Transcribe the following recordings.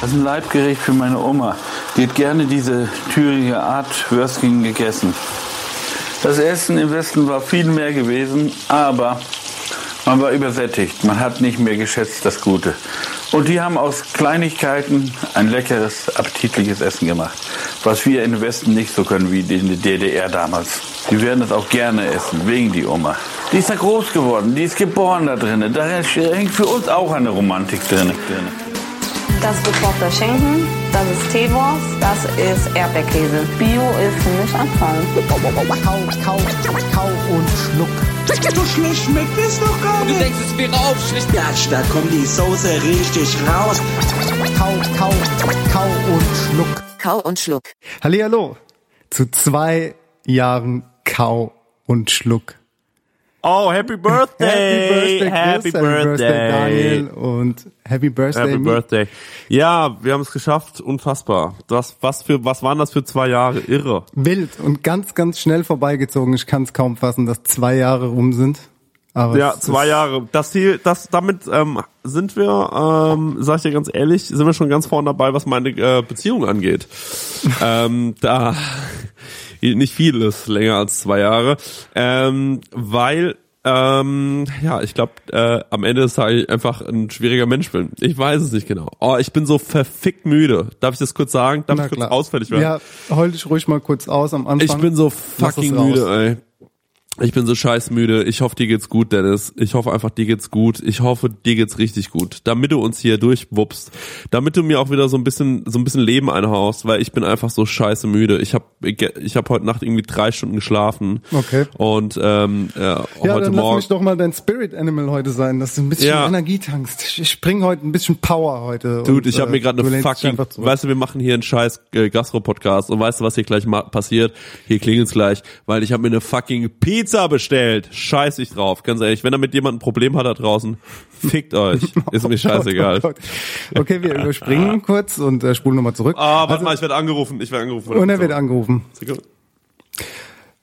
Das ist ein Leibgericht für meine Oma. Die hat gerne diese Thüringer Art Würstchen gegessen. Das Essen im Westen war viel mehr gewesen, aber man war übersättigt. Man hat nicht mehr geschätzt das Gute. Und die haben aus Kleinigkeiten ein leckeres, appetitliches Essen gemacht, was wir im Westen nicht so können wie in der DDR damals. Die werden das auch gerne essen, wegen die Oma. Die ist da groß geworden, die ist geboren da drinnen. Da hängt für uns auch eine Romantik drin. Das ist gekochter Schinken, das ist Teewurst, das ist Erdbeerkäse. Bio ist für mich Anfang. Kau, kau, kau und schluck. So schlecht schmeckt es doch gar Du nicht. denkst, es wäre aufschlicht. Gatsch, da kommt die Soße richtig raus. Kau, kau, kau und schluck. Kau und Schluck. Hallihallo zu zwei Jahren Kau und Schluck. Oh, Happy Birthday! Happy Birthday, Chris, Happy Birthday Daniel und Happy Birthday Happy. Birthday. Ja, wir haben es geschafft. Unfassbar. Das, was für, was waren das für zwei Jahre? Irre. Wild und ganz, ganz schnell vorbeigezogen. Ich kann es kaum fassen, dass zwei Jahre rum sind. Aber Ja, zwei Jahre. Das Ziel, das, damit ähm, sind wir, ähm, sag ich dir ganz ehrlich, sind wir schon ganz vorne dabei, was meine äh, Beziehung angeht. ähm, da nicht viel ist länger als zwei Jahre, ähm, weil ähm, ja, ich glaube, äh, am Ende des Tages einfach ein schwieriger Mensch bin. Ich weiß es nicht genau. Oh, ich bin so verfickt müde. Darf ich das kurz sagen? Darf Na ich kurz klar. ausfällig werden? Ja, heul dich ruhig mal kurz aus am Anfang. Ich bin so fucking müde, ey. Ich bin so scheiß müde. Ich hoffe, dir geht's gut, Dennis. Ich hoffe einfach, dir geht's gut. Ich hoffe, dir geht's richtig gut. Damit du uns hier durchwuppst. Damit du mir auch wieder so ein bisschen, so ein bisschen Leben einhaust, weil ich bin einfach so scheiße müde. Ich habe ich hab heute Nacht irgendwie drei Stunden geschlafen. Okay. Und ähm, äh, Ja, heute dann lass Morgen. mich doch mal dein Spirit Animal heute sein, dass du ein bisschen Ja. Energie tankst. Ich bring heute ein bisschen Power heute. Dude, und, ich habe äh, mir gerade eine fucking, weißt du, wir machen hier einen scheiß äh, Gastro-Podcast und weißt du, was hier gleich ma- passiert? Hier klingelt's gleich, weil ich habe mir eine fucking Pizza bestellt. Scheiß ich drauf, ganz ehrlich. Wenn damit jemand ein Problem hat da draußen, fickt euch. Ist mir scheißegal. Oh Gott. Okay, wir überspringen kurz und äh, spulen nochmal zurück. Ah, warte Also- mal, ich werde angerufen. Ich werde angerufen. und er wird angerufen.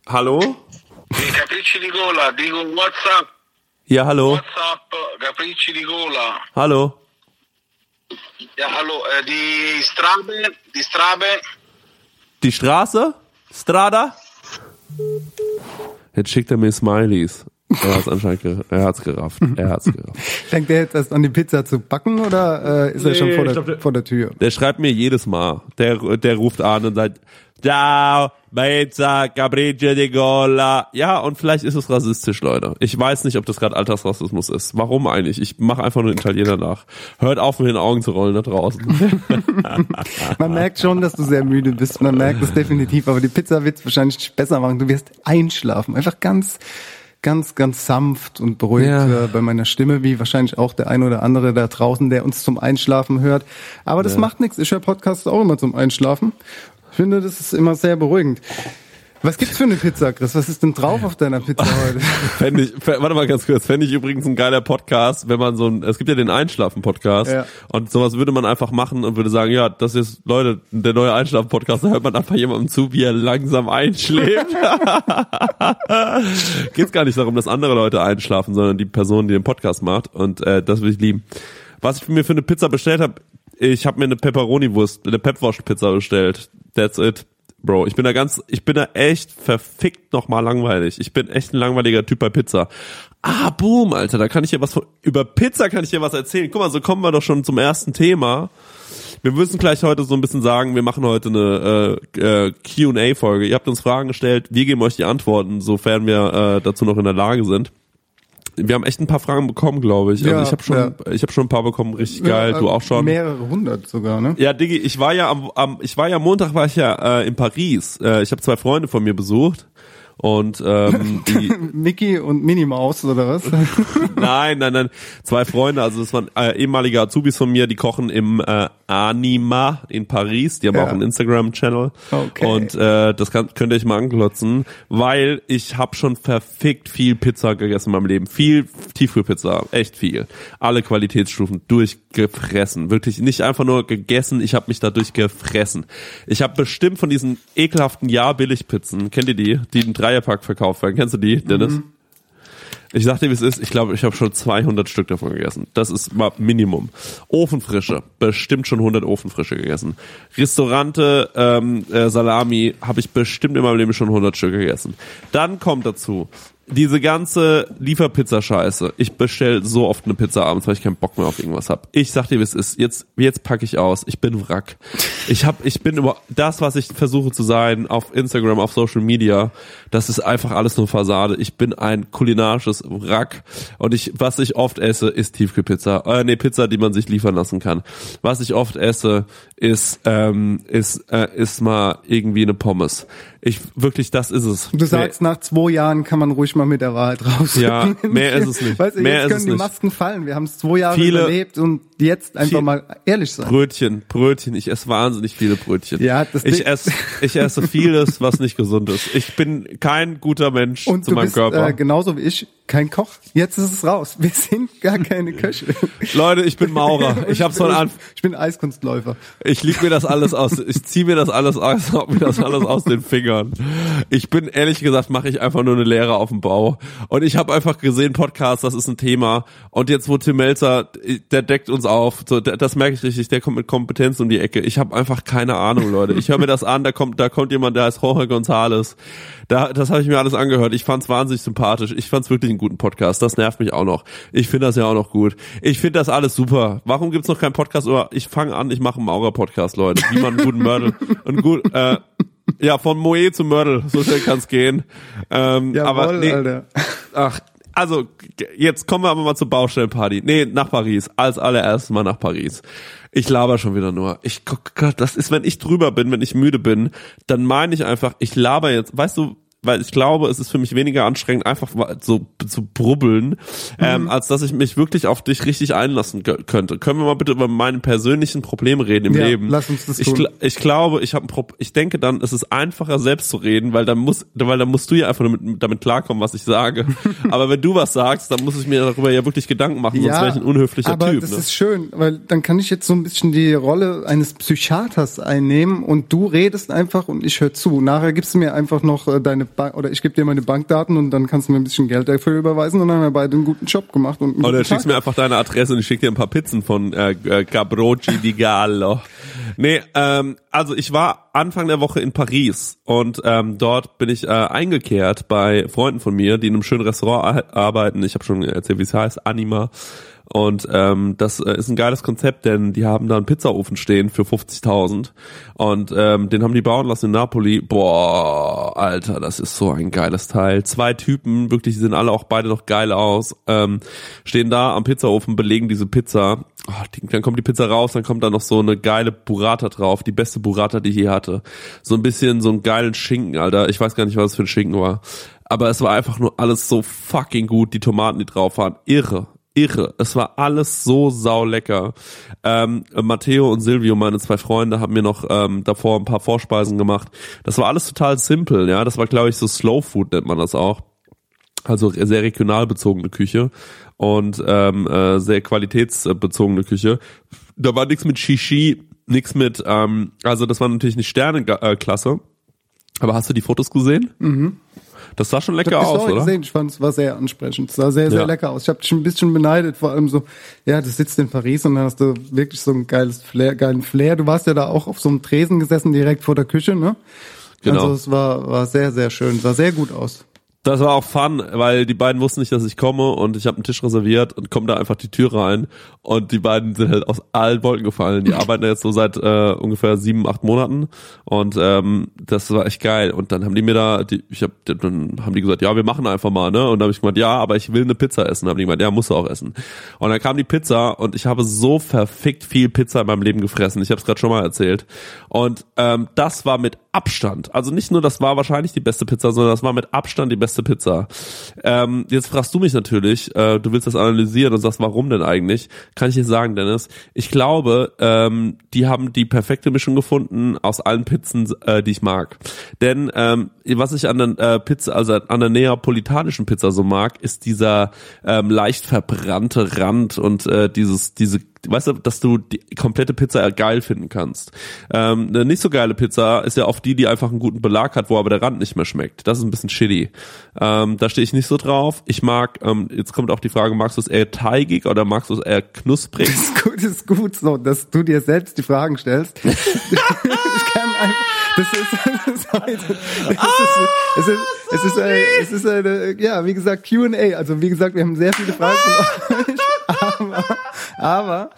Hallo? Capricci di gola, dico WhatsApp, Ja, hallo. WhatsApp, Capricci di gola. Hallo. Ja, hallo, äh, die Strabe, die Strabe, Die Straße? Strada? Jetzt schickt er mir Smileys. Er hat's anscheinend, ge er hat's gerafft. Er hat's gerafft. Denkt er jetzt erst an die Pizza zu backen oder äh, ist er Nee, schon vor der, glaub, der- vor der Tür? Der schreibt mir jedes Mal. Der, der ruft an und sagt, Ciao, Pizza, Capriccio di Gola. Ja, und vielleicht ist es rassistisch, Leute. Ich weiß nicht, ob das gerade Altersrassismus ist. Warum eigentlich? Ich mache einfach nur Italiener nach. Hört auf, mit den Augen zu rollen da draußen. Man merkt schon, dass du sehr müde bist. Man merkt es definitiv. Aber die Pizza wird es wahrscheinlich besser machen. Du wirst einschlafen. Einfach ganz, ganz, ganz sanft und beruhigt Ja. äh, bei meiner Stimme, wie wahrscheinlich auch der ein oder andere da draußen, der uns zum Einschlafen hört. Aber das macht nichts. Ich höre Podcasts auch immer zum Einschlafen. Ich finde, das ist immer sehr beruhigend. Was gibt's für eine Pizza, Chris? Was ist denn drauf auf deiner Pizza heute? Fände ich, warte mal ganz kurz, fände ich übrigens ein geiler Podcast, wenn man so ein, es gibt ja den Einschlafen-Podcast Ja. und sowas würde man einfach machen und würde sagen, ja, das ist, Leute, der neue Einschlafen-Podcast, da hört man einfach jemandem zu, wie er langsam einschläft. Geht's gar nicht darum, dass andere Leute einschlafen, sondern die Person, die den Podcast macht und äh, das will ich lieben. Was ich mir für eine Pizza bestellt habe, ich habe mir eine Pepperoni-Wurst, eine Pepwurst-Pizza bestellt. That's it. Bro, ich bin da ganz, ich bin da echt verfickt nochmal langweilig. Ich bin echt ein langweiliger Typ bei Pizza. Ah, boom, Alter, da kann ich dir was von, über Pizza kann ich dir was erzählen. Guck mal, so kommen wir doch schon zum ersten Thema. Wir müssen gleich heute so ein bisschen sagen, wir machen heute eine äh, äh, Q&A-Folge. Ihr habt uns Fragen gestellt, wir geben euch die Antworten, sofern wir äh, dazu noch in der Lage sind. Wir haben echt ein paar Fragen bekommen, glaube ich. Ja, also ich habe schon, ja. ich habe schon ein paar bekommen, richtig geil. Ja, du auch schon. Mehrere hundert sogar, ne? Ja, Diggi, ich war ja am, am ich war ja Montag war ich ja äh, in Paris. Äh, ich habe zwei Freunde von mir besucht Und ähm, die, Mickey und Minnie Maus oder was? nein, nein, nein, zwei Freunde, also das waren äh, ehemalige Azubis von mir, die kochen im äh, Anima in Paris. Die haben Ja. auch einen Instagram-Channel. Okay. Und äh, das kann, könnt ihr euch mal anklotzen, weil ich habe schon verfickt viel Pizza gegessen in meinem Leben. Viel Tiefkühlpizza, echt viel. Alle Qualitätsstufen durchgefressen. Wirklich nicht einfach nur gegessen, ich habe mich dadurch gefressen. Ich habe bestimmt von diesen ekelhaften Ja-Billigpizzen, kennt ihr die, die im Dreierpack verkauft werden? Kennst du die, Dennis? Ich sag dir, wie es ist. Ich glaube, ich habe schon 200 Stück davon gegessen. Das ist mal Minimum. Ofenfrische. Bestimmt schon 100 Ofenfrische gegessen. Restaurante, ähm, äh, Salami habe ich bestimmt in meinem Leben schon 100 Stück gegessen. Dann kommt dazu diese ganze Lieferpizza-Scheiße. Ich bestell so oft eine Pizza abends, weil ich keinen Bock mehr auf irgendwas hab. Ich sag dir, wie es ist. Jetzt, jetzt packe ich aus. Ich bin Wrack. Ich hab, ich bin über das, was ich versuche zu sein auf Instagram, auf Social Media. Das ist einfach alles nur Fassade. Ich bin ein kulinarisches Wrack. Und ich, was ich oft esse, ist Tiefkühlpizza. Äh, nee, Pizza, die man sich liefern lassen kann. Was ich oft esse, ist, ähm, ist, äh, ist mal irgendwie eine Pommes. Ich, wirklich, das ist es. Du sagst, nach zwei Jahren kann man ruhig mal mit der Wahrheit raus. Ja, mehr ist es nicht. Weißt du, Mehr jetzt ist können die nicht. Masken fallen. Wir haben es zwei Jahre Viele- überlebt und jetzt einfach mal ehrlich sein. Brötchen, Brötchen. Ich esse wahnsinnig viele Brötchen. Ja, das ich esse, ich esse vieles, was nicht gesund ist. Ich bin kein guter Mensch Und zu meinem bist Körper. äh, genauso wie ich kein Koch. Jetzt ist es raus. Wir sind gar keine Köche. Leute, ich bin Maurer. Ich habe so einen Anf Ich bin Eiskunstläufer. Ich lieg mir das alles aus, ich zieh mir das alles aus, mir das alles aus den Fingern. Ich bin ehrlich gesagt, mache ich einfach nur eine Lehre auf dem Bau. Und ich habe einfach gesehen, Podcast, das ist ein Thema. Und jetzt, wo Tim Melzer, der deckt uns auf, so, das merke ich richtig, der kommt mit Kompetenz um die Ecke. Ich habe einfach keine Ahnung, Leute. Ich höre mir das an, da kommt, da kommt jemand, der heißt Jorge González. Da, das habe ich mir alles angehört. Ich fand's wahnsinnig sympathisch. Ich fand's wirklich einen guten Podcast. Das nervt mich auch noch. Ich finde das ja auch noch gut. Ich finde das alles super. Warum gibt's noch keinen Podcast? Oder ich fange an, ich mache einen Maurer-Podcast, Leute. Wie man einen guten Mörtel und gut, äh, ja, von Moe zu Mörtel, so schnell kann's gehen. Ähm, Jawohl, aber nee, Alter. ach, also jetzt kommen wir aber mal zur Baustellenparty. Nee, nach Paris. Als allererstes mal nach Paris. Ich laber schon wieder nur. Ich Gott, das ist, wenn ich drüber bin, wenn ich müde bin, dann meine ich einfach, ich laber jetzt, weißt du, weil ich glaube, es ist für mich weniger anstrengend, einfach so zu brubbeln, ähm, als dass ich mich wirklich auf dich richtig einlassen kö- könnte. Können wir mal bitte über meine persönlichen Probleme reden im Ja, Leben? lass uns das ich, tun. gl- ich glaube, ich habe ein Pro ich denke dann, es ist einfacher selbst zu reden, weil dann muss, weil dann musst du ja einfach damit, damit klarkommen, was ich sage. Aber wenn du was sagst, dann muss ich mir darüber ja wirklich Gedanken machen, sonst wäre ich ein unhöflicher aber Typ. das Ne? ist schön, weil dann kann ich jetzt so ein bisschen die Rolle eines Psychiaters einnehmen und du redest einfach und ich höre zu. Nachher gibst du mir einfach noch äh, deine Bank oder ich gebe dir meine Bankdaten und dann kannst du mir ein bisschen Geld dafür überweisen und dann haben wir beide einen guten Job gemacht und einen Oder guten schickst mir einfach deine Adresse und ich schicke dir ein paar Pizzen von äh, äh, Gabroci di Gallo. Nee, ähm, also ich war Anfang der Woche in Paris und ähm, dort bin ich äh, eingekehrt bei Freunden von mir, die in einem schönen Restaurant ar- arbeiten. Ich habe schon erzählt, wie es heißt, Anima. Und ähm, das äh, ist ein geiles Konzept, denn die haben da einen Pizzaofen stehen für 50.000 und ähm, den haben die bauen lassen in Napoli. Boah, Alter, das ist so ein geiles Teil. Zwei Typen, wirklich, die sehen alle auch beide noch geil aus, ähm, stehen da am Pizzaofen, belegen diese Pizza. Oh, die, dann kommt die Pizza raus, dann kommt da noch so eine geile Burrata drauf, die beste Burrata, die ich je hatte. So ein bisschen so einen geilen Schinken, Alter. Ich weiß gar nicht, was es für ein Schinken war. Aber es war einfach nur alles so fucking gut. Die Tomaten, die drauf waren, irre irre. Es war alles so saulecker. Ähm, Matteo und Silvio, meine zwei Freunde, haben mir noch ähm, davor ein paar Vorspeisen gemacht. Das war alles total simpel, ja. Das war, glaube ich, so Slow Food nennt man das auch. Also sehr regional bezogene Küche und ähm, äh, sehr qualitätsbezogene Küche. Da war nichts mit Shishi, nichts mit, ähm, also das war natürlich nicht Sternenklasse. Aber hast du die Fotos gesehen? Mhm. Das sah schon Ich lecker die aus, oder? gesehen, ich fand es war sehr ansprechend. Es sah sehr, sehr Ja. lecker aus. Ich habe dich ein bisschen beneidet, vor allem so, ja, du sitzt in Paris und dann hast du wirklich so ein geiles Flair, geilen Flair. Du warst ja da auch auf so einem Tresen gesessen, direkt vor der Küche, ne? Genau. Also es war, war sehr, sehr schön, sah sehr gut aus. Das war auch fun, weil die beiden wussten nicht, dass ich komme und ich habe einen Tisch reserviert und komme da einfach die Tür rein und die beiden sind halt aus allen Wolken gefallen. Die arbeiten jetzt so seit äh, ungefähr sieben, acht Monaten und ähm, das war echt geil. Und dann haben die mir da, die, ich hab, dann haben die gesagt, ja, wir machen einfach mal, ne? Und dann habe ich gemeint, ja, aber ich will eine Pizza essen. Dann haben die gemeint, ja, musst du auch essen. Und dann kam die Pizza und ich habe so verfickt viel Pizza in meinem Leben gefressen. Ich habe es gerade schon mal erzählt. Und ähm, das war mit Abstand, also nicht nur, das war wahrscheinlich die beste Pizza, sondern das war mit Abstand die beste Pizza. Ähm, jetzt fragst du mich natürlich, äh, du willst das analysieren und sagst, warum denn eigentlich? Kann ich dir sagen, Dennis? Ich glaube, ähm, die haben die perfekte Mischung gefunden aus allen Pizzen, äh, die ich mag. Denn ähm, was ich an der äh, Pizza, also an der neapolitanischen Pizza so mag, ist dieser ähm, leicht verbrannte Rand und äh, dieses diese weißt du, dass du die komplette Pizza geil finden kannst. Ähm, eine nicht so geile Pizza ist ja oft die, die einfach einen guten Belag hat, wo aber der Rand nicht mehr schmeckt. Das ist ein bisschen shitty. Ähm, da stehe ich nicht so drauf. Ich mag, ähm, jetzt kommt auch die Frage, magst du es eher teigig oder magst du es eher knusprig? Das ist gut, das ist gut so, dass du dir selbst die Fragen stellst. ich kann einfach, das ist, das ist, heute, es ist, es ist, es ist, eine, es ist eine, ja, wie gesagt, Q&A. Also wie gesagt, wir haben sehr viele Fragen von euch, aber, aber,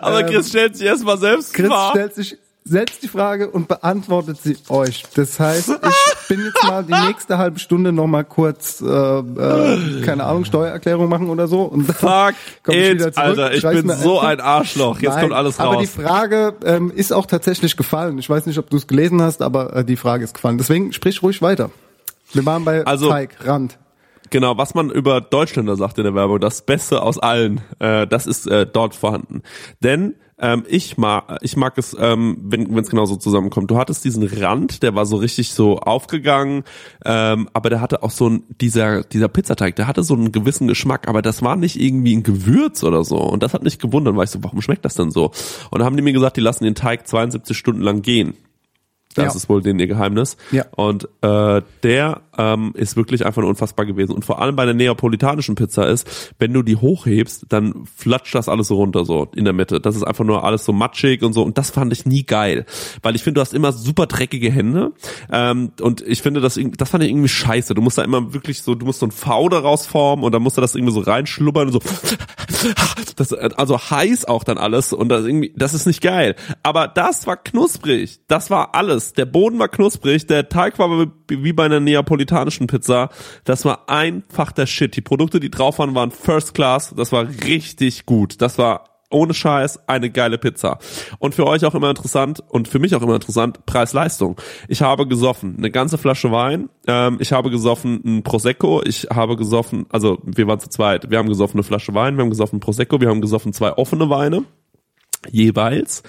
Aber Chris ähm, stellt sich erstmal selbst Chris vor. stellt sich selbst die Frage und beantwortet sie euch. Das heißt, ich bin jetzt mal die nächste halbe Stunde noch mal kurz, äh, äh, keine Ahnung, Steuererklärung machen oder so. Und dann Fuck komm ich it, wieder zurück, Alter, ich bin so ein Arschloch. Jetzt Nein, kommt alles Aber die raus. Frage ähm, ist auch tatsächlich gefallen. Ich weiß nicht, ob du es gelesen hast, aber äh, die Frage ist gefallen. Deswegen sprich ruhig weiter. Wir waren bei Also- Teig, Rand. Genau, was man über Deutschländer sagt in der Werbung, das Beste aus allen, äh, das ist äh, dort vorhanden. Denn ähm, ich mag, ich mag es, ähm, wenn es genau so zusammenkommt. Du hattest diesen Rand, der war so richtig so aufgegangen, ähm, aber der hatte auch so ein dieser dieser Pizzateig, der hatte so einen gewissen Geschmack, aber das war nicht irgendwie ein Gewürz oder so. Und das hat mich gewundert, weil ich so, warum schmeckt das denn so? Und dann haben die mir gesagt, die lassen den Teig 72 Stunden lang gehen. Das Ja. ist wohl denen ihr Geheimnis. Ja. Und äh, der ähm, ist wirklich einfach nur unfassbar gewesen. Und vor allem bei der neapolitanischen Pizza ist, wenn du die hochhebst, dann flatscht das alles so runter so in der Mitte. Das ist einfach nur alles so matschig und so. Und das fand ich nie geil, weil ich finde, du hast immer super dreckige Hände. Ähm, und ich finde, das, das fand ich irgendwie scheiße. Du musst da immer wirklich so, du musst so ein V daraus formen und dann musst du das irgendwie so reinschlubbern und so. Das, also heiß auch dann alles und das irgendwie, das ist nicht geil. Aber das war knusprig. Das war alles. Der Boden war knusprig, der Teig war wie wie bei einer neapolitanischen Pizza. Das war einfach der Shit. Die Produkte, die drauf waren, waren First Class. Das war richtig gut. Das war ohne Scheiß eine geile Pizza. Und für euch auch immer interessant und für mich auch immer interessant, Preis-Leistung. Ich habe gesoffen, eine ganze Flasche Wein, ähm, ich habe gesoffen ein Prosecco, ich habe gesoffen, also wir waren zu zweit, wir haben gesoffen eine Flasche Wein, wir haben gesoffen Prosecco, wir haben gesoffen zwei offene Weine jeweils.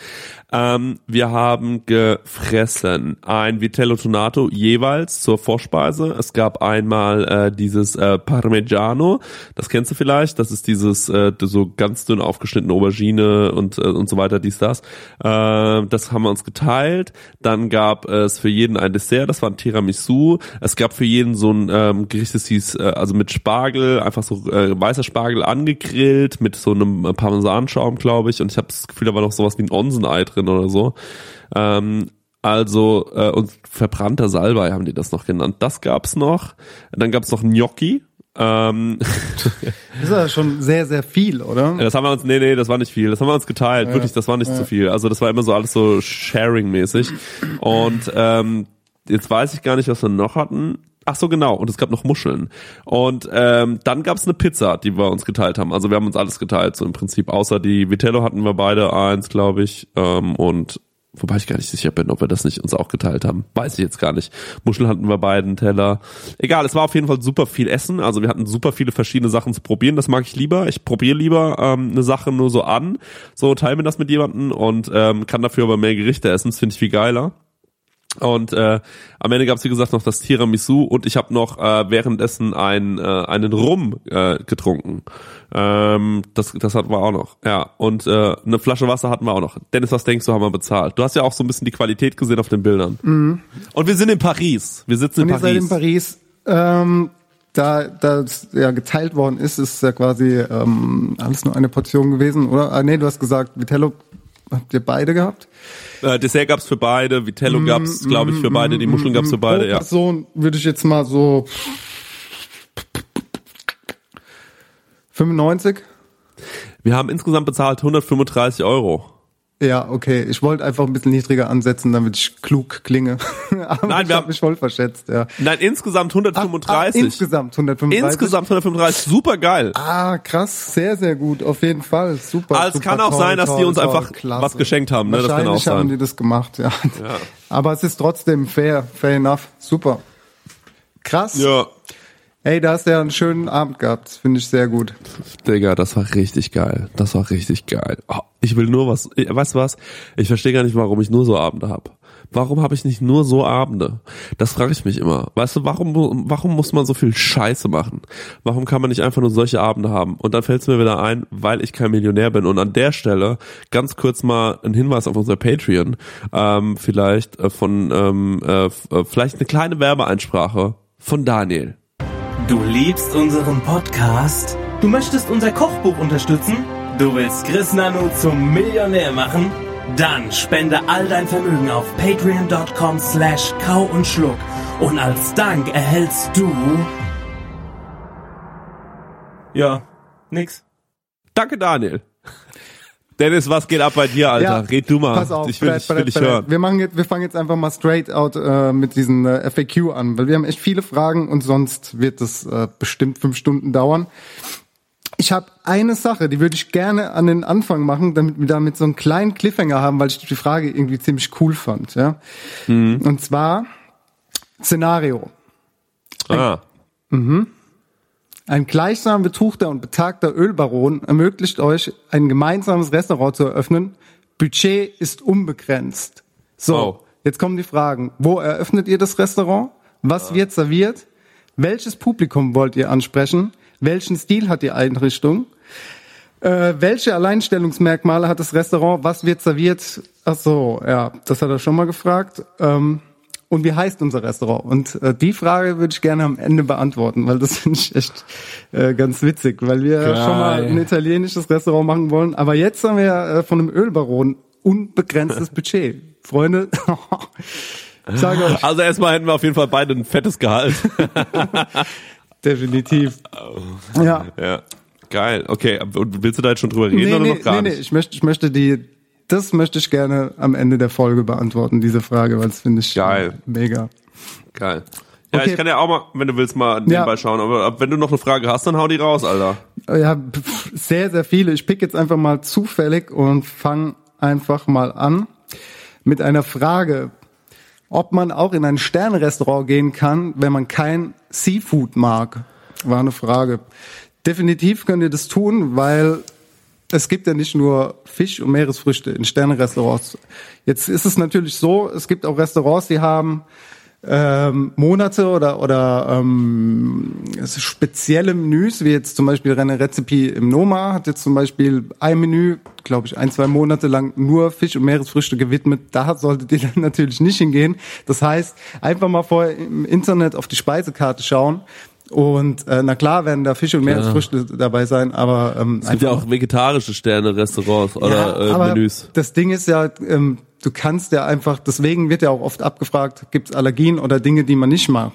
Ähm, wir haben gefressen ein Vitello Tonato jeweils zur Vorspeise. Es gab einmal äh, dieses äh, Parmigiano, das kennst du vielleicht, das ist dieses äh, so ganz dünn aufgeschnittene Aubergine und äh, und so weiter, dies das. Äh, das haben wir uns geteilt. Dann gab es für jeden ein Dessert, das war ein Tiramisu. Es gab für jeden so ein ähm, Gericht, das hieß äh, also mit Spargel, einfach so äh, weißer Spargel angegrillt mit so einem Parmesanschaum, glaube ich. Und ich habe das Gefühl, da war noch sowas wie ein Onsenei drin oder so. Ähm, also äh, und verbrannter Salbei haben die das noch genannt. Das gab's noch. Dann gab's noch Gnocchi. Ähm, Das ist ja schon sehr, sehr viel, oder? das haben wir uns, nee, nee, das war nicht viel. Das haben wir uns geteilt. Wirklich, das war nicht zu viel. Also das war immer so alles so sharing-mäßig. Und ähm, jetzt weiß ich gar nicht, was wir noch hatten. Ach so, genau. Und es gab noch Muscheln. Und ähm, dann gab's eine Pizza, die wir uns geteilt haben. Also wir haben uns alles geteilt, so im Prinzip. Außer die Vitello hatten wir beide eins, glaube ich. Ähm, und wobei ich gar nicht sicher bin, ob wir das nicht uns auch geteilt haben. Weiß ich jetzt gar nicht. Muscheln hatten wir beide einen Teller. Egal, es war auf jeden Fall super viel Essen. Also wir hatten super viele verschiedene Sachen zu probieren. Das mag ich lieber. Ich probiere lieber ähm, eine Sache nur so an. So teile mir das mit jemandem und ähm, kann dafür aber mehr Gerichte essen. Das finde ich viel geiler. Und äh, am Ende gab es wie gesagt noch das Tiramisu und ich habe noch äh, währenddessen ein, äh, einen Rum äh, getrunken. Ähm, das, das hatten wir auch noch. Ja, und äh, eine Flasche Wasser hatten wir auch noch. Dennis, was denkst du, haben wir bezahlt? Du hast ja auch so ein bisschen die Qualität gesehen auf den Bildern. Und wir sind in Paris. Wir sitzen in Und ihr seid Paris. in Paris. Ähm, da das ja geteilt worden ist, ist ja quasi ähm, alles nur eine Portion gewesen, oder? Ah, nee, du hast gesagt, Vitello Habt ihr beide gehabt? Äh, Dessert gab's für beide, Vitello mm, gab's, glaube ich, für mm, beide, die Muscheln gab's für beide, pro ja. Person würde ich jetzt mal so 95. Wir haben insgesamt bezahlt 135 Euro. Ja, okay. Ich wollte einfach ein bisschen niedriger ansetzen, damit ich klug klinge. Aber Nein, ich wir habe haben- mich voll verschätzt, ja. Nein, insgesamt 135. Ah, insgesamt 135. Insgesamt 135. Super geil. Ah, krass, sehr, sehr gut, auf jeden Fall, super. Ah, es super, kann auch toll, sein, dass die toll, uns toll, einfach klasse. was geschenkt haben, ne? Das kann auch Wahrscheinlich haben sein. die das gemacht, ja. Aber es ist trotzdem fair, fair enough, super. Krass. Ja. Ey, da hast du ja einen schönen Abend gehabt, finde ich sehr gut. Digga, das war richtig geil. Das war richtig geil. Oh, ich will nur was, weißt du was? Ich verstehe gar nicht, warum ich nur so Abende hab. Warum habe ich nicht nur so Abende? Das frage ich mich immer. Weißt du, warum, warum muss man so viel Scheiße machen? Warum kann man nicht einfach nur solche Abende haben? Und dann fällt es mir wieder ein, weil ich kein Millionär bin. Und an der Stelle ganz kurz mal ein Hinweis auf unser Patreon. Ähm, vielleicht äh, von, ähm, äh, äh, vielleicht eine kleine Werbeeinsprache von Daniel. Du liebst unseren Podcast? Du möchtest unser Kochbuch unterstützen? Du willst Chris Nanu zum Millionär machen? Dann spende all dein Vermögen auf patreon.com slash kau und schluck und als Dank erhältst du... Ja, nix. Danke, Daniel. Dennis, was geht ab bei dir, Alter? Red du mal. Pass auf, ich will Brad, dich, will Brad, dich hören. Wir machen jetzt, wir fangen jetzt einfach mal straight out äh, mit diesen äh, FAQ an, weil wir haben echt viele Fragen und sonst wird es äh, bestimmt fünf Stunden dauern. Ich habe eine Sache, die würde ich gerne an den Anfang machen, damit wir damit so einen kleinen Cliffhanger haben, weil ich die Frage irgendwie ziemlich cool fand. Ja? Mhm. Und zwar Szenario. Ah. Ein gleichsam betuchter und betagter Ölbaron ermöglicht euch, ein gemeinsames Restaurant zu eröffnen. Budget ist unbegrenzt. So, Oh. jetzt kommen die Fragen. Wo eröffnet ihr das Restaurant? Was wird serviert? Welches Publikum wollt ihr ansprechen? Welchen Stil hat die Einrichtung? Äh, welche Alleinstellungsmerkmale hat das Restaurant? Was wird serviert? Ach so, ja, das hat er schon mal gefragt. Ähm, und wie heißt unser Restaurant? Und äh, die Frage würde ich gerne am Ende beantworten, weil das finde ich echt äh, ganz witzig, weil wir Geil. schon mal ein italienisches Restaurant machen wollen. Aber jetzt haben wir äh, von einem Ölbaron unbegrenztes Budget. Freunde, ich sage euch, Also erstmal hätten wir auf jeden Fall beide ein fettes Gehalt. definitiv. Ja, ja. Geil. Okay, und willst du da jetzt schon drüber reden nee, oder nee, noch gar nee, nee, nicht? ich möchte, ich möchte die, das möchte ich gerne am Ende der Folge beantworten, diese Frage, weil das finde ich Geil. mega. Geil. Ja, Okay. ich kann ja auch mal, wenn du willst, mal nebenbei schauen. Aber wenn du noch eine Frage hast, dann hau die raus, Alter. Ja, sehr, sehr viele. Ich pick jetzt einfach mal zufällig und fang einfach mal an mit einer Frage, ob man auch in ein Sternrestaurant gehen kann, wenn man kein Seafood mag. War eine Frage. Definitiv könnt ihr das tun, weil es gibt ja nicht nur Fisch und Meeresfrüchte in Sternrestaurants. Jetzt ist es natürlich so, es gibt auch Restaurants, die haben ähm, Monate oder oder ähm, spezielle Menüs, wie jetzt zum Beispiel René Rezepi im Noma hat jetzt zum Beispiel ein Menü, glaube ich, ein, zwei Monate lang nur Fisch und Meeresfrüchte gewidmet. Da solltet ihr dann natürlich nicht hingehen. Das heißt, einfach mal vorher im Internet auf die Speisekarte schauen. Und äh, na klar werden da Fisch und Meeresfrüchte dabei sein, aber ähm, Es gibt ja auch vegetarische Sterne, Restaurants oder ja, äh, aber Menüs. Das Ding ist ja, ähm, du kannst ja einfach, deswegen wird ja auch oft abgefragt, gibt es Allergien oder Dinge, die man nicht mag.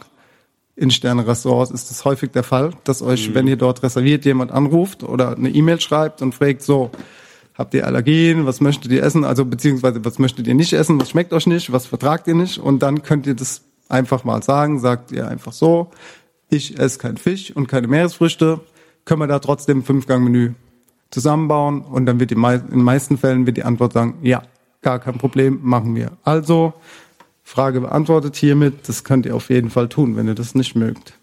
In Sterne-Restaurants ist das häufig der Fall, dass Mhm. euch, wenn ihr dort reserviert, jemand anruft oder eine E-Mail schreibt und fragt so, habt ihr Allergien, was möchtet ihr essen, also beziehungsweise was möchtet ihr nicht essen, was schmeckt euch nicht, was vertragt ihr nicht? Und dann könnt ihr das einfach mal sagen, sagt ihr einfach so, ich esse kein Fisch und keine Meeresfrüchte, können wir da trotzdem ein Fünfgang-Menü zusammenbauen und dann wird die in den meisten Fällen wird die Antwort sagen, ja, gar kein Problem, machen wir. Also, Frage beantwortet hiermit, das könnt ihr auf jeden Fall tun, wenn ihr das nicht mögt.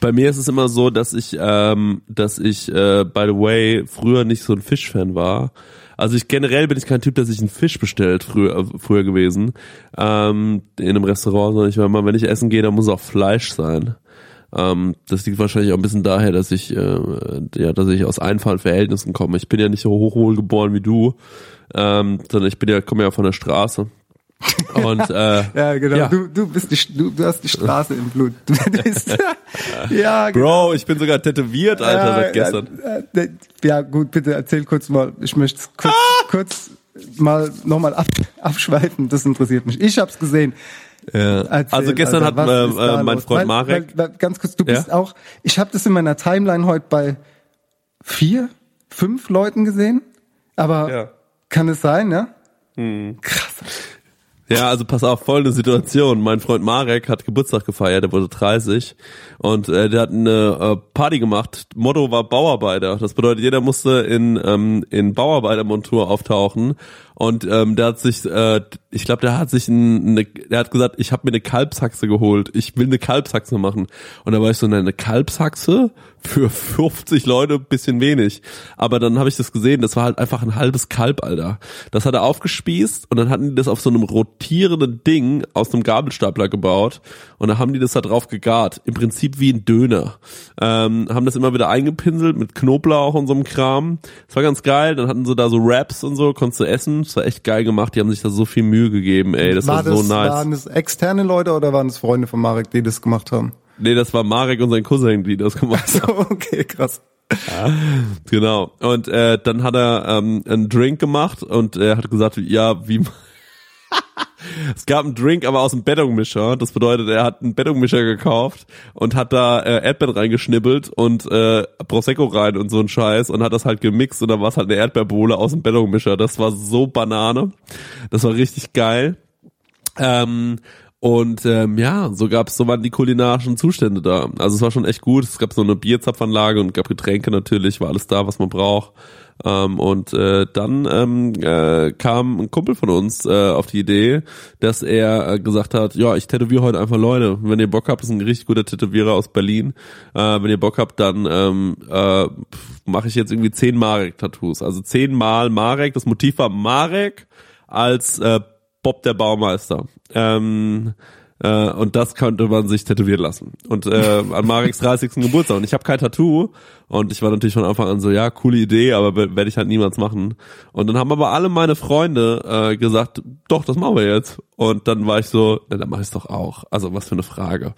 Bei mir ist es immer so, dass ich, ähm, dass ich, äh, by the way, früher nicht so ein Fischfan war. Also ich generell bin ich kein Typ, der sich einen Fisch bestellt, früher, äh, früher gewesen, ähm, in einem Restaurant, sondern ich immer, wenn ich essen gehe, dann muss auch Fleisch sein. Ähm, das liegt wahrscheinlich auch ein bisschen daher, dass ich, äh, ja, dass ich aus einfachen Verhältnissen komme. Ich bin ja nicht so hochwohlgeboren wie du, ähm, sondern ich bin ja, komme ja von der Straße. Und äh, Ja, genau. Ja. Du, du bist die, du, du hast die Straße im Blut. Du bist, ja, genau. Bro, ich bin sogar tätowiert, Alter, Ja, seit gestern. Ja, ja, gut, bitte erzähl kurz mal. Ich möchte kurz, kurz mal nochmal ab, abschweifen. Das interessiert mich. Ich hab's gesehen. Ja. Erzähl, also gestern Alter, hat äh, äh, mein? Freund weil, Marek, weil, ganz kurz, du Ja? bist auch. Ich habe das in meiner Timeline heute bei vier, fünf Leuten gesehen. Aber Ja. kann es sein, ne? Krass. Ja, also pass auf, folgende Situation. Mein Freund Marek hat Geburtstag gefeiert, der wurde 30 und äh, der hat eine äh, Party gemacht. Motto war Bauarbeiter. Das bedeutet, jeder musste in ähm, in Bauarbeitermontur auftauchen und ähm, der hat sich, äh, ich glaube, der hat sich ein, eine, der hat gesagt, ich habe mir eine Kalbshaxe geholt. Ich will eine Kalbshaxe machen. Und da war ich so, nein, eine Kalbshaxe für 50 Leute, bisschen wenig. Aber dann habe ich das gesehen, das war halt einfach ein halbes Kalb, Alter. Das hat er aufgespießt und dann hatten die das auf so einem rotierenden Ding aus einem Gabelstapler gebaut und dann haben die das da drauf gegart. Im Prinzip wie ein Döner. Ähm, haben das immer wieder eingepinselt mit Knoblauch und so einem Kram. Das war ganz geil. Dann hatten sie da so Wraps und so, konntest du essen. Das war echt geil gemacht. Die haben sich da so viel Mühe gegeben, ey. Das war, war so das, nice. Waren das externe Leute oder waren das Freunde von Marek, die das gemacht haben? Nee, das war Marek und sein Cousin, die das gemacht haben. So, okay, krass. Genau. Und äh, dann hat er ähm, einen Drink gemacht und er hat gesagt, ja, wie es gab einen Drink, aber aus dem Bettungmischer. Das bedeutet, er hat einen Bettungmischer gekauft und hat da äh, Erdbeeren reingeschnibbelt und äh, Prosecco rein und so ein Scheiß und hat das halt gemixt und dann war es halt eine Erdbeerbohle aus dem Bettungmischer. Das war so Banane. Das war richtig geil. Ähm, und ähm, ja, so gab's, so waren die kulinarischen Zustände da. Also es war schon echt gut. Es gab so eine Bierzapfanlage und gab Getränke natürlich, war alles da, was man braucht. Ähm, und äh, dann ähm, äh, kam ein Kumpel von uns äh, auf die Idee, dass er äh, gesagt hat, ja, ich tätowiere heute einfach Leute. Wenn ihr Bock habt, ist ein richtig guter Tätowierer aus Berlin. Äh, wenn ihr Bock habt, dann ähm, äh, mache ich jetzt irgendwie zehn Marek-Tattoos. Also zehnmal Marek. Das Motiv war Marek als äh, Bob der Baumeister. Ähm, äh, und das könnte man sich tätowieren lassen. Und äh, an Mareks 30. Geburtstag. Und ich habe kein Tattoo. Und ich war natürlich von Anfang an so, ja, coole Idee, aber werde ich halt niemals machen. Und dann haben aber alle meine Freunde äh, gesagt, doch, das machen wir jetzt. Und dann war ich so, ja, dann mache ich doch auch. Also was für eine Frage.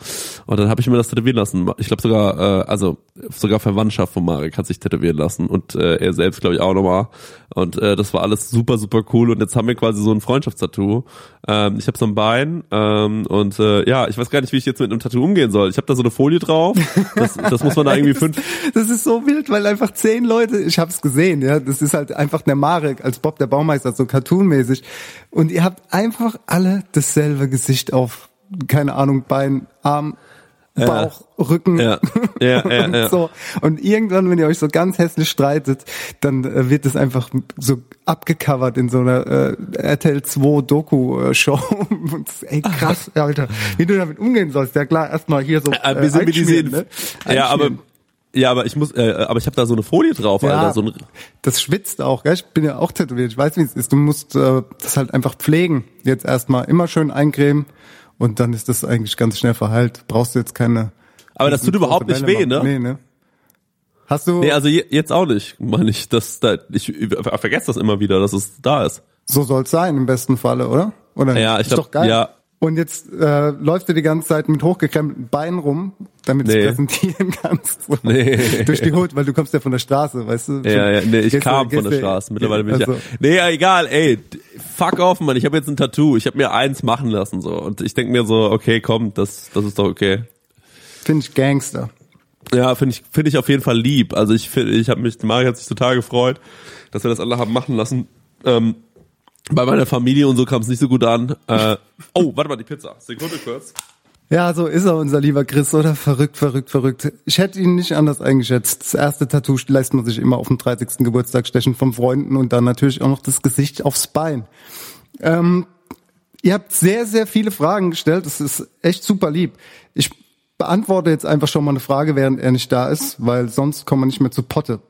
Und dann habe ich mir das tätowieren lassen. Ich glaube sogar, äh, also sogar Verwandtschaft von Marek hat sich tätowieren lassen und äh, er selbst glaube ich auch nochmal. Und äh, das war alles super, super cool. Und jetzt haben wir quasi so ein Freundschaftstattoo. Ähm, ich habe so ein Bein ähm, und äh, ja, ich weiß gar nicht, wie ich jetzt mit einem Tattoo umgehen soll. Ich habe da so eine Folie drauf. Das, das muss man da irgendwie fünf. Das ist so wild, weil einfach zehn Leute, ich hab's gesehen, ja, das ist halt einfach der Marek als Bob der Baumeister, so cartoonmäßig. Und ihr habt einfach alle dasselbe Gesicht auf, keine Ahnung, Bein, Arm, Bauch, Rücken. Ja, ja, ja, und ja. so. Und irgendwann, wenn ihr euch so ganz hässlich streitet, dann äh, wird es einfach so abgecovert in so einer äh, RTL 2 Doku-Show. Und das ist, Ey, krass, Alter. Wie du damit umgehen sollst. Ja klar, erstmal hier so Äh, wir sind mit diesen, ne? ja, aber. Ja, aber ich muss, äh, aber ich habe da so eine Folie drauf, Ja, Alter. So ein, das schwitzt auch, gell? Ich bin ja auch tätowiert. Ich weiß, wie es ist. Du musst äh, das halt einfach pflegen. Jetzt erstmal immer schön eincremen und dann ist das eigentlich ganz schnell verheilt. Brauchst du jetzt keine. aber das tut überhaupt nicht weh, ne? Nee, ne? Hast du Nee, also je, jetzt auch nicht, meine ich. Das, da, ich über- vergesse das immer wieder, dass es da ist. so soll's sein im besten Falle, oder? Oder Ja, ich ist glaub, doch geil. ja. Und jetzt äh, läufst du die ganze Zeit mit hochgekrempelten Beinen rum, damit du Nee. es präsentieren kannst. So. Nee. Durch die Hut, weil du kommst ja von der Straße, weißt du? Ja, ja, nee, ich Gehst du- kam von gehst der du- Straße. Mittlerweile bin ich also, ja. Nee, ja, egal, ey. Fuck off, Mann. Ich habe jetzt ein Tattoo. Ich habe mir eins machen lassen so und ich denk mir so, okay, komm, das das ist doch okay. Finde ich Gangster. Ja, finde ich finde ich auf jeden Fall lieb. Also ich finde, ich habe mich Mari hat sich total gefreut, dass wir das alle haben machen lassen. Ähm, bei meiner Familie und so kam es nicht so gut an. Äh, oh, warte mal, die Pizza. Sekunde kurz. Ja, so ist er, unser lieber Chris, oder? Verrückt, verrückt, verrückt. Ich hätte ihn nicht anders eingeschätzt. Das erste Tattoo lässt man sich immer auf dem 30. Geburtstag stechen von Freunden und dann natürlich auch noch das Gesicht aufs Bein. Ähm, ihr habt sehr, sehr viele Fragen gestellt. Das ist echt super lieb. Ich beantworte jetzt einfach schon mal eine Frage, während er nicht da ist, weil sonst kommen wir nicht mehr zu Potte.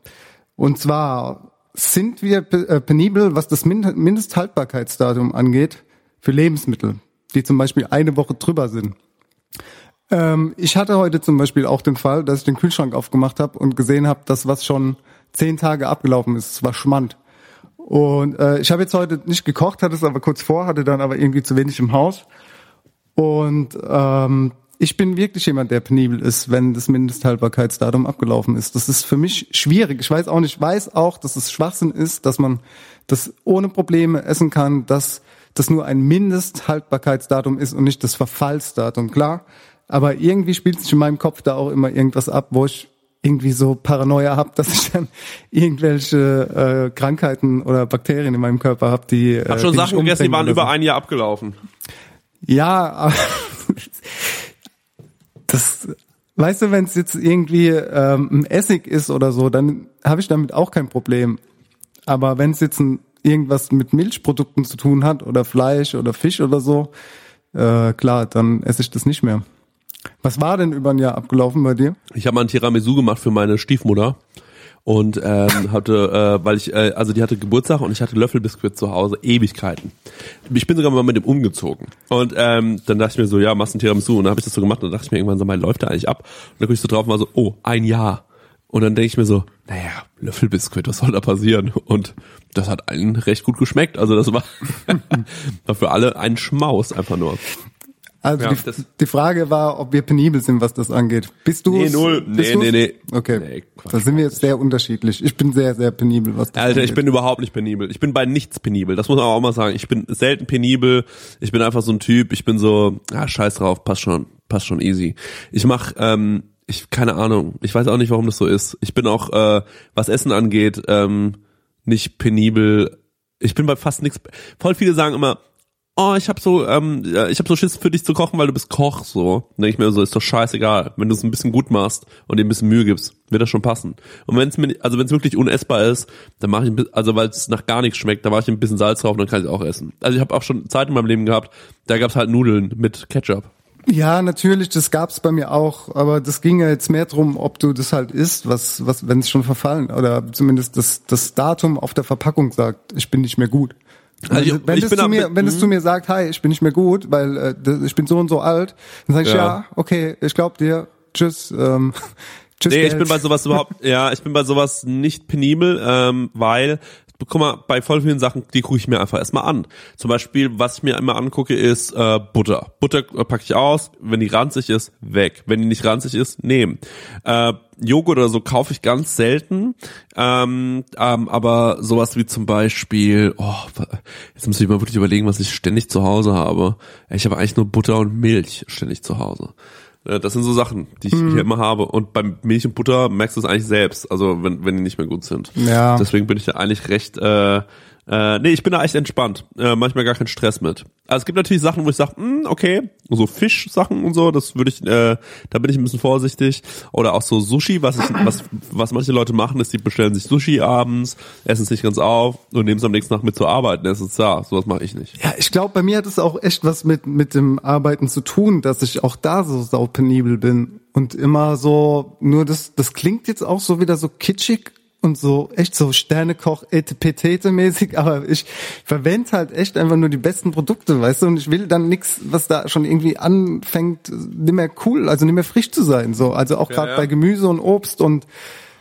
Und zwar, sind wir äh, penibel, was das Min- Mindesthaltbarkeitsdatum angeht für Lebensmittel, die zum Beispiel eine Woche drüber sind? Ähm, ich hatte heute zum Beispiel auch den Fall, dass ich den Kühlschrank aufgemacht habe und gesehen habe, dass was schon zehn Tage abgelaufen ist. Es war Schmand. Und äh, ich habe jetzt heute nicht gekocht, hatte es aber kurz vor, hatte dann aber irgendwie zu wenig im Haus. Und ähm, ich bin wirklich jemand, der penibel ist, wenn das Mindesthaltbarkeitsdatum abgelaufen ist. Das ist für mich schwierig. Ich weiß auch nicht, ich weiß auch, dass es Schwachsinn ist, dass man das ohne Probleme essen kann, dass das nur ein Mindesthaltbarkeitsdatum ist und nicht das Verfallsdatum, klar. Aber irgendwie spielt sich in meinem Kopf da auch immer irgendwas ab, wo ich irgendwie so Paranoia habe, dass ich dann irgendwelche äh, Krankheiten oder Bakterien in meinem Körper habe, die Hab äh, schon die Sachen gegessen, die waren über ein Jahr abgelaufen. Ja, aber das, weißt du, wenn es jetzt irgendwie ähm, ein Essig ist oder so, dann habe ich damit auch kein Problem. Aber wenn es jetzt ein, irgendwas mit Milchprodukten zu tun hat oder Fleisch oder Fisch oder so, äh, klar, dann esse ich das nicht mehr. Was war denn über ein Jahr abgelaufen bei dir? Ich habe mal ein Tiramisu gemacht für meine Stiefmutter und ähm, hatte, äh, weil ich, äh, also die hatte Geburtstag und ich hatte Löffelbiskuit zu Hause, Ewigkeiten. Ich bin sogar mal mit dem umgezogen und ähm, dann dachte ich mir so, ja, machst ein Tiramisu und dann habe ich das so gemacht und dann dachte ich mir irgendwann so, mein läuft der eigentlich ab? Und dann guck ich so drauf und war so, oh, ein Jahr. Und dann denke ich mir so, naja, Löffelbiskuit, was soll da passieren? Und das hat allen recht gut geschmeckt. Also das war, war für alle ein Schmaus einfach nur. Also Ja, die, die Frage war, ob wir penibel sind, was das angeht. Bist du Nee, null. Bist Nee, du's? nee, nee. Okay, Nee, da sind wir jetzt sehr unterschiedlich. Ich bin sehr, sehr penibel, was das Alter, angeht. ich bin überhaupt nicht penibel. Ich bin bei nichts penibel. Das muss man auch mal sagen. Ich bin selten penibel. Ich bin einfach so ein Typ. Ich bin so, ah, scheiß drauf, passt schon, passt schon easy. Ich mach, ähm, ich keine Ahnung. Ich weiß auch nicht, warum das so ist. Ich bin auch, äh, was Essen angeht, ähm, nicht penibel. Ich bin bei fast nichts. Voll viele sagen immer, oh, ich habe so, ähm, ich habe so Schiss für dich zu kochen, weil du bist Koch. So, dann denke ich mir so, ist doch scheißegal. Wenn du es ein bisschen gut machst und dir ein bisschen Mühe gibst, wird das schon passen. Und wenn es mir, also wenn es wirklich unessbar ist, dann mache ich, ein bi- also weil es nach gar nichts schmeckt, dann mache ich ein bisschen Salz drauf und dann kann ich auch essen. Also ich habe auch schon Zeit in meinem Leben gehabt, da gab's halt Nudeln mit Ketchup. Ja, natürlich, das gab's bei mir auch, aber das ging ja jetzt mehr drum, ob du das halt isst, was, was, wenn es schon verfallen oder zumindest das, das Datum auf der Verpackung sagt, ich bin nicht mehr gut. Also wenn ich- ich es zu mir, wenn es zu mir sagt, hi, ich bin nicht mehr gut, weil äh, ich bin so und so alt, dann sage ich ja, Ja. okay, ich glaub dir, tschüss, ähm, tschüss. Nee, ich Geld. bin bei sowas überhaupt, ja, ich bin bei sowas nicht penibel, ähm, weil, guck mal, bei voll vielen Sachen, die gucke ich mir einfach erstmal an. Zum Beispiel, was ich mir immer angucke, ist äh, Butter. Butter äh, packe ich aus, wenn die ranzig ist, weg. Wenn die nicht ranzig ist, nehmen. Äh, Joghurt oder so kaufe ich ganz selten, ähm, ähm, aber sowas wie zum Beispiel, oh, jetzt muss ich mal wirklich überlegen, was ich ständig zu Hause habe. Ich habe eigentlich nur Butter und Milch ständig zu Hause. Äh, Das sind so Sachen, die ich Mhm. hier immer habe. Und beim Milch und Butter merkst du es eigentlich selbst, also wenn, wenn die nicht mehr gut sind. Ja. Deswegen bin ich da eigentlich recht, äh, äh, nee, ich bin da echt entspannt. Äh, manchmal gar keinen Stress mit. Also es gibt natürlich Sachen, wo ich sage, okay, so Fischsachen und so, das würde ich, äh, da bin ich ein bisschen vorsichtig. Oder auch so Sushi, was ich, was, was manche Leute machen, ist, die bestellen sich Sushi abends, essen es nicht ganz auf und nehmen es am nächsten Tag mit zur Arbeit und essen es da. Sowas mache ich nicht. Ja, ich glaube, bei mir hat es auch echt was mit, mit dem Arbeiten zu tun, dass ich auch da so saupenibel bin und immer so, nur das, das klingt jetzt auch so wieder so kitschig und so echt so Sternekoch etepetete mäßig, aber ich verwende halt echt einfach nur die besten Produkte, weißt du, und ich will dann nix, was da schon irgendwie anfängt, nicht mehr cool, also nicht mehr frisch zu sein, so, also auch gerade ja. bei Gemüse und Obst und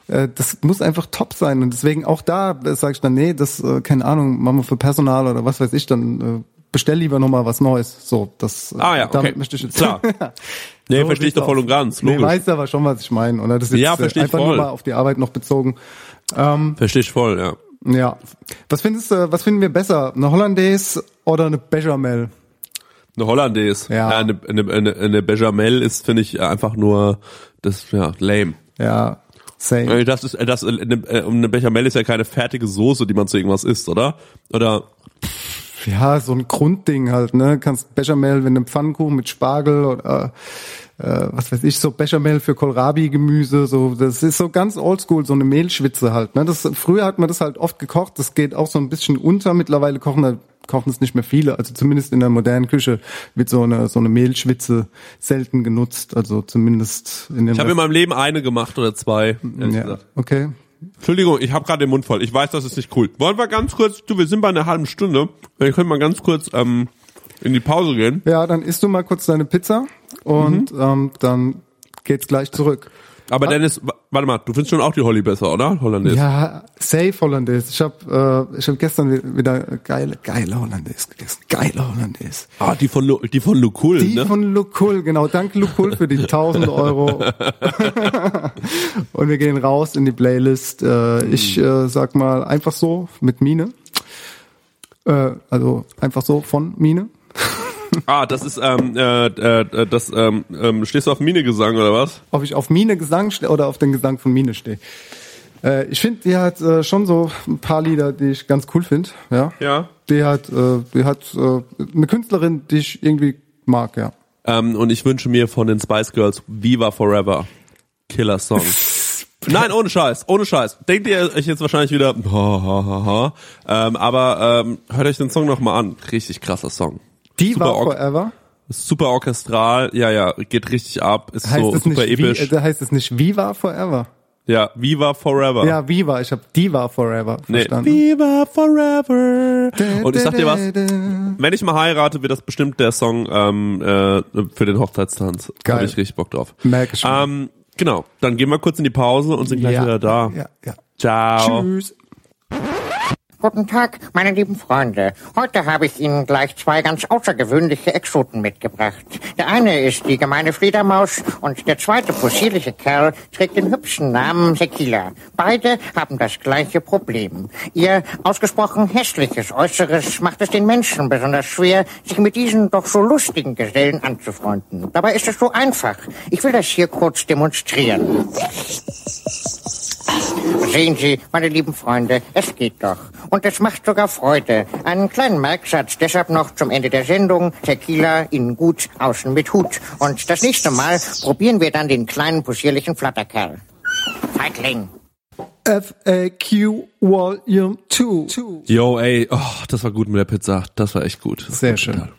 äh, das muss einfach top sein und deswegen auch da sage ich dann, nee, das, äh, keine Ahnung, machen wir für Personal oder was weiß ich, dann äh, bestell lieber nochmal was Neues. So, das äh, Ah ja, damit okay. möchte ich jetzt. Klar. Nee, So verstehe ich doch voll und ganz. Nee, Logisch. weißt aber schon, was ich meine, oder? Das ist Ja, äh, versteh ich einfach voll. nur mal auf die Arbeit noch bezogen. Ähm, Verstehe ich voll, ja. ja. Was findest du, was finden wir besser? Eine Hollandaise oder eine Bechamel? Eine Hollandaise. Ja. Ja. Eine, eine, eine, eine Bechamel ist, finde ich, einfach nur, das, ja, lame. Ja, same. Äh, Das ist, äh, das, eine, äh, eine Bechamel ist ja keine fertige Soße, die man zu irgendwas isst, oder? Oder, Ja, so ein Grundding halt, ne? Kannst Bechamel, wenn du einen Pfannkuchen mit Spargel oder äh, was weiß ich, so Bechamel für Kohlrabi-Gemüse, so das ist so ganz oldschool, so eine Mehlschwitze halt. Ne? Das, früher hat man das halt oft gekocht, das geht auch so ein bisschen unter. Mittlerweile kochen da kochen es nicht mehr viele, also zumindest in der modernen Küche wird so eine so eine Mehlschwitze selten genutzt, also zumindest in den ich habe in meinem Leben eine gemacht oder zwei. ja, gesagt. okay. Entschuldigung, ich habe gerade den Mund voll. Ich weiß, das ist nicht cool. Wollen wir ganz kurz, du, wir sind bei einer halben Stunde. Wir können mal ganz kurz ähm, in die Pause gehen. Ja, dann isst du mal kurz deine Pizza und ähm, dann geht's gleich zurück. Aber Dennis, wa- warte mal, du findest schon auch die Holly besser, oder? Hollandaise. Ja, safe Hollandaise. Ich habe äh, ich hab gestern wi- wieder geile, geile Hollandaise gegessen. Geile Hollandaise. Ah, die von, die von Lukul, Die ne? von Lukul, genau. Danke Lukul für die 1000 Euro. Und wir gehen raus in die Playlist. Äh, ich äh, sag mal einfach so mit Mine. Äh, also einfach so von Mine. Ah, das ist, ähm, äh, äh, das, ähm, ähm, stehst du auf Minegesang oder was? Ob ich auf Mine Gesang stehe oder auf den Gesang von Mine stehe. Äh, ich finde, die hat äh, schon so ein paar Lieder, die ich ganz cool finde. Ja. Ja. Die hat, äh, die hat äh, eine Künstlerin, die ich irgendwie mag, ja. Ähm, und ich wünsche mir von den Spice Girls Viva Forever. Killer Song. Nein, ohne Scheiß, ohne Scheiß. Denkt ihr euch jetzt wahrscheinlich wieder, ha, ha, ha, ha. Ähm, aber ähm, hört euch den Song nochmal an. Richtig krasser Song. Die Super war Forever. Super orchestral, ja, ja, geht richtig ab, ist Heißt so super episch. Wie, heißt es nicht Viva Forever? ja, Viva Forever. Ja, Viva. Ich habe Diva Forever Nee. verstanden. Viva Forever. Und ich sag dir was, wenn ich mal heirate, wird das bestimmt der Song ähm, äh, für den Hochzeitstanz. Da Geil. hab ich richtig Bock drauf. Merke schon. Ähm, genau, dann gehen wir kurz in die Pause und sind gleich ja, wieder da. Ja, ja. Ciao. Tschüss. Guten Tag, meine lieben Freunde. Heute habe ich Ihnen gleich zwei ganz außergewöhnliche Exoten mitgebracht. Der eine ist die gemeine Fledermaus und der zweite possierliche Kerl trägt den hübschen Namen Tequila. Beide haben das gleiche Problem. Ihr ausgesprochen hässliches Äußeres macht es den Menschen besonders schwer, sich mit diesen doch so lustigen Gesellen anzufreunden. Dabei ist es so einfach. Ich will das hier kurz demonstrieren. Sehen Sie, meine lieben Freunde, es geht doch. Und es macht sogar Freude. Einen kleinen Merksatz deshalb noch zum Ende der Sendung. Tequila innen gut, außen mit Hut. Und das nächste Mal probieren wir dann den kleinen possierlichen Flatterkerl. Feigling. FAQ Volume 2. Yo, ey, oh, das war gut mit der Pizza. Das war echt gut. Das Sehr schön. total.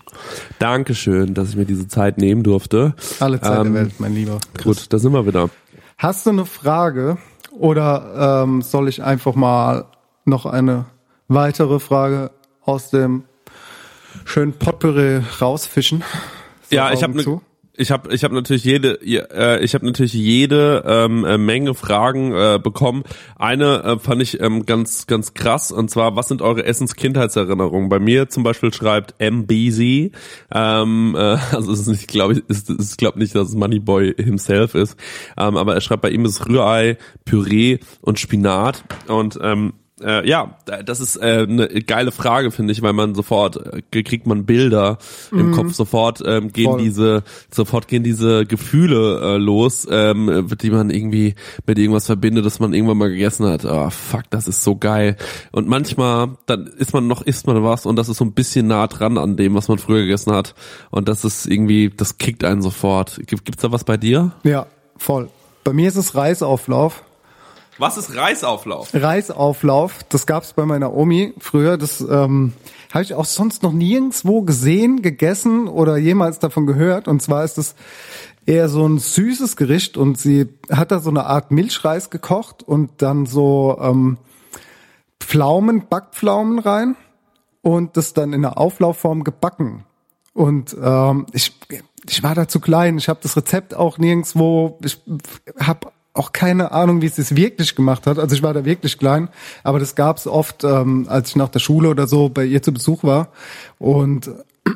Dankeschön, dass ich mir diese Zeit nehmen durfte. Alle Zeit Ähm, der Welt, mein Lieber. Gut, da sind wir wieder. Hast du eine Frage oder ähm, soll ich einfach mal noch eine weitere Frage aus dem schönen Potpourri rausfischen? So, Ja, ich habe zu. Ich habe ich habe natürlich jede äh, ich habe natürlich jede ähm, äh, Menge Fragen äh, bekommen. Eine äh, fand ich ähm, ganz ganz krass und zwar was sind eure Essens-Kindheitserinnerungen? Bei mir zum Beispiel schreibt MBZ, ähm, äh, also es ist nicht glaube ich ist ist glaube nicht, dass es Moneyboy himself ist, ähm, aber er schreibt bei ihm ist Rührei, Püree und Spinat und ähm, äh, ja, das ist äh, eine geile Frage, finde ich, weil man sofort äh, kriegt man Bilder im Kopf, sofort ähm, gehen Voll. diese, sofort gehen diese Gefühle äh, los, ähm, die man irgendwie mit irgendwas verbindet, das man irgendwann mal gegessen hat. Ah, fuck, das ist so geil. Und manchmal, dann isst man noch, isst man was und das ist so ein bisschen nah dran an dem, was man früher gegessen hat. Und das ist irgendwie, das kickt einen sofort. Gibt, gibt's da was bei dir? Ja, voll. Bei mir ist es Reisauflauf. Was ist Reisauflauf? Reisauflauf, das gab's bei meiner Omi früher. Das ähm, habe ich auch sonst noch nirgendwo gesehen, gegessen oder jemals davon gehört. Und zwar ist es eher so ein süßes Gericht und sie hat da so eine Art Milchreis gekocht und dann so ähm, Pflaumen, Backpflaumen rein und das dann in einer Auflaufform gebacken. Und ähm, ich, ich war da zu klein. Ich habe das Rezept auch nirgendwo. Ich habe auch keine Ahnung, wie es es wirklich gemacht hat. Also ich war da wirklich klein, aber das gab's oft, ähm, als ich nach der Schule oder so bei ihr zu Besuch war. Und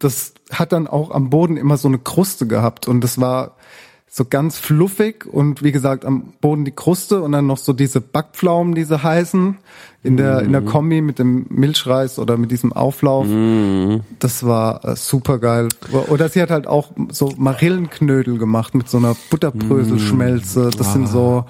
das hat dann auch am Boden immer so eine Kruste gehabt und das war so ganz fluffig und wie gesagt am Boden die Kruste und dann noch so diese Backpflaumen, diese heißen in der in der Kombi mit dem Milchreis oder mit diesem Auflauf. Das war äh, super geil. Oder sie hat halt auch so Marillenknödel gemacht mit so einer Butterbröselschmelze. Das sind so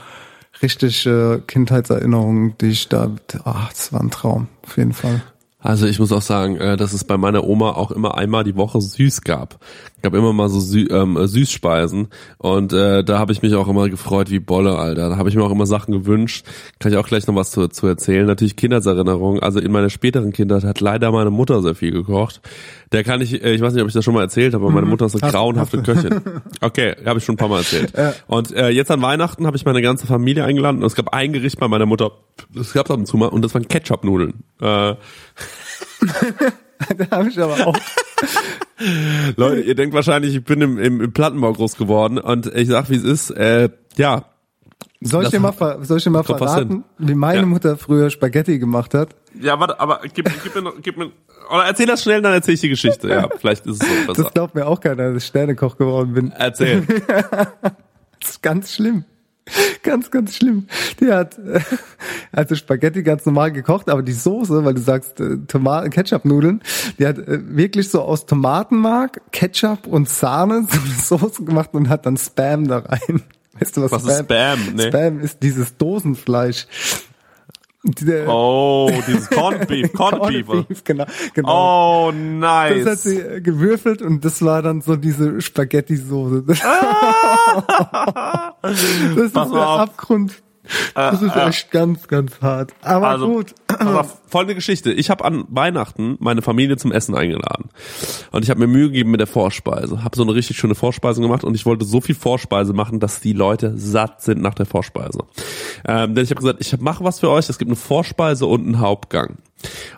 richtig äh, Kindheitserinnerungen, die ich da, ah, das war ein Traum, auf jeden Fall. Also ich muss auch sagen, äh, dass es bei meiner Oma auch immer einmal die Woche süß gab. Gab immer mal so Sü ähm, äh, Süßspeisen und äh, da habe ich mich auch immer gefreut wie Bolle, Alter. Da habe ich mir auch immer Sachen gewünscht. Kann ich auch gleich noch was zu, zu erzählen. Natürlich Kindheitserinnerungen. Also in meiner späteren Kindheit hat leider meine Mutter sehr viel gekocht. Der kann ich, äh, ich weiß nicht, ob ich das schon mal erzählt habe, aber meine Mutter ist eine Hast- grauenhafte hast. Köchin. Okay, habe ich schon ein paar Mal erzählt. Und äh, jetzt an Weihnachten habe ich meine ganze Familie eingeladen und es gab ein Gericht bei meiner Mutter, das gab es ab und zu mal und das waren Ketchup-Nudeln. Äh, da habe ich aber auch. Leute, ihr denkt wahrscheinlich, ich bin im, im, im Plattenbau groß geworden und ich sag, wie es ist. Äh, ja, Soll ich dir mal, ver- soll ich dir mal verraten, wie meine Ja. Mutter früher Spaghetti gemacht hat? ja, warte, aber gib, gib mir, noch, gib mir, oder erzähl das schnell, dann erzähl ich die Geschichte. Ja, vielleicht ist es so besser. Das glaubt mir auch keiner, dass ich Sternekoch geworden bin. Erzähl. Das ist ganz schlimm. Ganz, ganz schlimm. Die hat äh, also Spaghetti ganz normal gekocht, aber die Soße, weil du sagst äh, Tomaten, Ketchup-Nudeln, die hat äh, wirklich so aus Tomatenmark, Ketchup und Sahne so eine Soße gemacht und hat dann Spam da rein. Weißt du was, Was ist Spam? Nee. Spam ist dieses Dosenfleisch. Der- Oh, dieses Corned Beef, Corned Beef. genau, genau. Oh, nice. Das hat sie äh, gewürfelt und das war dann so diese Spaghetti-Soße. das ist Pass der mal auf. Abgrund. Das ist echt ganz, ganz hart. Aber Also, gut. auf, folgende Geschichte. Ich habe an Weihnachten meine Familie zum Essen eingeladen. Und ich habe mir Mühe gegeben mit der Vorspeise. Habe so eine richtig schöne Vorspeise gemacht und ich wollte so viel Vorspeise machen, dass die Leute satt sind nach der Vorspeise. Ähm, denn ich habe gesagt, ich mache was für euch. Es gibt eine Vorspeise und einen Hauptgang.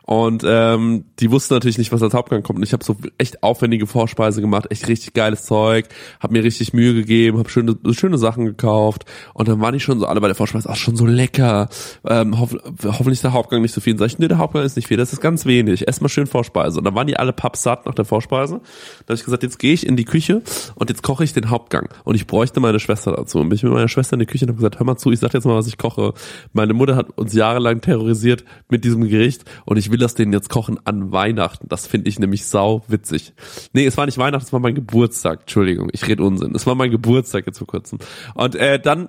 Und ähm, die wussten natürlich nicht, was als Hauptgang kommt. Und ich habe so echt aufwendige Vorspeise gemacht, echt richtig geiles Zeug, habe mir richtig Mühe gegeben, habe schöne, schöne Sachen gekauft. Und dann waren die schon so alle bei der Vorspeise, ach schon so lecker. Ähm, hoff, hoffentlich ist der Hauptgang nicht so viel. Und sag ich, nee, der Hauptgang ist nicht viel, das ist ganz wenig. Erstmal schön Vorspeise. Und dann waren die alle pappsatt nach der Vorspeise. Da habe ich gesagt, jetzt gehe ich in die Küche und jetzt koche ich den Hauptgang. Und ich bräuchte meine Schwester dazu. Und bin ich mit meiner Schwester in die Küche und habe gesagt, hör mal zu, ich sag jetzt mal, was ich koche. Meine Mutter hat uns jahrelang terrorisiert mit diesem Gericht und ich will das denen jetzt kochen an Weihnachten. Das finde ich nämlich sau witzig. Nee, es war nicht Weihnachten, es war mein Geburtstag. Entschuldigung, ich rede Unsinn. Es war mein Geburtstag jetzt vor kurzem. Und äh, dann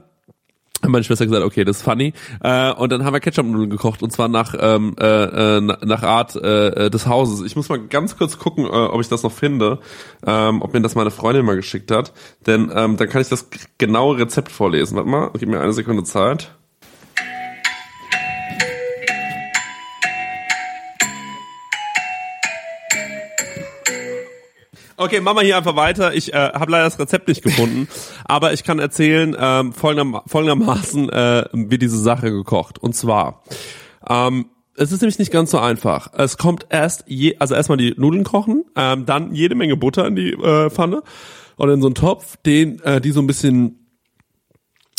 hat meine Schwester gesagt, okay, das ist funny. Äh, und dann haben wir Ketchup-Nudeln gekocht und zwar nach ähm, äh, äh, nach Art äh, des Hauses. Ich muss mal ganz kurz gucken, äh, ob ich das noch finde, ähm, ob mir das meine Freundin mal geschickt hat, denn ähm, dann kann ich das genaue Rezept vorlesen. Warte mal, gib mir eine Sekunde Zeit. Okay, machen wir hier einfach weiter. Ich äh, habe leider das Rezept nicht gefunden, aber ich kann erzählen ähm, folgender, folgendermaßen äh, wird diese Sache gekocht. Und zwar, ähm, es ist nämlich nicht ganz so einfach. Es kommt erst, je, also erstmal die Nudeln kochen, ähm, dann jede Menge Butter in die äh, Pfanne oder in so einen Topf, den äh, die so ein bisschen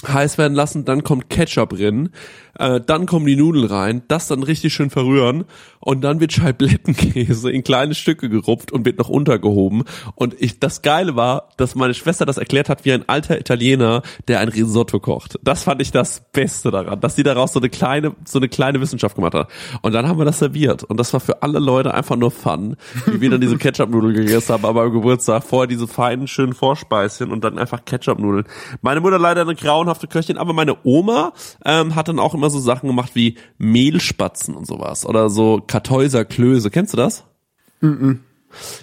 heiß werden lassen, dann kommt Ketchup drin, äh, dann kommen die Nudeln rein, das dann richtig schön verrühren und dann wird Scheiblettenkäse in kleine Stücke gerupft und wird noch untergehoben und ich das geile war, dass meine Schwester das erklärt hat wie ein alter Italiener, der ein Risotto kocht. Das fand ich das Beste daran, dass die daraus so eine kleine so eine kleine Wissenschaft gemacht hat. Und dann haben wir das serviert und das war für alle Leute einfach nur Fun, wie wir dann diese Ketchup-Nudeln gegessen haben, aber am Geburtstag vorher diese feinen schönen Vorspeischen und dann einfach Ketchup-Nudeln. Meine Mutter leider eine grauenhafte Köchin, aber meine Oma ähm, hat dann auch immer so Sachen gemacht wie Mehlspatzen und sowas oder so Kartäuserklöße. Kennst du das?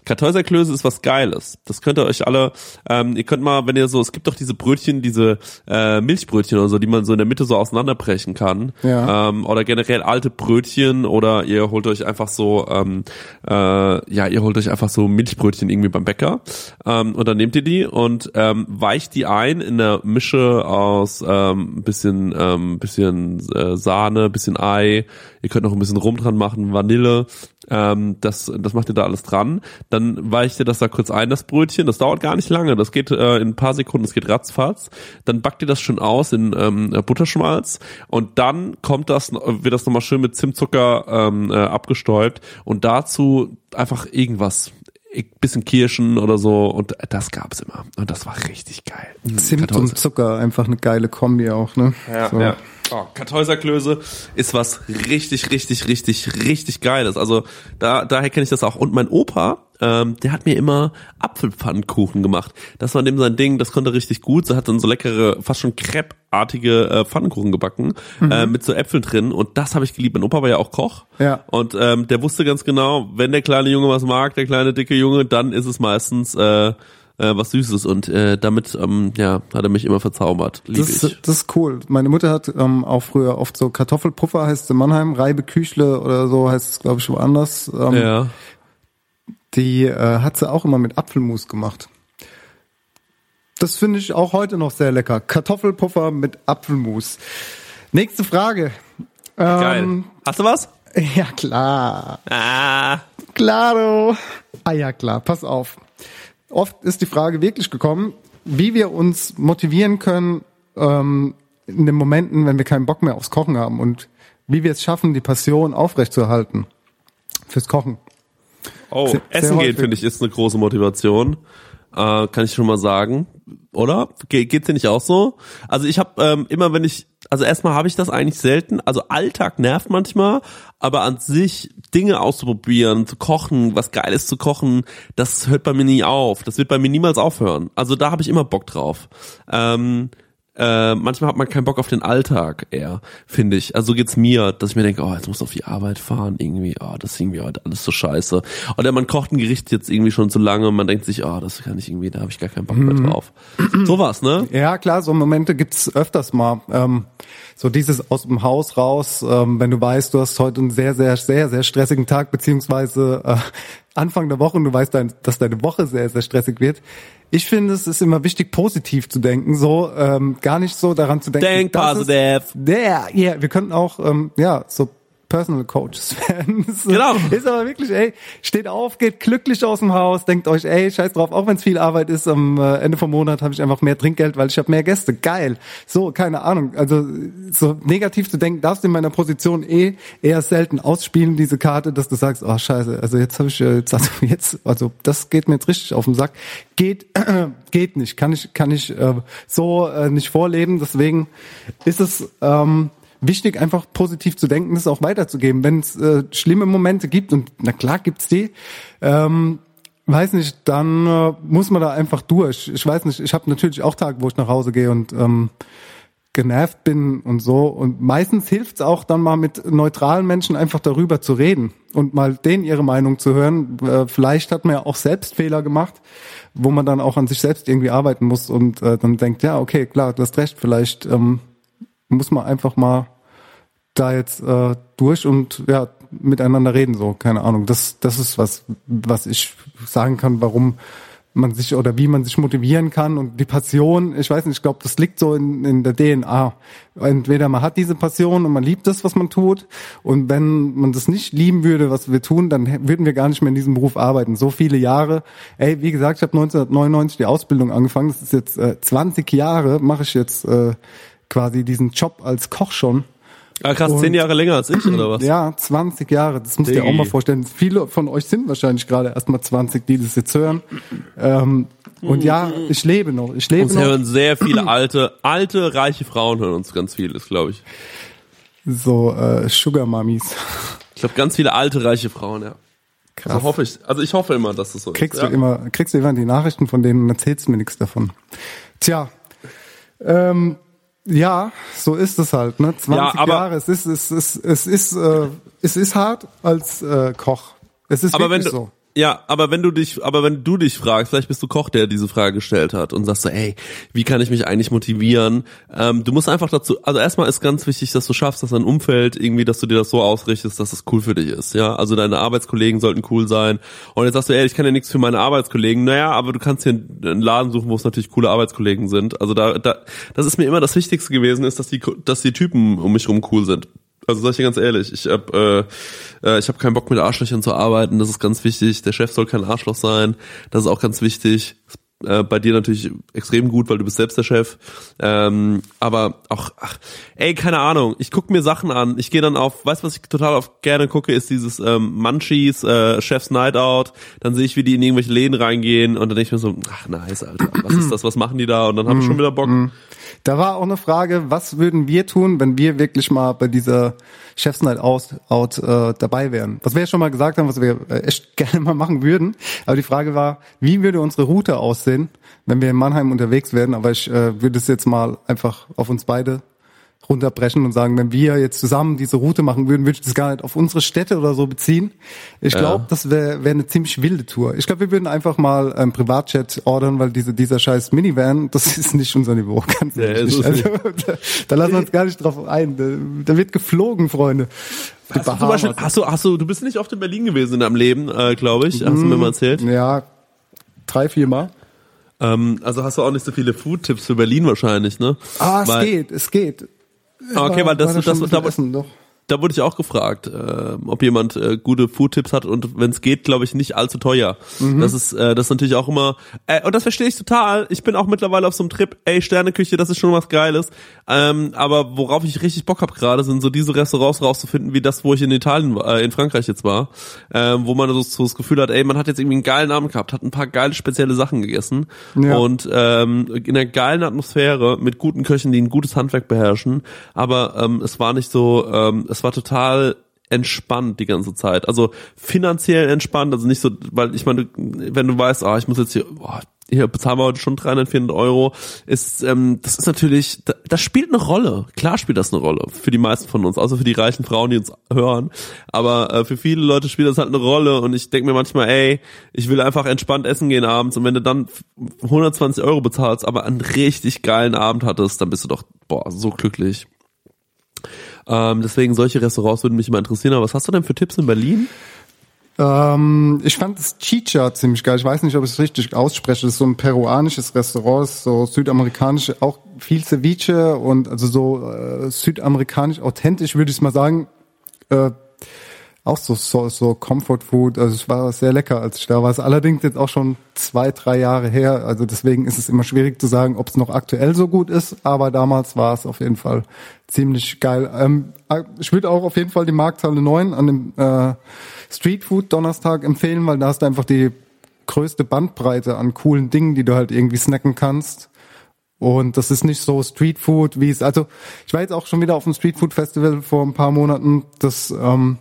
Kartäuserklöße ist was Geiles. Das könnt ihr euch alle, ähm, ihr könnt mal, wenn ihr so, es gibt doch diese Brötchen, diese äh, Milchbrötchen oder so, die man so in der Mitte so auseinanderbrechen kann. Ja. Ähm, oder generell alte Brötchen oder ihr holt euch einfach so, ähm, äh, ja, ihr holt euch einfach so Milchbrötchen irgendwie beim Bäcker ähm, und dann nehmt ihr die und ähm, weicht die ein in der Mische aus ähm, ein bisschen, ähm, bisschen äh, Sahne, bisschen Ei. Ihr könnt noch ein bisschen Rum dran machen, Vanille. Ähm, das, das macht ihr da alles dran. Dann weicht ihr das da kurz ein, das Brötchen. Das dauert gar nicht lange. Das geht äh, in ein paar Sekunden, das geht ratzfatz. Dann backt ihr das schon aus in ähm, Butterschmalz und dann kommt das, wird das nochmal schön mit Zimtzucker ähm, äh, abgestäubt und dazu einfach irgendwas. Bisschen Kirschen oder so und das gab's immer und das war richtig geil. Zimt und Zucker, einfach eine geile Kombi auch, ne? ja, So. ja. Oh, Kartäuserklöße ist was richtig, richtig, richtig, richtig Geiles. Also da, daher kenne ich das auch. Und mein Opa, ähm, der hat mir immer Apfelpfannkuchen gemacht. Das war dem sein Ding, das konnte richtig gut. So hat dann so leckere, fast schon Crepe-artige äh, Pfannkuchen gebacken äh, mit so Äpfeln drin. Und das habe ich geliebt. Mein Opa war ja auch Koch. Ja. Und ähm, der wusste ganz genau, wenn der kleine Junge was mag, der kleine dicke Junge, dann ist es meistens äh, äh, was Süßes. Und äh, damit ähm, ja, hat er mich immer verzaubert. Lieb Das, ich. das ist cool. Meine Mutter hat ähm, auch früher oft so Kartoffelpuffer, heißt es in Mannheim, Reibe Küchle oder so heißt es, glaube ich, woanders. Ähm, Ja. Die äh, hat sie auch immer mit Apfelmus gemacht. Das finde ich auch heute noch sehr lecker. Kartoffelpuffer mit Apfelmus. Nächste Frage. Geil. Ähm, Hast du was? ja, klar. Ah. Claro. Ah ja, klar, pass auf. Oft ist die Frage wirklich gekommen, wie wir uns motivieren können ähm, in den Momenten, wenn wir keinen Bock mehr aufs Kochen haben und wie wir es schaffen, die Passion aufrechtzuerhalten fürs Kochen. Oh, Sehr- sehr Essen gehen, häufig. finde ich, ist eine große Motivation. Äh, kann ich schon mal sagen. Oder? Ge geht's dir nicht auch so? Also ich habe ähm, immer, wenn ich, also erstmal habe ich das eigentlich selten. Also Alltag nervt manchmal, aber an sich Dinge auszuprobieren, zu kochen, was Geiles zu kochen, das hört bei mir nie auf. Das wird bei mir niemals aufhören. Also da habe ich immer Bock drauf. Ähm, äh, manchmal hat man keinen Bock auf den Alltag eher, finde ich. Also so geht's mir, dass ich mir denke, oh, jetzt muss ich auf die Arbeit fahren, irgendwie, oh, das ist irgendwie heute alles so scheiße. Oder man kocht ein Gericht jetzt irgendwie schon so lange und man denkt sich, oh, das kann ich irgendwie, da habe ich gar keinen Bock mehr drauf. Sowas, ne? Ja, klar, so Momente gibt's öfters mal. Ähm, so dieses aus dem Haus raus, ähm, wenn du weißt, du hast heute einen sehr, sehr, sehr, sehr stressigen Tag, beziehungsweise äh, Anfang der Woche und du weißt, dass deine Woche sehr, sehr stressig wird. Ich finde, es ist immer wichtig, positiv zu denken, so ähm, gar nicht so daran zu denken. Denk positive. Yeah, yeah, wir könnten auch ähm, ja so Personal Coaches werden. So, Genau. Ist aber wirklich, ey, steht auf, geht glücklich aus dem Haus, denkt euch, ey, scheiß drauf, auch wenn es viel Arbeit ist, am äh, Ende vom Monat habe ich einfach mehr Trinkgeld, weil ich habe mehr Gäste. Geil. So, keine Ahnung. Also so negativ zu denken, darfst du in meiner Position eh eher selten ausspielen, diese Karte, dass du sagst, oh scheiße, also jetzt habe ich äh, jetzt, also jetzt, also das geht mir jetzt richtig auf den Sack. Geht, geht nicht, kann ich, kann ich äh, so äh, nicht vorleben. Deswegen ist es ähm, wichtig, einfach positiv zu denken, das auch weiterzugeben. Wenn es äh, schlimme Momente gibt, und na klar gibt's die, ähm, weiß nicht, dann äh, muss man da einfach durch. Ich weiß nicht, ich habe natürlich auch Tage, wo ich nach Hause gehe und ähm, genervt bin und so. Und meistens hilft's auch dann mal mit neutralen Menschen einfach darüber zu reden und mal denen ihre Meinung zu hören. Äh, vielleicht hat man ja auch selbst Fehler gemacht, wo man dann auch an sich selbst irgendwie arbeiten muss und äh, dann denkt, ja, okay, klar, du hast recht, vielleicht ähm, muss man einfach mal da jetzt äh, durch und ja miteinander reden so keine Ahnung. Das das ist was was ich sagen kann warum man sich oder wie man sich motivieren kann und die Passion ich weiß nicht ich glaube das liegt so in, in der DNA entweder man hat diese Passion und man liebt das was man tut und wenn man das nicht lieben würde was wir tun dann würden wir gar nicht mehr in diesem Beruf arbeiten. So viele Jahre. Ey wie gesagt ich habe 1999 die Ausbildung angefangen. Das ist jetzt äh, 20 Jahre mache ich jetzt äh, quasi diesen Job als Koch schon Ah, krass, zehn Jahre länger als ich, oder was? ja, 20 Jahre, das musst dir auch mal vorstellen. Viele von euch sind wahrscheinlich gerade erst mal 20, die das jetzt hören. Ähm, und ja, ich lebe noch. Ich lebe Uns noch. hören sehr viele alte, alte, reiche Frauen hören uns ganz vieles, glaube ich. So äh, Sugar Mummies. Ich glaube, ganz viele alte, reiche Frauen, ja. Krass. Also hoffe ich, also ich hoffe immer, dass das so Kriegst ist. du immer, kriegst du immer die Nachrichten von denen und erzählst mir nichts davon. Tja. Ähm, ja, so ist es halt, ne? 20 Ja, aber- Jahre, es ist, es ist, es ist, äh, es ist hart als äh, Koch. Es ist aber wenn wirklich du, so. Ja, aber wenn du dich, aber wenn du dich fragst, vielleicht bist du Koch, der diese Frage gestellt hat und sagst so, ey, wie kann ich mich eigentlich motivieren? Ähm, du musst einfach dazu, also erstmal ist ganz wichtig, dass du schaffst, dass dein Umfeld irgendwie, dass du dir das so ausrichtest, dass das cool für dich ist, ja. Also deine Arbeitskollegen sollten cool sein. Und jetzt sagst du, ey, ich kann ja nichts für meine Arbeitskollegen. Naja, aber du kannst hier einen Laden suchen, wo es natürlich coole Arbeitskollegen sind. Also da, da, das ist mir immer das Wichtigste gewesen, ist, dass die, dass die Typen um mich rum cool sind. Also sag ich dir ganz ehrlich, ich hab, äh, äh, ich hab keinen Bock mit Arschlöchern zu arbeiten, das ist ganz wichtig. Der Chef soll kein Arschloch sein, das ist auch ganz wichtig. Äh, bei dir natürlich extrem gut, weil du bist selbst der Chef. Ähm, aber auch, ach, ey, keine Ahnung, ich guck mir Sachen an. Ich gehe dann auf, weißt du, was ich total oft gerne gucke, ist dieses ähm, Munchies, äh, Chef's Night Out. Dann sehe ich, wie die in irgendwelche Läden reingehen und dann denke ich mir so, ach nice, Alter, was ist das, was machen die da? Und dann habe ich schon wieder Bock. Da war auch eine Frage, was würden wir tun, wenn wir wirklich mal bei dieser Chefs Night Out, out äh, dabei wären? Was wir ja schon mal gesagt haben, was wir äh, echt gerne mal machen würden. Aber die Frage war, wie würde unsere Route aussehen, wenn wir in Mannheim unterwegs wären? Aber ich äh, würde es jetzt mal einfach auf uns beide runterbrechen und sagen, wenn wir jetzt zusammen diese Route machen würden, würde ich das gar nicht auf unsere Städte oder so beziehen. Ich glaube, das wäre wär eine ziemlich wilde Tour. Ich glaube, wir würden einfach mal ein Privatjet ordern, weil diese, dieser scheiß Minivan, das ist nicht unser Niveau. Ganz Ja, ehrlich. also, da, da lassen wir uns gar nicht drauf ein. Da, da wird geflogen, Freunde. Hast du, zum Beispiel, hast du, hast du, du bist nicht oft in Berlin gewesen in deinem Leben, äh, glaube ich. Hast du mir mal erzählt? Ja, drei, vier Mal. Ähm, also hast du auch nicht so viele Food-Tipps für Berlin wahrscheinlich, ne? Ah, es Weil- geht, es geht. Ah, Okay, weil das, War das, da das, schon ein da, bisschen Essen, doch. Da wurde ich auch gefragt, äh, ob jemand äh, gute Food-Tipps hat und wenn es geht, glaube ich, nicht allzu teuer. Das ist äh, das ist natürlich auch immer, äh, und das verstehe ich total. Ich bin auch mittlerweile auf so einem Trip, ey, Sterneküche, das ist schon was Geiles. Ähm, aber worauf ich richtig Bock habe gerade, sind so diese Restaurants rauszufinden, wie das, wo ich in Italien, äh, in Frankreich jetzt war, ähm, wo man so, so das Gefühl hat, ey, man hat jetzt irgendwie einen geilen Abend gehabt, hat ein paar geile spezielle Sachen gegessen Ja. und ähm, in einer geilen Atmosphäre mit guten Köchen, die ein gutes Handwerk beherrschen. Aber ähm, es war nicht so, ähm, es war total entspannt die ganze Zeit. Also finanziell entspannt, also nicht so, weil ich meine, wenn du weißt, ah, ich muss jetzt hier, boah, hier bezahlen wir heute schon 300, 400 Euro, ist, ähm, das ist natürlich, da- das spielt eine Rolle. Klar spielt das eine Rolle für die meisten von uns, außer für die reichen Frauen, die uns hören. Aber äh, für viele Leute spielt das halt eine Rolle und ich denke mir manchmal, ey, ich will einfach entspannt essen gehen abends und wenn du dann 120 Euro bezahlst, aber einen richtig geilen Abend hattest, dann bist du doch, boah, so glücklich. Ähm, deswegen solche Restaurants würden mich immer interessieren. Aber was hast du denn für Tipps in Berlin? Ähm, ich fand das Chicha ziemlich geil. Ich weiß nicht, ob ich es richtig ausspreche. Das ist so ein peruanisches Restaurant, so südamerikanisch, auch viel Ceviche und also so äh, südamerikanisch authentisch, würde ich mal sagen. Äh, auch so, so, so Comfort Food. Also es war sehr lecker, als ich da war. Es allerdings jetzt auch schon zwei, drei Jahre her. Also deswegen ist es immer schwierig zu sagen, ob es noch aktuell so gut ist. Aber damals war es auf jeden Fall ziemlich geil. Ähm, ich würde auch auf jeden Fall die Markthalle 9 an dem äh, Street Food Donnerstag empfehlen, weil da hast du einfach die größte Bandbreite an coolen Dingen, die du halt irgendwie snacken kannst. Und das ist nicht so Street Food, wie es, also ich war jetzt auch schon wieder auf dem Street Food Festival vor ein paar Monaten. Das ähm,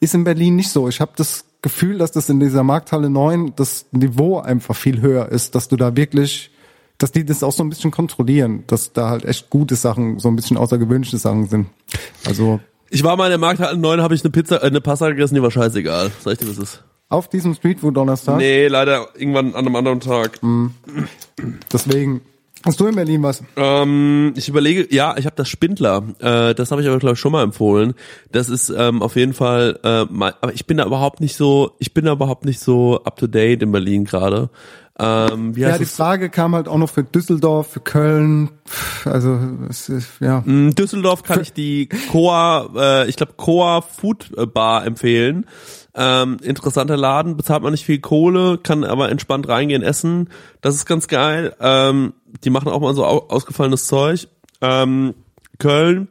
ist in Berlin nicht so. Ich habe das Gefühl, dass das in dieser Markthalle 9 das Niveau einfach viel höher ist, dass du da wirklich, dass die das auch so ein bisschen kontrollieren, dass da halt echt gute Sachen, so ein bisschen außergewöhnliche Sachen sind. Also Ich war mal in der Markthalle 9, habe ich eine Pizza, äh, eine Pasta gegessen, die war scheißegal. Sag ich dir, was ist. auf diesem Street Food Donnerstag. Nee, leider irgendwann an einem anderen Tag. Deswegen. Hast du in Berlin was? Ähm, ich überlege, ja, ich habe das Spindler. Äh, das habe ich aber glaube ich schon mal empfohlen. Das ist ähm, auf jeden Fall, äh, mein, aber ich bin da überhaupt nicht so, ich bin da überhaupt nicht so up to date in Berlin gerade. Ähm, Ja, die es? Frage kam halt auch noch für Düsseldorf, für Köln. Also es ist, ja. In Düsseldorf kann ich die Coa, äh, ich glaube Coa Food Bar empfehlen. Ähm, interessanter Laden, bezahlt man nicht viel Kohle, kann aber entspannt reingehen essen. Das ist ganz geil. Ähm, die machen auch mal so au ausgefallenes Zeug. Ähm, Köln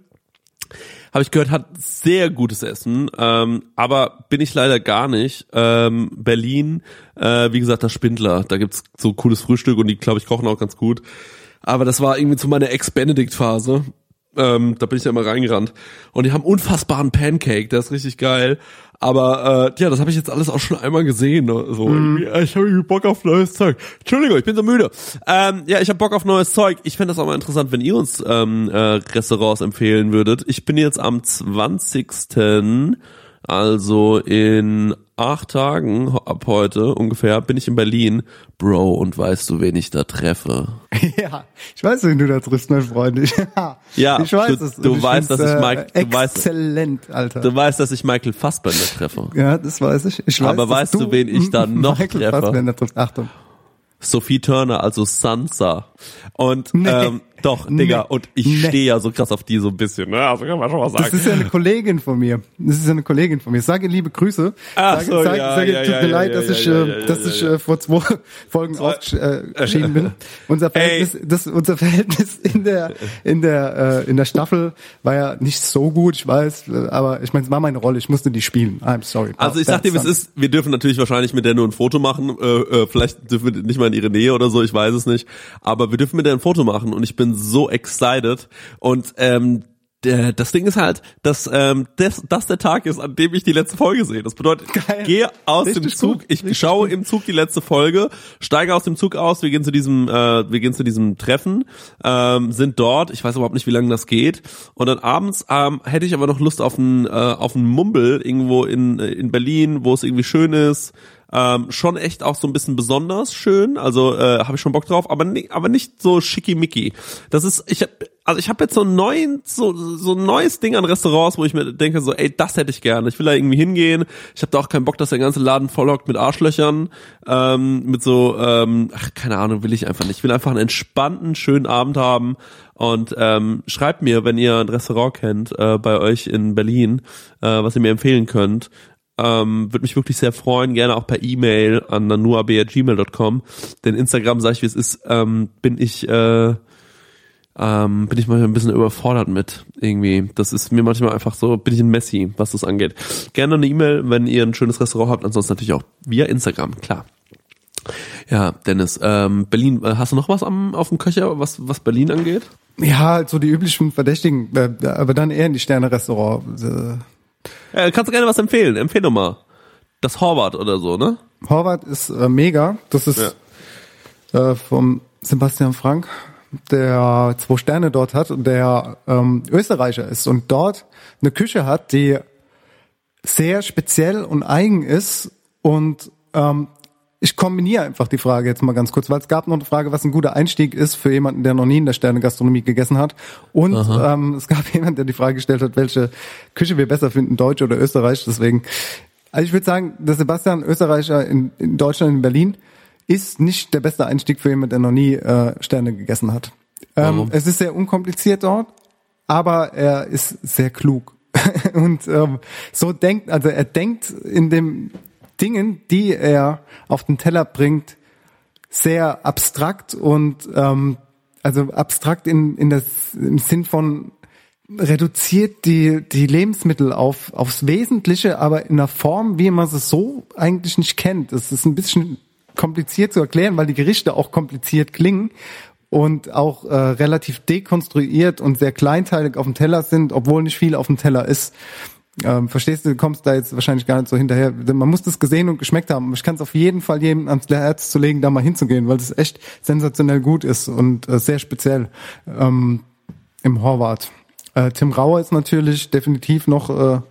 habe ich gehört, hat sehr gutes Essen, ähm, aber bin ich leider gar nicht. Ähm, Berlin, äh, wie gesagt, das Spindler, da gibt's so cooles Frühstück und die, glaube ich, kochen auch ganz gut. Aber das war irgendwie zu meiner Ex-Benedict-Phase. Ähm, da bin ich ja immer reingerannt. Und die haben unfassbaren Pancake, der ist richtig geil. Aber äh, ja, das habe ich jetzt alles auch schon einmal gesehen. Ne? So, äh, ich habe irgendwie Bock auf neues Zeug. Entschuldigung, ich bin so müde. Ähm, ja, ich habe Bock auf neues Zeug. Ich fände das auch mal interessant, wenn ihr uns ähm, äh, Restaurants empfehlen würdet. Ich bin jetzt am 20. Also in acht Tagen ab heute ungefähr bin ich in Berlin. Bro, und weißt du, wen ich da treffe? ja, ich weiß, wen du da triffst, mein Freund. Ich, Ja, ich weiß du- es. du weißt, dass ich äh, Mike- du weißt- exzellent, Alter. Du weißt, dass ich Michael Fassbender treffe. ja, das weiß ich. ich weiß, Aber weißt du, wen ich da noch Michael treffe? Fassbender triffst. Achtung. Sophie Turner, also Sansa. Und Nee. ähm, doch, Digga, Nee. und ich Nee. stehe ja so krass auf die so ein bisschen, ne? Also kann man schon mal sagen. Das ist ja eine Kollegin von mir. Das ist ja eine Kollegin von mir. Sage liebe Grüße. Ach sage, so, sage, ja, sage ja, tut ja, mir leid, dass ich, äh, dass ich äh, vor zwei Folgen ausgeschieden bin. Unser Verhältnis, das, unser Verhältnis in der in der äh, in der Staffel war ja nicht so gut, ich weiß, äh, aber ich meine, es war meine Rolle. Ich musste die spielen. I'm sorry. Also ich sag dir, wie es ist, wir dürfen natürlich wahrscheinlich mit der nur ein Foto machen, äh, äh, vielleicht dürfen wir nicht mal in ihre Nähe oder so, ich weiß es nicht, aber wir dürfen mit der ein Foto machen und ich bin so excited und ähm, das Ding ist halt, dass ähm, das, das der Tag ist, an dem ich die letzte Folge sehe. Das bedeutet, Geil. ich gehe aus dem Richtig Zug, gut, ich richtig schaue gut. im Zug die letzte Folge, steige aus dem Zug aus, wir gehen zu diesem, äh, wir gehen zu diesem Treffen, ähm, sind dort, ich weiß überhaupt nicht, wie lange das geht. Und dann abends ähm, hätte ich aber noch Lust auf einen, äh, auf einen Mumble irgendwo in, äh, in Berlin, wo es irgendwie schön ist. Ähm, schon echt auch so ein bisschen besonders schön. Also äh, habe ich schon Bock drauf, aber nicht, aber nicht so schickimicki. Das ist, ich hab, also ich habe jetzt so ein neuen, so so ein neues Ding an Restaurants, wo ich mir denke so, ey, das hätte ich gerne. Ich will da irgendwie hingehen. Ich habe da auch keinen Bock, dass der ganze Laden volllockt mit Arschlöchern, ähm, mit so, ähm, ach keine Ahnung, will ich einfach nicht. Ich will einfach einen entspannten, schönen Abend haben. Und ähm, schreibt mir, wenn ihr ein Restaurant kennt äh, bei euch in Berlin, äh, was ihr mir empfehlen könnt. Ähm, Würde mich wirklich sehr freuen, gerne auch per E-Mail an nanuab.gmail.com. Denn Instagram, sag ich wie es ist, ähm, bin ich äh, ähm, bin ich manchmal ein bisschen überfordert mit irgendwie. Das ist mir manchmal einfach so, bin ich ein Messi, was das angeht. Gerne eine E-Mail, wenn ihr ein schönes Restaurant habt, ansonsten natürlich auch via Instagram, klar. Ja, Dennis, ähm, Berlin, äh, hast du noch was am, auf dem Köcher, was, was Berlin angeht? Ja, halt so die üblichen Verdächtigen, äh, aber dann eher in die Sterne-Restaurant. Äh, Äh, kannst du gerne was empfehlen? Empfehl doch mal. Das Horvath oder so, ne? Horvath ist äh, mega. Das ist äh, vom Sebastian Frank, der zwei Sterne dort hat und der ähm, Österreicher ist und dort eine Küche hat, die sehr speziell und eigen ist und ähm, ich kombiniere einfach die Frage jetzt mal ganz kurz, weil es gab noch eine Frage, was ein guter Einstieg ist für jemanden, der noch nie in der Sterne-Gastronomie gegessen hat. Und ähm, es gab jemanden, der die Frage gestellt hat, welche Küche wir besser finden, Deutsch oder Österreich. Deswegen, also ich würde sagen, der Sebastian Österreicher in, in Deutschland, in Berlin, ist nicht der beste Einstieg für jemanden, der noch nie äh, Sterne gegessen hat. Ähm, Warum? es ist sehr unkompliziert dort, aber er ist sehr klug. Und ähm, so denkt, also er denkt in dem Dingen, die er auf den Teller bringt, sehr abstrakt und ähm, also abstrakt in, in das im Sinn von reduziert die die Lebensmittel auf aufs Wesentliche, aber in einer Form, wie man es so eigentlich nicht kennt. Das ist ein bisschen kompliziert zu erklären, weil die Gerichte auch kompliziert klingen und auch äh, relativ dekonstruiert und sehr kleinteilig auf dem Teller sind, obwohl nicht viel auf dem Teller ist. Ähm, verstehst du, du kommst da jetzt wahrscheinlich gar nicht so hinterher. Man muss das gesehen und geschmeckt haben. Ich kann es auf jeden Fall jedem ans Herz zu legen, da mal hinzugehen, weil das echt sensationell gut ist und äh, sehr speziell ähm, im Horvath. Äh, Tim Rauer ist natürlich definitiv noch äh,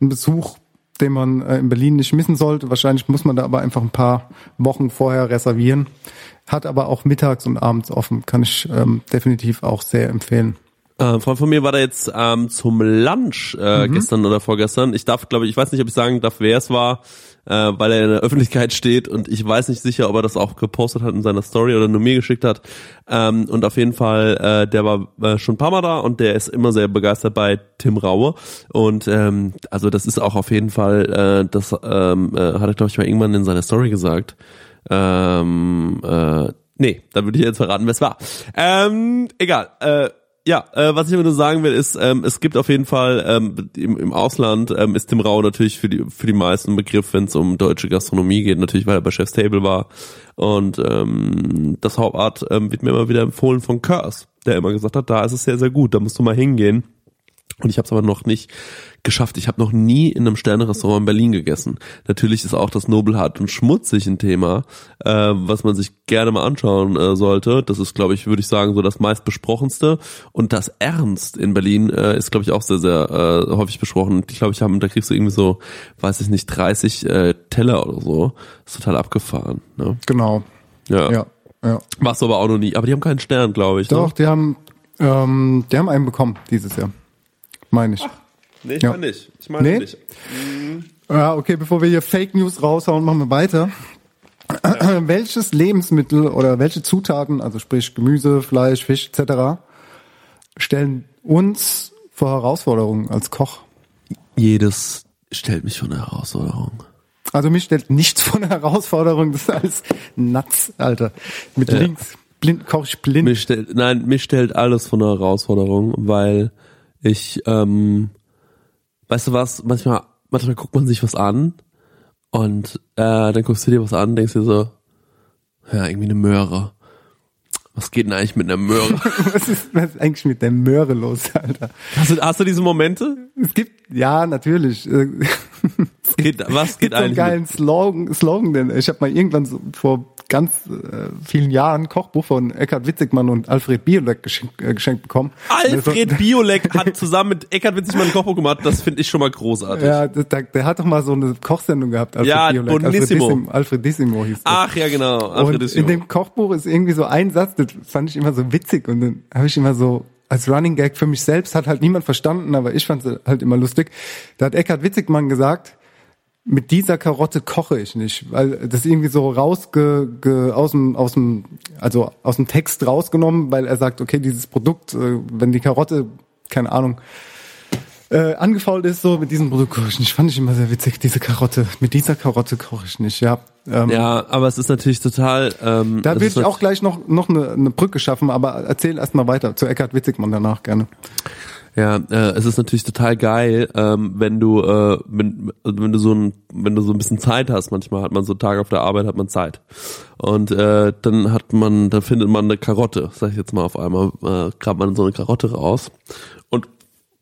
ein Besuch, den man äh, in Berlin nicht missen sollte. Wahrscheinlich muss man da aber einfach ein paar Wochen vorher reservieren. Hat aber auch mittags und abends offen. Kann ich ähm, definitiv auch sehr empfehlen. Äh, ein Freund von mir war da jetzt ähm, zum Lunch äh, gestern oder vorgestern. Ich darf, glaube ich, ich weiß nicht, ob ich sagen darf, wer es war, äh, weil er in der Öffentlichkeit steht und ich weiß nicht sicher, ob er das auch gepostet hat in seiner Story oder nur mir geschickt hat. Ähm, und auf jeden Fall, äh, der war äh, schon ein paar Mal da und der ist immer sehr begeistert bei Tim Raue. Und ähm, also das ist auch auf jeden Fall, äh, das ähm, äh, hat er, glaube ich, mal irgendwann in seiner Story gesagt. Ähm, äh, nee, da würde ich jetzt verraten, wer es war. Ähm, egal. Äh, ja, äh, was ich aber nur sagen will, ist, ähm, es gibt auf jeden Fall ähm, im, im Ausland ähm, ist Tim Rau natürlich für die für die meisten Begriff, wenn es um deutsche Gastronomie geht, natürlich weil er bei Chef's Table war und ähm, das Hauptart ähm, wird mir immer wieder empfohlen von Curse, der immer gesagt hat, da ist es sehr sehr gut, da musst du mal hingehen. Und ich habe es aber noch nicht geschafft. Ich habe noch nie in einem Sterne-Restaurant in Berlin gegessen. Natürlich ist auch das Nobelhart und schmutzig ein Thema, äh, was man sich gerne mal anschauen äh, sollte. Das ist, glaube ich, würde ich sagen, so das meistbesprochenste. Und das Ernst in Berlin äh, ist, glaube ich, auch sehr, sehr äh, häufig besprochen. Ich glaube, ich habe, da kriegst du irgendwie so, weiß ich nicht, 30 äh, Teller oder so. ist total abgefahren. Ne? Genau. Ja. Ja. ja. Warst du aber auch noch nie. Aber die haben keinen Stern, glaube ich. Doch, Ne? die haben, ähm, die haben einen bekommen dieses Jahr. Meine ich. Nee, ich Ja. meine nicht. Ich meine Nee? nicht. Ja, okay, bevor wir hier Fake News raushauen, machen wir weiter. Welches Lebensmittel oder welche Zutaten, also sprich Gemüse, Fleisch, Fisch etc., stellen uns vor Herausforderungen als Koch? Jedes stellt mich vor eine Herausforderung. Also mich stellt nichts vor eine Herausforderung, das ist alles Nuts, Alter. Mit links, blind, koch ich blind. Mich stellt, nein, mich stellt alles vor eine Herausforderung, weil ich, ähm, weißt du was, manchmal, manchmal guckt man sich was an und äh, dann guckst du dir was an, denkst dir so, ja, irgendwie eine Möhre. Was geht denn eigentlich mit einer Möhre? Was ist, was ist eigentlich mit der Möhre los, Alter? hast, du, hast du diese Momente? Es gibt, ja, natürlich. Was geht, was geht so einen geilen Slogan, Slogan denn ich habe mal irgendwann so vor ganz äh, vielen Jahren ein Kochbuch von Eckhard Witzigmann und Alfred Biolek geschenkt, äh, geschenkt bekommen. Alfred Biolek hat zusammen mit Eckart Witzigmann ein Kochbuch gemacht. Das finde ich schon mal großartig. Ja, der, der hat doch mal so eine Kochsendung gehabt. Alfred Ja, Biolek. Bonissimo. Alfred Dissimo, Alfred Dissimo hieß das. Ach ja, genau. Alfred und in dem Kochbuch ist irgendwie so ein Satz, das fand ich immer so witzig und dann habe ich immer so als Running Gag für mich selbst hat halt niemand verstanden, aber ich fand es halt immer lustig. Da hat Eckhard Witzigmann gesagt, mit dieser Karotte koche ich nicht, weil das irgendwie so rausge ge, aus dem aus dem also aus dem Text rausgenommen, weil er sagt, okay, dieses Produkt, äh, wenn die Karotte keine Ahnung äh, angefault ist, so mit diesem Produkt koche ich nicht. Fand ich immer sehr witzig, diese Karotte. Mit dieser Karotte koche ich nicht, ja. Ähm, ja, aber es ist natürlich total. Ähm, da es will ich auch gleich noch, noch eine, eine Brücke schaffen, aber erzähl erst mal weiter zu Eckhard Witzigmann danach gerne. Ja, äh, es ist natürlich total geil, ähm, wenn du, äh, wenn, wenn du so ein, wenn du so ein bisschen Zeit hast. Manchmal hat man so Tage auf der Arbeit, hat man Zeit und äh, dann hat man, da findet man eine Karotte, sag ich jetzt mal auf einmal, äh, grabt man so eine Karotte raus und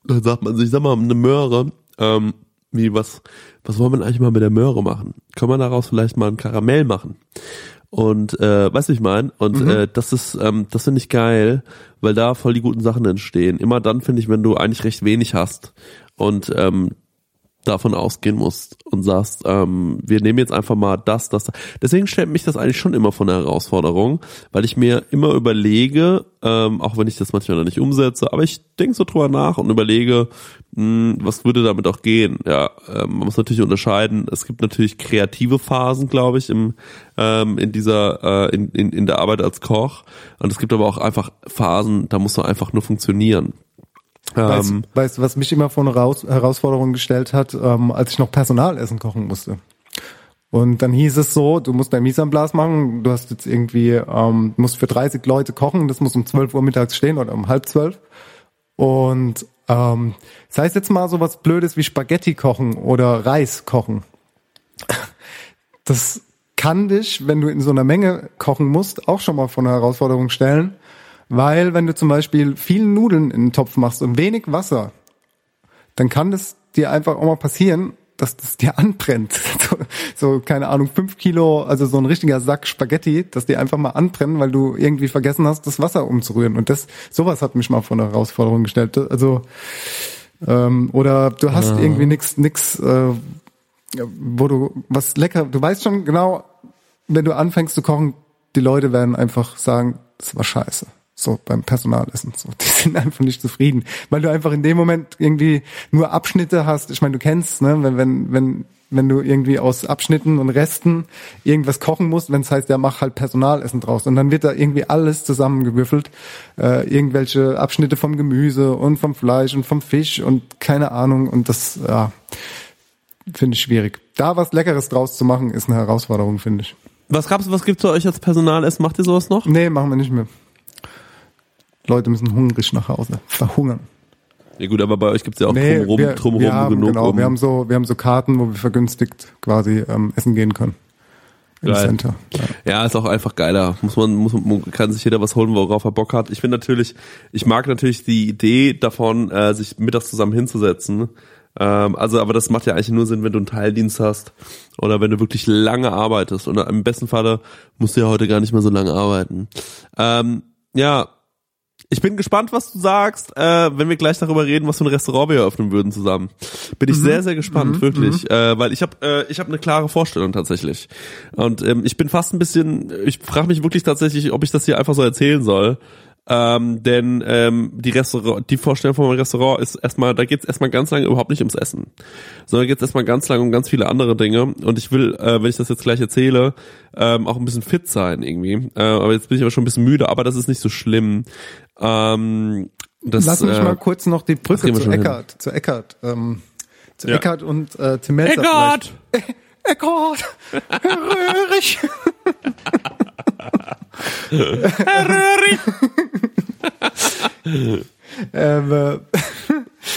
dann sagt man sich, sag mal, eine Möhre, ähm, wie was, was wollen wir eigentlich mal mit der Möhre machen? Können wir daraus vielleicht mal ein Karamell machen? Und äh, weißt du, ich meine? Und äh, das ist, ähm, das finde ich geil, weil da voll die guten Sachen entstehen. Immer dann finde ich, wenn du eigentlich recht wenig hast und ähm, davon ausgehen musst und sagst, ähm, wir nehmen jetzt einfach mal das, das. Deswegen stellt mich das eigentlich schon immer von der Herausforderung, weil ich mir immer überlege, ähm, auch wenn ich das manchmal noch nicht umsetze, aber ich denke so drüber nach und überlege, mh, was würde damit auch gehen. Ja, ähm, man muss natürlich unterscheiden. Es gibt natürlich kreative Phasen, glaube ich, im ähm, in dieser äh, in, in in der Arbeit als Koch und es gibt aber auch einfach Phasen, da musst du einfach nur funktionieren. Weißt, Ähm, weißt du, was mich immer vor eine Raus Herausforderung gestellt hat, ähm, als ich noch Personalessen kochen musste. Und dann hieß es so, du musst dein Mise en place machen, du hast jetzt irgendwie, ähm, musst für 30 Leute kochen, das muss um 12 Uhr mittags stehen oder um halb zwölf. Und ähm, das heißt jetzt mal so was Blödes wie Spaghetti kochen oder Reis kochen. Das kann dich, wenn du in so einer Menge kochen musst, auch schon mal vor eine Herausforderung stellen. Weil wenn du zum Beispiel viel Nudeln in den Topf machst und wenig Wasser, dann kann das dir einfach auch mal passieren, dass das dir anbrennt. So, so keine Ahnung, fünf Kilo, also so ein richtiger Sack Spaghetti, dass die einfach mal anbrennen, weil du irgendwie vergessen hast, das Wasser umzurühren. Und das, sowas hat mich mal vor eine Herausforderung gestellt. Also ähm, oder du hast irgendwie nix, nix, äh, wo du was lecker, du weißt schon genau, wenn du anfängst zu kochen, die Leute werden einfach sagen, das war scheiße. So beim Personalessen. So, die sind einfach nicht zufrieden. Weil du einfach in dem Moment irgendwie nur Abschnitte hast. Ich meine, du kennst, ne, wenn, wenn, wenn, wenn du irgendwie aus Abschnitten und Resten irgendwas kochen musst, wenn es heißt, ja, mach halt Personalessen draus. Und dann wird da irgendwie alles zusammengewürfelt. Äh, irgendwelche Abschnitte vom Gemüse und vom Fleisch und vom Fisch und keine Ahnung. Und das, ja, finde ich schwierig. Da was Leckeres draus zu machen, ist eine Herausforderung, finde ich. was gab's, was gibt's bei euch als Personalessen? Macht ihr sowas noch? Nee, machen wir nicht mehr. Leute müssen hungrig nach Hause. Verhungern. Ja gut, aber bei euch gibt's ja auch Nee, drumherum, wir, drumherum wir haben, genug. genau, um, wir haben so, wir haben so Karten, wo wir vergünstigt quasi ähm, essen gehen können. Im Geil. Center. Ja. ja, ist auch einfach geiler. Muss man, muss man, kann sich jeder was holen, worauf er Bock hat. Ich finde natürlich, ich mag natürlich die Idee davon, äh, sich mittags zusammen hinzusetzen. Ähm, also, aber das macht ja eigentlich nur Sinn, wenn du einen Teildienst hast oder wenn du wirklich lange arbeitest. Und im besten Falle musst du ja heute gar nicht mehr so lange arbeiten. Ähm, ja, ich bin gespannt, was du sagst, äh, wenn wir gleich darüber reden, was für ein Restaurant wir eröffnen würden zusammen. Bin ich sehr, sehr gespannt, wirklich, äh, weil ich habe äh, ich habe eine klare Vorstellung tatsächlich. Und ähm, ich bin fast ein bisschen, ich frage mich wirklich tatsächlich, ob ich das hier einfach so erzählen soll. Ähm, denn ähm, die Restaurant, die Vorstellung von meinem Restaurant ist erstmal, da geht es erstmal ganz lange überhaupt nicht ums Essen, sondern geht es erstmal ganz lange um ganz viele andere Dinge. Und ich will, äh, wenn ich das jetzt gleich erzähle, ähm, auch ein bisschen fit sein irgendwie. Äh, aber jetzt bin ich aber schon ein bisschen müde, aber das ist nicht so schlimm. Ähm, das, Lass mich äh, mal kurz noch die das Brücke zu. Eckart, zu Eckart, ähm, zu Ja. Eckart und äh, Tim Melzer Eckart! vielleicht. Eckart! Herr Röhrig! Herr Röhrig! ähm, äh,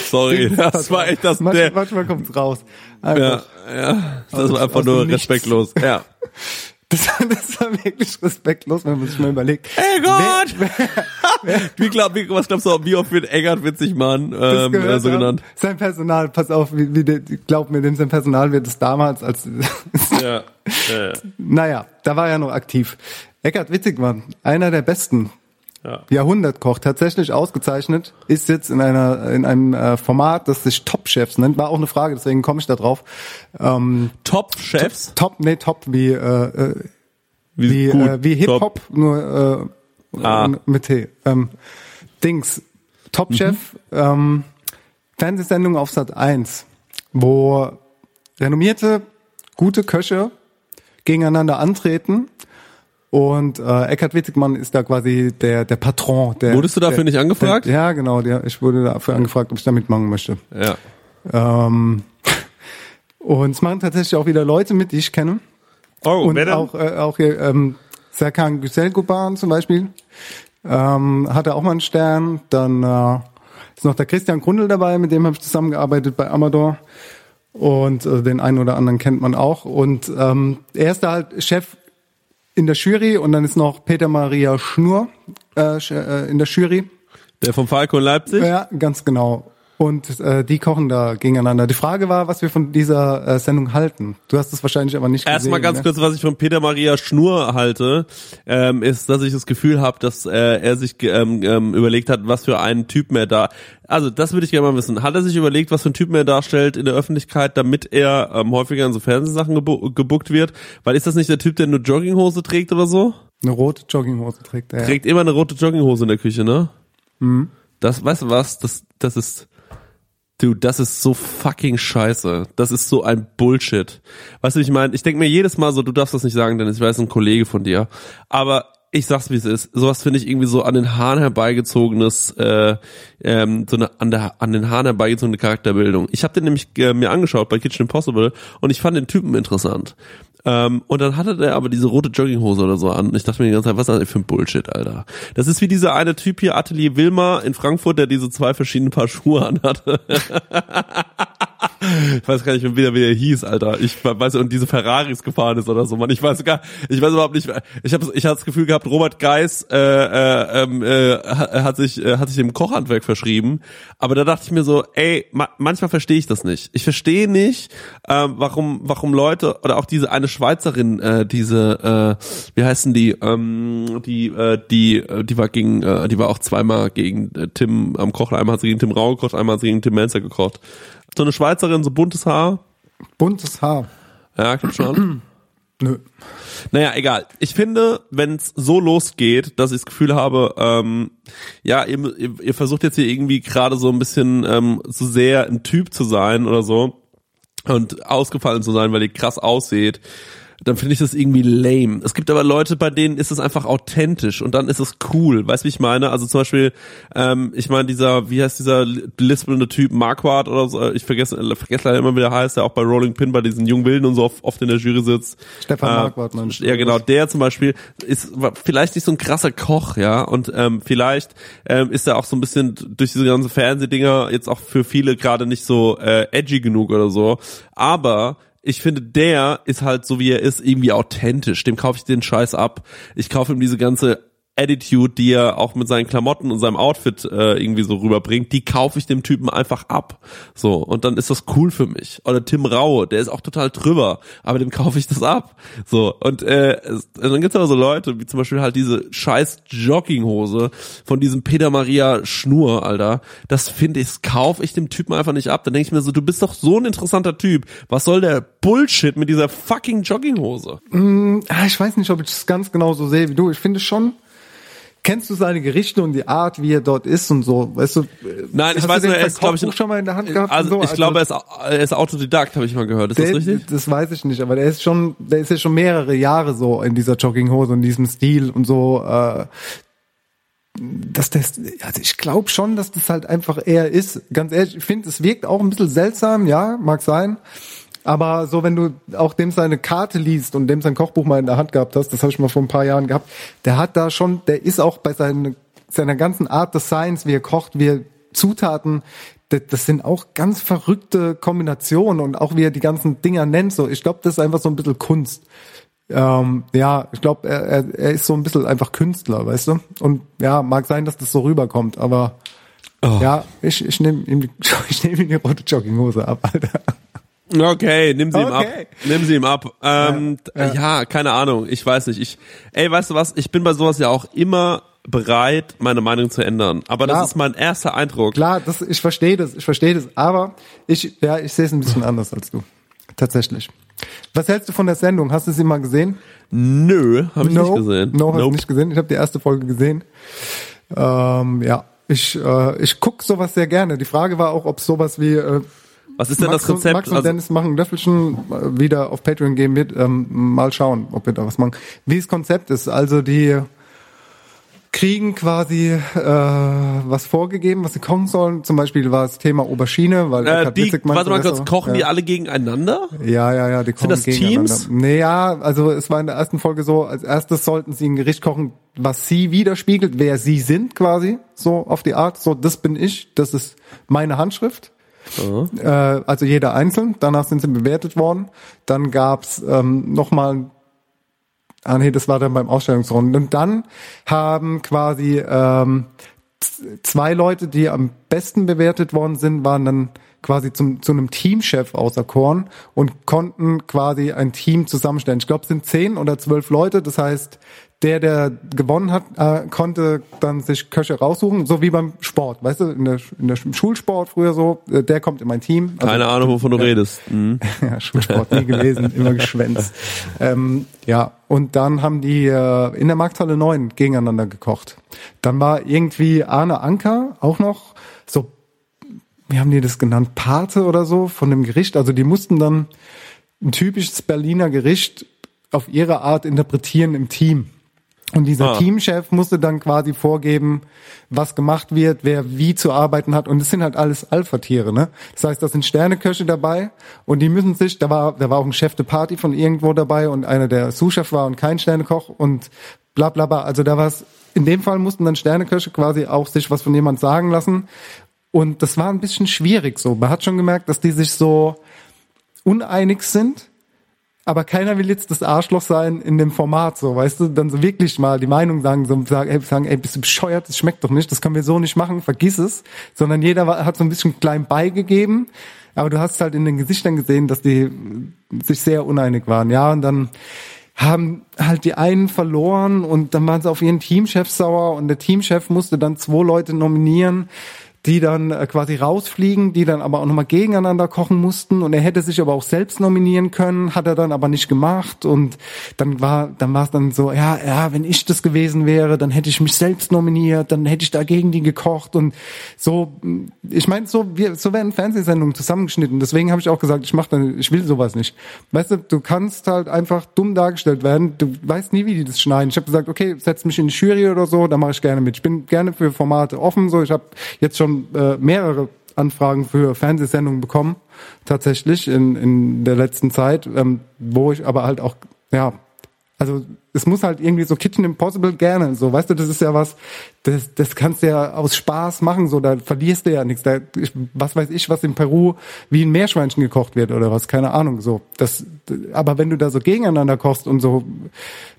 Sorry, das war echt das manchmal, der. manchmal kommt's raus. Ja, Einfach. ja, das Aus- war einfach nur respektlos. Ja. Das, das war wirklich respektlos, wenn man sich mal überlegt. Gott! Wer, wer, wie glaub, wie, was glaubst du, wie oft wird Eggert Witzigmann Das ähm, äh, so ja. genannt? Sein Personal, pass auf, wie, wie glaub mir, dem sein Personal wird es damals als, Ja. ja. naja, da war er noch aktiv. Eckhard Witzigmann, einer der besten. Ja. Jahrhundertkoch, tatsächlich ausgezeichnet, ist jetzt in einer in einem äh, Format, das sich Top Chefs nennt. War auch eine Frage, deswegen komme ich da drauf. Ähm, Top-Chefs? Top, nee, Top wie äh, äh, wie, gut, äh, wie Hip Hop, top. nur äh, Ah. mit T. Ähm, Dings, Top Chef, ähm, Fernsehsendung auf Sat 1, wo renommierte, gute Köche gegeneinander antreten. Und äh, Eckhard Witzigmann ist da quasi der der Patron. Der, Wurdest du dafür der, nicht angefragt? Der, ja, genau. Der, ich wurde dafür angefragt, ob ich da mitmachen möchte. Ja. Ähm, und es machen tatsächlich auch wieder Leute mit, die ich kenne. Oh, und auch, äh, auch hier, ähm, Serkan Güzelkuban zum Beispiel ähm, hatte auch mal einen Stern. Dann äh, ist noch der Christian Grundl dabei, mit dem habe ich zusammengearbeitet bei Amador. Und äh, den einen oder anderen kennt man auch. Und ähm, er ist da halt Chef in der Jury und dann ist noch Peter Maria Schnur äh, äh, in der Jury. Der vom Falco in Leipzig? Ja, ganz genau. Und äh, die kochen da gegeneinander. Die Frage war, was wir von dieser äh, Sendung halten. Du hast es wahrscheinlich aber nicht gesehen. Erstmal ganz ne? kurz, was ich von Peter Maria Schnur halte, ähm, ist, dass ich das Gefühl habe, dass äh, er sich ähm, ähm, überlegt hat, was für einen Typen er da. Also das würde ich gerne mal wissen. Hat er sich überlegt, was für einen Typen er darstellt in der Öffentlichkeit, damit er ähm, häufiger in so Fernsehsachen gebu gebuckt wird? Weil ist das nicht der Typ, der nur Jogginghose trägt oder so? Eine rote Jogginghose trägt er. Trägt immer eine rote Jogginghose in der Küche, ne? Das, weißt du was? Das, das ist, Dude, das ist so fucking scheiße. Das ist so ein Bullshit. Weißt du, ich meine? Ich denke mir jedes Mal so, du darfst das nicht sagen, denn ich weiß, ein Kollege von dir. Aber ich sag's, wie es ist. Sowas finde ich irgendwie so an den Haaren herbeigezogenes, äh, ähm, so eine an, der, an den Haaren herbeigezogene Charakterbildung. Ich habe den nämlich äh, mir angeschaut bei Kitchen Impossible und ich fand den Typen interessant. Ähm, und dann hatte der aber diese rote Jogginghose oder so an. Ich dachte mir die ganze Zeit, was ist das für ein Bullshit, Alter? Das ist wie dieser eine Typ hier, Atelier Wilmar in Frankfurt, der diese zwei verschiedenen Paar Schuhe anhatte. ich weiß gar nicht wie der, wie der hieß, Alter. Ich weiß und diese Ferraris gefahren ist oder so, man. Ich weiß gar, ich weiß überhaupt nicht. Ich habe, ich hatte das Gefühl gehabt, Robert Geis äh, äh, ähm, äh, hat sich, äh, hat sich dem Kochhandwerk verschrieben. Aber da dachte ich mir so, ey, ma manchmal verstehe ich das nicht. Ich verstehe nicht, ähm, warum, warum Leute oder auch diese eine Schweizerin, äh, diese, äh, wie heißen die, ähm, die, äh, die, äh, die war gegen, äh, die war auch zweimal gegen äh, Tim am Kochen. Einmal hat sie gegen Tim Rau gekocht, einmal hat sie gegen Tim Melzer gekocht. So eine Schweizerin, so buntes Haar. Buntes Haar. Ja, glaub schon. Nö. Naja, egal. Ich finde, wenn es so losgeht, dass ich das Gefühl habe, ähm, ja, ihr, ihr, versucht jetzt hier irgendwie gerade so ein bisschen ähm, so sehr ein Typ zu sein oder so und ausgefallen zu sein, weil ihr krass ausseht, dann finde ich das irgendwie lame. Es gibt aber Leute, bei denen ist es einfach authentisch und dann ist es cool. Weißt du, wie ich meine? Also zum Beispiel, ähm, ich meine, dieser, wie heißt dieser lispelnde Typ, Marquardt oder so, ich vergesse, vergesse leider immer, wie der heißt, der auch bei Rolling Pin bei diesen jungen Wilden und so oft, in der Jury sitzt. Stefan Äh, Marquardt, meinst du, Ja, genau, der zum Beispiel ist vielleicht nicht so ein krasser Koch, ja, und ähm, vielleicht ähm, ist er auch so ein bisschen durch diese ganzen Fernsehdinger jetzt auch für viele gerade nicht so äh, edgy genug oder so, aber ich finde, der ist halt so wie er ist irgendwie authentisch. Dem kaufe ich den Scheiß ab. Ich kaufe ihm diese ganze Attitude, die er auch mit seinen Klamotten und seinem Outfit äh, irgendwie so rüberbringt, die kaufe ich dem Typen einfach ab. So, und dann ist das cool für mich. Oder Tim Raue, der ist auch total drüber, aber dem kaufe ich das ab. So, und äh, dann gibt's aber so Leute, wie zum Beispiel halt diese scheiß Jogginghose von diesem Peter Maria Schnur, Alter. Das finde ich, das kaufe ich dem Typen einfach nicht ab. Dann denke ich mir so, du bist doch so ein interessanter Typ. Was soll der Bullshit mit dieser fucking Jogginghose? Ah, ich weiß nicht, ob ich es ganz genau so sehe wie du. Ich finde schon, kennst du seine Gerichte und die Art, wie er dort ist und so, weißt du? Nein, ich weiß nur, er ist, glaube ich, schon mal in der Hand gehabt also, so? ich glaube, er ist, er ist Autodidakt, habe ich mal gehört. Ist das der, richtig? Das weiß ich nicht, aber der ist schon, der ist ja schon mehrere Jahre so in dieser Jogginghose und diesem Stil und so. Äh, dass das, also ich glaube schon, dass das halt einfach er ist. Ganz ehrlich, ich finde, es wirkt auch ein bisschen seltsam, ja, mag sein. Aber so, wenn du auch dem seine Karte liest und dem sein Kochbuch mal in der Hand gehabt hast, das habe ich mal vor ein paar Jahren gehabt, der hat da schon, der ist auch bei seinen, seiner ganzen Art des Seins, wie er kocht, wie er Zutaten, das, das sind auch ganz verrückte Kombinationen und auch wie er die ganzen Dinger nennt. So, ich glaube, das ist einfach so ein bisschen Kunst. ähm, ja, ich glaube, er, er, er ist so ein bisschen einfach Künstler, weißt du? Und ja, mag sein, dass das so rüberkommt, aber Oh. ja, ich, ich nehme ihm, die- ich nehm ihm die rote Jogginghose ab, Alter. Okay, nimm sie ihm ab. Okay. Nimm sie ihm ab. Ähm, Ja, ja, keine Ahnung. Ich weiß nicht. Ich, ey, weißt du was? Ich bin bei sowas ja auch immer bereit, meine Meinung zu ändern. Aber Klar. das ist mein erster Eindruck. Klar, das, ich verstehe das, ich verstehe das, aber ich, ja, ich sehe es ein bisschen anders als du. Tatsächlich. Was hältst du von der Sendung? Hast du sie mal gesehen? Nö, habe ich no, nicht gesehen. No, hast du Nope. nicht gesehen. Ich habe die erste Folge gesehen. Ähm, ja, ich, äh, ich guck sowas sehr gerne. Die Frage war auch, ob sowas wie äh, Was ist denn Max das Konzept? Und, Max und Also- Dennis machen Löffelchen äh, wieder auf Patreon gehen wird. Ähm, mal schauen, ob wir da was machen. Wie das Konzept ist. Also die kriegen quasi äh, was vorgegeben, was sie kochen sollen. Zum Beispiel war das Thema Aubergine, weil äh, die, Witzig meinte, warte mal kurz, kochen die ja. alle gegeneinander? Ja, ja, ja, die kochen das gegeneinander. Teams? Nee, ja, also es war in der ersten Folge so, als erstes sollten sie ein Gericht kochen, was sie widerspiegelt, wer sie sind quasi, so auf die Art, so das bin ich, das ist meine Handschrift. Äh, also jeder einzeln, danach sind sie bewertet worden. Dann gab's ähm, nochmal Ah nee, das war dann beim Ausstellungsrunden. Und dann haben quasi ähm, zwei Leute, die am besten bewertet worden sind, waren dann quasi zum, zu einem Teamchef auserkoren und konnten quasi ein Team zusammenstellen. Ich glaube, es sind zehn oder zwölf Leute. Das heißt, der, der gewonnen hat, äh, konnte dann sich Köche raussuchen, so wie beim Sport. Weißt du, in der, in der im Schulsport früher so, äh, der kommt in mein Team. Also- Keine Ahnung, wovon du Ja. redest. Mhm. ja, Schulsport nie gewesen, immer geschwänzt. Ähm, ja, und dann haben die äh, in der Markthalle 9 gegeneinander gekocht. Dann war irgendwie Arne Anker auch noch so, wie haben die das genannt, Pate oder so von dem Gericht. Also die mussten dann ein typisches Berliner Gericht auf ihre Art interpretieren im Team. Und dieser Ah. Teamchef musste dann quasi vorgeben, was gemacht wird, wer wie zu arbeiten hat. Und es sind halt alles Alpha-Tiere, ne? Das heißt, da sind Sterneköche dabei und die müssen sich, da war, da war auch ein Chef de Party von irgendwo dabei und einer, der Sous-Chef war und kein Sternekoch und bla bla bla. Also da war es, in dem Fall mussten dann Sterneköche quasi auch sich was von jemand sagen lassen. Und das war ein bisschen schwierig so. Man hat schon gemerkt, dass die sich so uneinig sind aber keiner will jetzt das Arschloch sein in dem Format, so, weißt du, dann so wirklich mal die Meinung sagen, so sagen, ey, sagen, ey, bist du bescheuert, das schmeckt doch nicht, das können wir so nicht machen, vergiss es, sondern jeder hat so ein bisschen klein beigegeben, aber du hast halt in den Gesichtern gesehen, dass die sich sehr uneinig waren, ja, und dann haben halt die einen verloren und dann waren sie auf ihren Teamchef sauer. Und der Teamchef musste dann zwei Leute nominieren, die dann äh, quasi rausfliegen, die dann aber auch nochmal gegeneinander kochen mussten und er hätte sich aber auch selbst nominieren können, hat er dann aber nicht gemacht und dann war dann war es dann so, ja, ja, wenn ich das gewesen wäre, dann hätte ich mich selbst nominiert, dann hätte ich dagegen die gekocht und so, mh, ich meine, so wir, so werden Fernsehsendungen zusammengeschnitten, deswegen habe ich auch gesagt, ich mach dann, ich will sowas nicht. Weißt du, du kannst halt einfach dumm dargestellt werden, du weißt nie, wie die das schneiden. Ich habe gesagt, okay, setz mich in die Jury oder so, da mache ich gerne mit. Ich bin gerne für Formate offen, so ich habe jetzt schon äh, mehrere Anfragen für Fernsehsendungen bekommen, tatsächlich in, in der letzten Zeit, ähm, wo ich aber halt auch, ja, also es muss halt irgendwie so Kitchen Impossible gerne, so, weißt du, das ist ja was, das, das kannst du ja aus Spaß machen, so, da verlierst du ja nichts. Da, ich, was weiß ich, was in Peru wie ein Meerschweinchen gekocht wird oder was, keine Ahnung, so. Das, aber wenn du da so gegeneinander kochst und so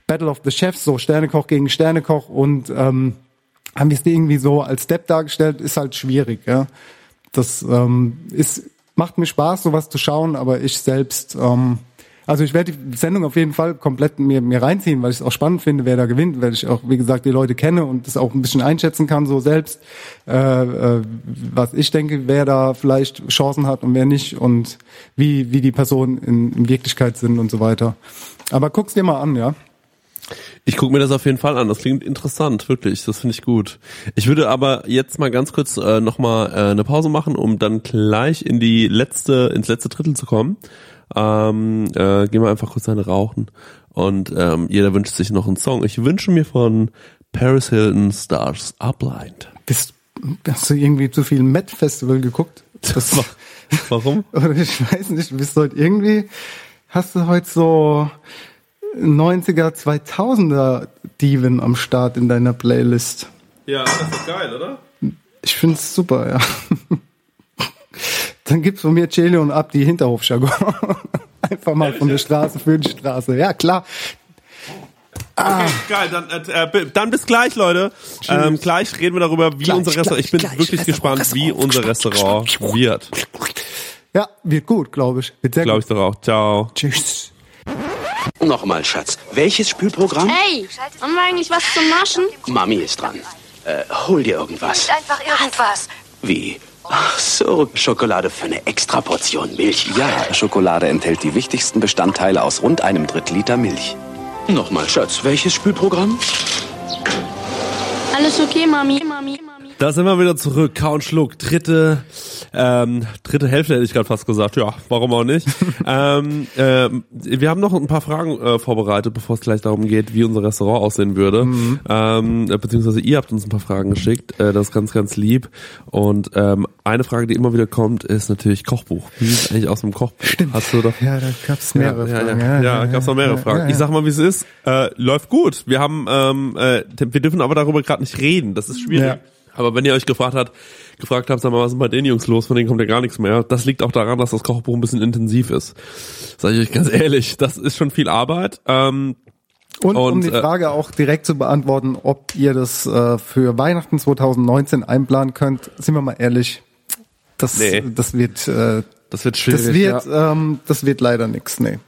Battle of the Chefs, so Sternekoch gegen Sternekoch und ähm, haben wir es irgendwie so als Step dargestellt, ist halt schwierig, ja. Das ähm, ist, macht mir Spaß, sowas zu schauen, aber ich selbst, ähm, also ich werde die Sendung auf jeden Fall komplett mir, mir reinziehen, weil ich es auch spannend finde, wer da gewinnt, weil ich auch, wie gesagt, die Leute kenne und das auch ein bisschen einschätzen kann, so selbst, äh, äh, was ich denke, wer da vielleicht Chancen hat und wer nicht und wie, wie die Personen in, in Wirklichkeit sind und so weiter. Aber guck's dir mal an, ja. Ich gucke mir das auf jeden Fall an. Das klingt interessant, wirklich. Das finde ich gut. Ich würde aber jetzt mal ganz kurz äh, nochmal äh, eine Pause machen, um dann gleich in die letzte, ins letzte Drittel zu kommen. Ähm, äh, gehen wir einfach kurz eine rauchen. Und ähm, jeder wünscht sich noch einen Song. Ich wünsche mir von Paris Hilton Stars Uplind. Bist, hast du irgendwie zu viel Met Festival geguckt? Das, Warum? Oder ich weiß nicht, du bist heute irgendwie, hast du heute so 90er, 2000er Diven am Start in deiner Playlist? Ja, das ist geil, oder? Ich find's super, ja. Dann gibt's von mir Celio und Abdi Hinterhofjargon. Einfach mal von der Straße für die Straße. Ja, klar. Okay, geil. Dann, äh, äh, dann bis gleich, Leute. Ähm, gleich reden wir darüber, wie Gleich, unser Restaurant. Ich bin gleich, wirklich gleich. gespannt, Restaurant, wie unser Restaurant wird. Ja, wird gut, glaube ich. Wird sehr Glaube ich doch auch. Ciao. Tschüss. Nochmal, Schatz. Welches Spülprogramm? Hey, haben wir eigentlich was zum Naschen? Mami ist dran. Äh, hol dir irgendwas. Einfach irgendwas. Wie? Ach so, Schokolade für eine extra Portion Milch. Ja, Schokolade enthält die wichtigsten Bestandteile aus rund einem Drittliter Milch. Nochmal, Schatz. Welches Spülprogramm? Alles okay, Mami? Mami? Da sind wir wieder zurück. Kau und Schluck. Dritte, ähm, dritte Hälfte hätte ich gerade fast gesagt. Ja, warum auch nicht. ähm, ähm, wir haben noch ein paar Fragen äh, vorbereitet, bevor es gleich darum geht, wie unser Restaurant aussehen würde. Ähm, äh, beziehungsweise ihr habt uns ein paar Fragen geschickt. Äh, das ist ganz, ganz lieb. Und ähm, eine Frage, die immer wieder kommt, ist natürlich Kochbuch. Wie sieht es eigentlich aus dem Kochbuch? Stimmt. Hast du doch Ja, da gab's mehrere ja, Fragen. Ja, ja, gab's noch mehrere ja, Fragen. ja, Ich sag mal, wie es ist. Äh, läuft gut. Wir haben, ähm, äh, wir dürfen aber darüber gerade nicht reden. Das ist schwierig. Aber wenn ihr euch gefragt habt, gefragt habt, sag mal, was ist bei den Jungs los? Von denen kommt ja gar nichts mehr. Das liegt auch daran, dass das Kochbuch ein bisschen intensiv ist. Sag ich euch ganz ehrlich, das ist schon viel Arbeit. Ähm, Und, um Und, die äh, Frage auch direkt zu beantworten, ob ihr das äh, für Weihnachten 2019 einplanen könnt, sind wir mal ehrlich, das, Nee. das wird, äh, das wird schwierig. das wird, ja. ähm, das wird leider nix. Nee,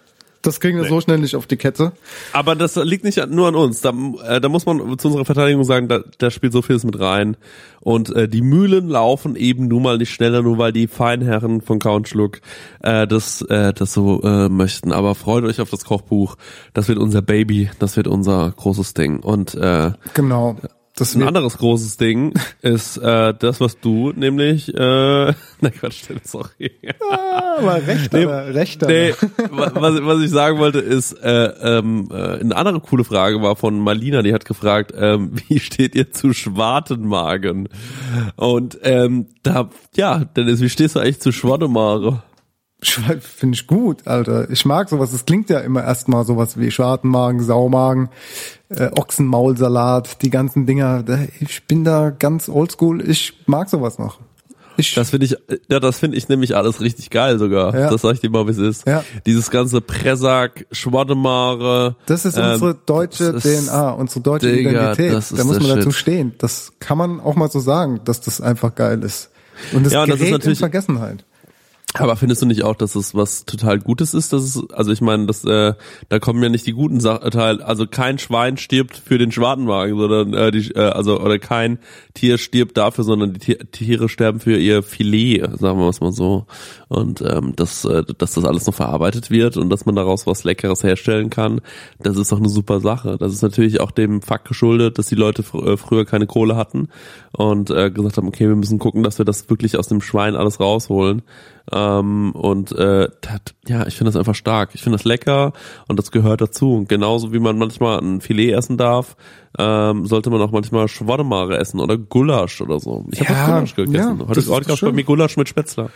das kriegen wir Nee. so schnell nicht auf die Kette. Aber das liegt nicht nur an uns. Da, äh, da muss man zu unserer Verteidigung sagen, da, da spielt so vieles mit rein. Und äh, die Mühlen laufen eben nun mal nicht schneller, nur weil die Feinherren von Count Schluck äh, das, äh, das so äh, möchten. Aber freut euch auf das Kochbuch. Das wird unser Baby. Das wird unser großes Ding. Und äh, Genau. Das ein anderes großes Ding ist äh, das, was du nämlich... Äh, na Quatsch, sorry. aber recht, Nee, aber recht. Nee, aber. wa- was, was ich sagen wollte ist, äh, ähm, äh, eine andere coole Frage war von Malina, die hat gefragt, ähm, wie steht ihr zu Schwartenmagen? Und ähm, da, ja, Dennis, wie stehst du eigentlich zu Schwartenmagen? Finde ich gut, Alter. Ich mag sowas. Es klingt ja immer erstmal sowas wie Schwartenmagen, Saumagen, äh, Ochsenmaulsalat, die ganzen Dinger. Ich bin da ganz oldschool. Ich mag sowas noch. Ich, Das finde ich, ja, das finde ich nämlich alles richtig geil sogar. Ja. Das sag ich dir mal, wie es ist. Ja. Dieses ganze Pressack, Schwartemare. das ist ähm, unsere deutsche das ist- DNA, unsere deutsche Digga, Identität. das ist Da muss man dazu Shit. stehen. Das kann man auch mal so sagen, dass das einfach geil ist. Und das Ja, und das gerät ist in natürlich- Vergessenheit. Aber findest du nicht auch, dass es was total Gutes ist? Dass es, also ich meine, das, äh, da kommen ja nicht die guten Sachen Teil. Also kein Schwein stirbt für den Schwartenwagen, sondern äh, die, äh, also oder kein Tier stirbt dafür, sondern die Tier, Tiere sterben für ihr Filet, sagen wir es mal so. Und ähm, dass, äh, dass das alles noch verarbeitet wird und dass man daraus was Leckeres herstellen kann, das ist doch eine super Sache. Das ist natürlich auch dem Fakt geschuldet, dass die Leute fr äh, früher keine Kohle hatten und äh, gesagt haben, okay, wir müssen gucken, dass wir das wirklich aus dem Schwein alles rausholen. Ähm, und äh, dat, ja, ich finde das einfach stark. Ich finde das lecker und das gehört dazu. Und genauso wie man manchmal ein Filet essen darf, ähm, sollte man auch manchmal Schwademare essen oder Gulasch oder so. Ich habe Ja, Gulasch gegessen. ja, heute ist gab's bei mir Gulasch mit Spätzler.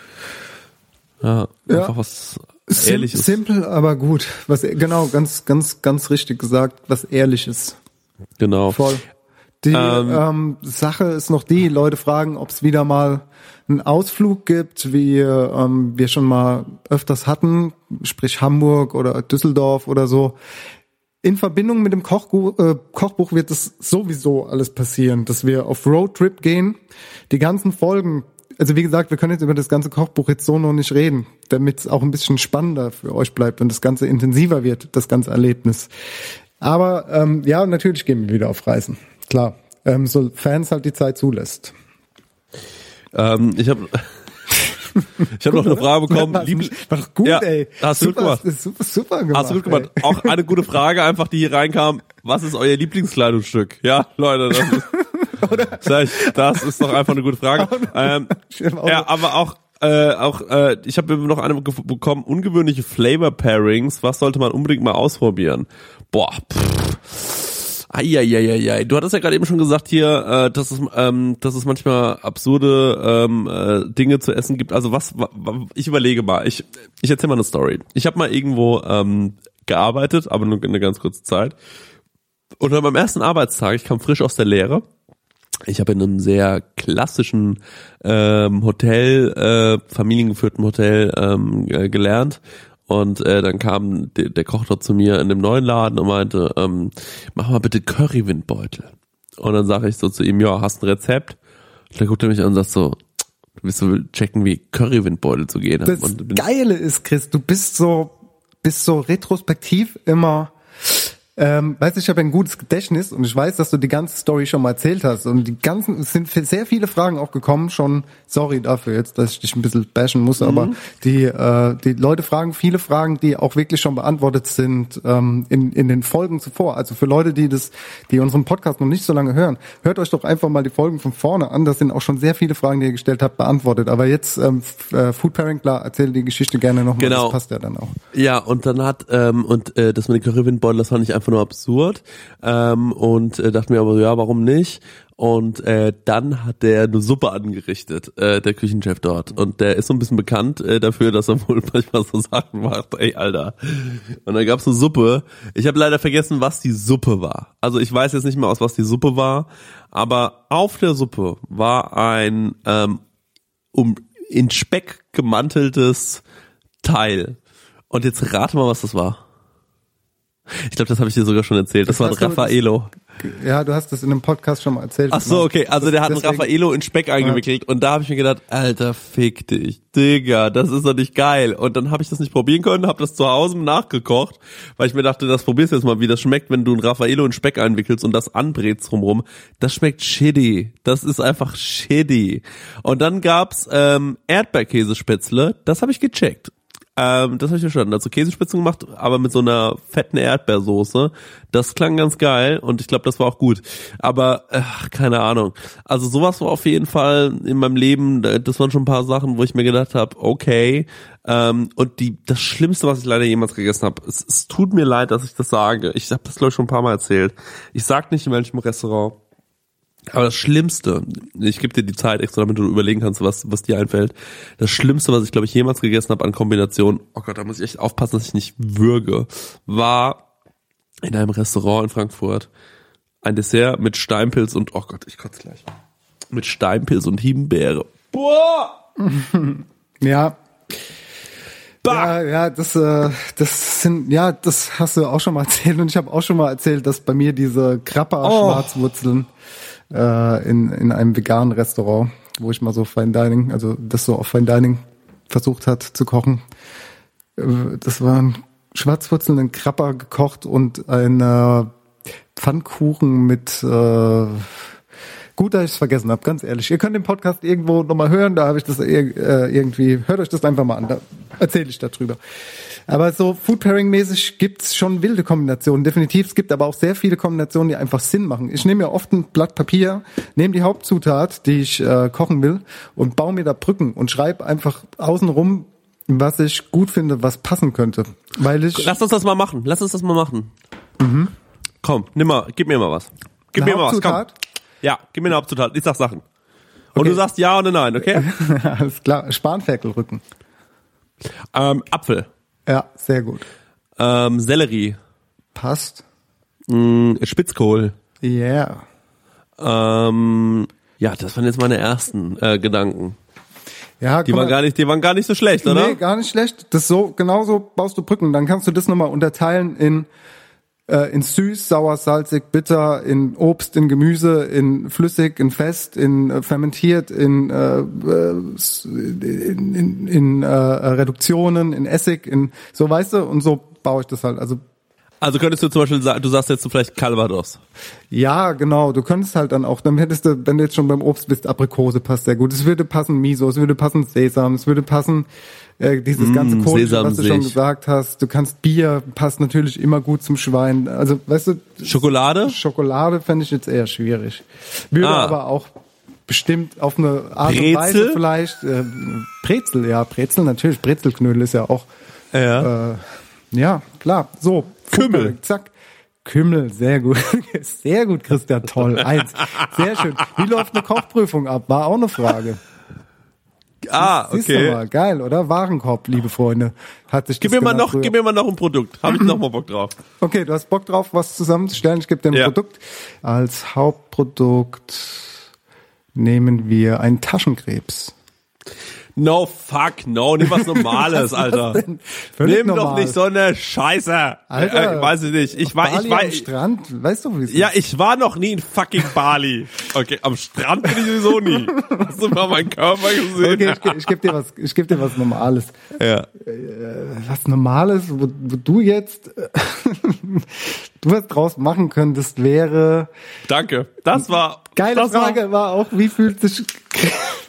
Ja, Ja. einfach was Sim Ehrliches. simpel, aber gut. Was genau, ganz, ganz, ganz richtig gesagt, was Ehrliches. Genau. Voll. Die Ähm, ähm, Sache ist noch die, Leute fragen, ob es wieder mal einen Ausflug gibt, wie ähm, wir schon mal öfters hatten, sprich Hamburg oder Düsseldorf oder so. In Verbindung mit dem Kochbu äh, Kochbuch wird es sowieso alles passieren, dass wir auf Roadtrip gehen. Die ganzen Folgen, also wie gesagt, wir können jetzt über das ganze Kochbuch jetzt so noch nicht reden, damit es auch ein bisschen spannender für euch bleibt und das Ganze intensiver wird, das ganze Erlebnis. Aber ähm, ja, natürlich gehen wir wieder auf Reisen. Klar. Ähm, so Fans halt die Zeit zulässt. Ähm, ich habe ich habe noch eine Frage bekommen. War, Lieb- war doch gut, Ja, ey. hast du gut super, gemacht. das ist Super, super gemacht. Hast du gut gemacht. ey. Auch eine gute Frage einfach, die hier reinkam. Was ist euer Lieblingskleidungsstück? Ja, Leute, das ist, Sag ich, das ist doch einfach eine gute Frage. Ähm, ja, aber auch äh, auch äh, ich habe noch eine bekommen, ungewöhnliche Flavor Pairings. Was sollte man unbedingt mal ausprobieren? Boah, pff. Eieieiei. Du hattest ja gerade eben schon gesagt hier, äh, dass es, ähm, dass es manchmal absurde ähm, äh, Dinge zu essen gibt. Also was, wa, wa, ich überlege mal. Ich, ich erzähle mal eine Story. Ich habe mal irgendwo ähm, gearbeitet, aber nur eine ganz kurze Zeit. Und an meinem ersten Arbeitstag, ich kam frisch aus der Lehre. Ich habe in einem sehr klassischen ähm, Hotel, äh, familiengeführten Hotel ähm, äh, gelernt. Und äh, dann kam der, der Koch dort zu mir in dem neuen Laden und meinte, ähm, mach mal bitte Currywindbeutel. Und dann sage ich so zu ihm, ja, hast ein Rezept? Und dann guckt er mich an und sagt so, du willst du checken, wie Currywindbeutel zu gehen Das und bin- Geile ist, Chris, du bist so, bist so retrospektiv immer, ähm, weißt du, ich habe ein gutes Gedächtnis und ich weiß, dass du die ganze Story schon mal erzählt hast und die ganzen, es sind sehr viele Fragen auch gekommen schon, sorry dafür jetzt, dass ich dich ein bisschen bashen muss, aber Mhm. die, äh, die Leute fragen viele Fragen, die auch wirklich schon beantwortet sind ähm, in, in den Folgen zuvor. Also für Leute, die das, die unseren Podcast noch nicht so lange hören, hört euch doch einfach mal die Folgen von vorne an. Das sind auch schon sehr viele Fragen, die ihr gestellt habt, beantwortet. Aber jetzt ähm, äh, Food Pairing, klar, erzähl die Geschichte gerne nochmal. Genau. Das passt ja dann auch. Ja, und dann hat, ähm, und äh, das mit den Currywindbeutel, das fand ich einfach nur absurd. Ähm, und äh, dachte mir aber, ja, warum nicht? Und äh, dann hat der eine Suppe angerichtet, äh, der Küchenchef dort. Und der ist so ein bisschen bekannt äh, dafür, dass er wohl manchmal so Sachen macht. Ey, Alter. Und dann gab's eine Suppe. Ich habe leider vergessen, was die Suppe war. Also ich weiß jetzt nicht mehr aus, was die Suppe war. Aber auf der Suppe war ein ähm, um in Speck gemanteltes Teil. Und jetzt rate mal, was das war. Ich glaube, das habe ich dir sogar schon erzählt. Das, Das war ein Raffaello. Ja, du hast das in einem Podcast schon mal erzählt. Ach so, okay. Also der hat einen Raffaello in Speck eingewickelt und da habe ich mir gedacht, Alter, fick dich, Digga, das ist doch nicht geil. Und dann habe ich das nicht probieren können, habe das zu Hause nachgekocht, weil ich mir dachte, das probierst du jetzt mal, wie das schmeckt, wenn du ein Raffaello in Speck einwickelst und das anbrätst drumrum. Das schmeckt shitty. Das ist einfach shitty. Und dann gab's ähm, Erdbeerkäsespätzle, das habe ich gecheckt. Ähm, das habe ich verstanden. Also Käsespitzen gemacht, aber mit so einer fetten Erdbeersoße. Das klang ganz geil und ich glaube, das war auch gut. Aber ach, keine Ahnung. Also sowas war auf jeden Fall in meinem Leben. Das waren schon ein paar Sachen, wo ich mir gedacht habe, okay. Ähm, und die das Schlimmste, was ich leider jemals gegessen habe, es, es tut mir leid, dass ich das sage. Ich habe das glaube ich schon ein paar Mal erzählt. Ich sag nicht in welchem Restaurant. Aber das Schlimmste, ich gebe dir die Zeit extra, damit du überlegen kannst, was, was dir einfällt. Das Schlimmste, was ich, glaube ich, jemals gegessen habe an Kombination, oh Gott, da muss ich echt aufpassen, dass ich nicht würge, war in einem Restaurant in Frankfurt ein Dessert mit Steinpilz und, oh Gott, ich kotze gleich. Mit Steinpilz und Himbeere. Boah! Ja. Ja, ja, das, äh, das sind, ja, das hast du auch schon mal erzählt und ich habe auch schon mal erzählt, dass bei mir diese Krapper Oh. Äh, in, in einem veganen Restaurant, wo ich mal so Fine Dining, also das so auf Fine Dining versucht hat zu kochen. Äh, Das waren Schwarzwurzeln in Krapper gekocht und ein äh, Pfannkuchen mit äh, Gut, dass ich es vergessen habe, ganz ehrlich. Ihr könnt den Podcast irgendwo nochmal hören, da habe ich das äh, irgendwie, hört euch das einfach mal an, da erzähle ich darüber. Aber so Food Pairing mäßig gibt's schon wilde Kombinationen, definitiv. Es gibt aber auch sehr viele Kombinationen, die einfach Sinn machen. Ich nehme mir oft ein Blatt Papier, nehme die Hauptzutat, die ich äh, kochen will und baue mir da Brücken und schreibe einfach außenrum, was ich gut finde, was passen könnte. Weil ich Lass uns das mal machen. Lass uns das mal machen. Komm, nimm mal, gib mir mal was. Gib Eine mir mal was, komm. Hauptzutat? Ja, gib mir eine Hauptzutat. Ich sag Sachen. Und Okay. du sagst ja oder nein, okay? alles klar, Spanferkelrücken. ähm, Apfel. Ja, sehr gut. Ähm, Sellerie. Passt. Mm, Spitzkohl. Yeah. Ähm, ja, das waren jetzt meine ersten äh, Gedanken. Ja, Die waren gar nicht, die waren gar nicht so schlecht, oder? Nee, gar nicht schlecht. Das so, genauso baust du Brücken. Dann kannst du das nochmal unterteilen in, äh, in süß, sauer, salzig, bitter, in Obst, in Gemüse, in flüssig, in fest, in äh, fermentiert, in, äh, äh, s- in, in, in äh, Reduktionen, in Essig, in so weißt du, und so baue ich das halt. Also Also könntest du zum Beispiel sagen, du sagst jetzt so vielleicht Calvados. Ja, genau. Du könntest halt dann auch, dann hättest du, wenn du jetzt schon beim Obst bist, Aprikose passt sehr gut. Es würde passen Miso, es würde passen Sesam, es würde passen äh, dieses Mm, ganze Sesam was du schon gesagt hast. Du kannst Bier, passt natürlich immer gut zum Schwein. Also, weißt du, Schokolade? Schokolade fände ich jetzt eher schwierig. Würde Ah. aber auch bestimmt auf eine Art und Brezel? Weise vielleicht. Äh, Brezel, ja, Brezel natürlich. Brezelknödel ist ja auch. Ja. Äh, ja, klar. So. Kümmel. Fußball, Zack. Kümmel, sehr gut. Sehr gut, Christian, toll. Eins. Sehr schön. Wie läuft eine Kochprüfung ab? War auch eine Frage. Ah, Siehst okay. mal, geil, oder? Warenkorb, liebe Freunde. Hat sich Gib mir mal noch, früher. gib mir mal noch ein Produkt. Habe ich noch mal Bock drauf. Okay, du hast Bock drauf, was zusammenzustellen. Ich gebe dir ein Ja. Produkt. Als Hauptprodukt nehmen wir einen Taschenkrebs. No fuck, no, nimm was Normales, Alter. Nimm doch normal. nicht so eine Scheiße. Alter, äh, weiß ich nicht. Ich war, Bali ich war, am Strand, weißt du, wie es ja, ist? ich war noch nie in fucking Bali. Okay, am Strand bin ich sowieso nie. Hast du mal meinen Körper gesehen? Okay, ich, ich gebe dir was, ich gebe dir was Normales. Ja. Was Normales, wo, wo du jetzt, du was draus machen könntest, wäre, Danke. Das war, geile das war- Frage war auch, wie fühlt sich,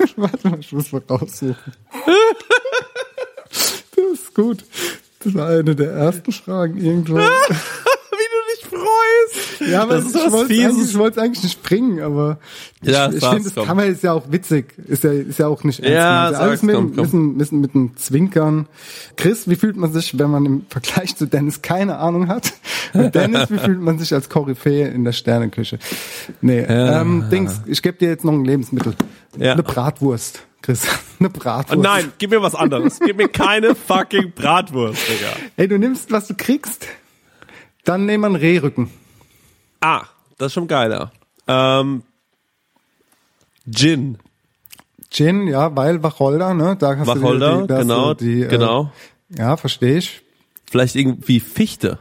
warte mal, ich muss mal raussuchen. Das ist gut. Das war eine der ersten Fragen irgendwo. Wie du dich freust. Ja, aber das ist ich wollte eigentlich, wollte eigentlich nicht bringen, aber Ja, ich, ich finde, das komm. kann man ist ja auch witzig. Ist ja, ist ja auch nicht ernst. Ja, gemeint. Alles mit, komm, komm. Mit, einem- mit einem Zwinkern. Chris, wie fühlt man sich, wenn man im Vergleich zu Dennis keine Ahnung hat? Und Dennis, wie fühlt man sich als Koryphäe in der Sterneküche? Nee, Ja. ähm, Dings, ich gebe dir jetzt noch ein Lebensmittel. Ja. Eine Bratwurst, Chris. Eine Bratwurst. Oh nein, gib mir was anderes. Gib mir keine fucking Bratwurst, Digga. Ey, du nimmst, was du kriegst. Dann nehmen wir einen Rehrücken. Ah, das ist schon geiler. Ähm, Gin. Gin, ja, weil Wacholder, ne? Da hast Wacholder, du die, hast genau, du die, genau. Äh, ja, verstehe ich. Vielleicht irgendwie Fichte.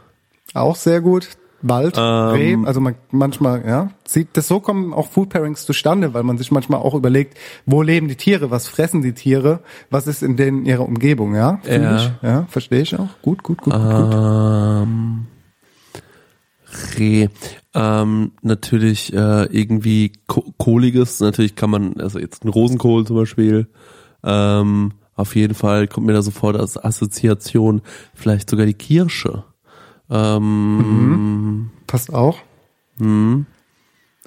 Auch sehr gut. Wald, Ähm, Reh, also man, manchmal, ja, sieht das so kommen auch Food Pairings zustande, weil man sich manchmal auch überlegt, wo leben die Tiere, was fressen die Tiere, was ist in denen ihrer Umgebung, ja, Ja. ich, ja, verstehe ich auch, gut, gut, gut, gut, gut. Ähm, Reh. Ähm, natürlich äh, irgendwie Ko Kohliges. Natürlich kann man, also jetzt ein Rosenkohl zum Beispiel. Ähm, auf jeden Fall kommt mir da sofort als Assoziation vielleicht sogar die Kirsche. Ähm, Passt auch. hm.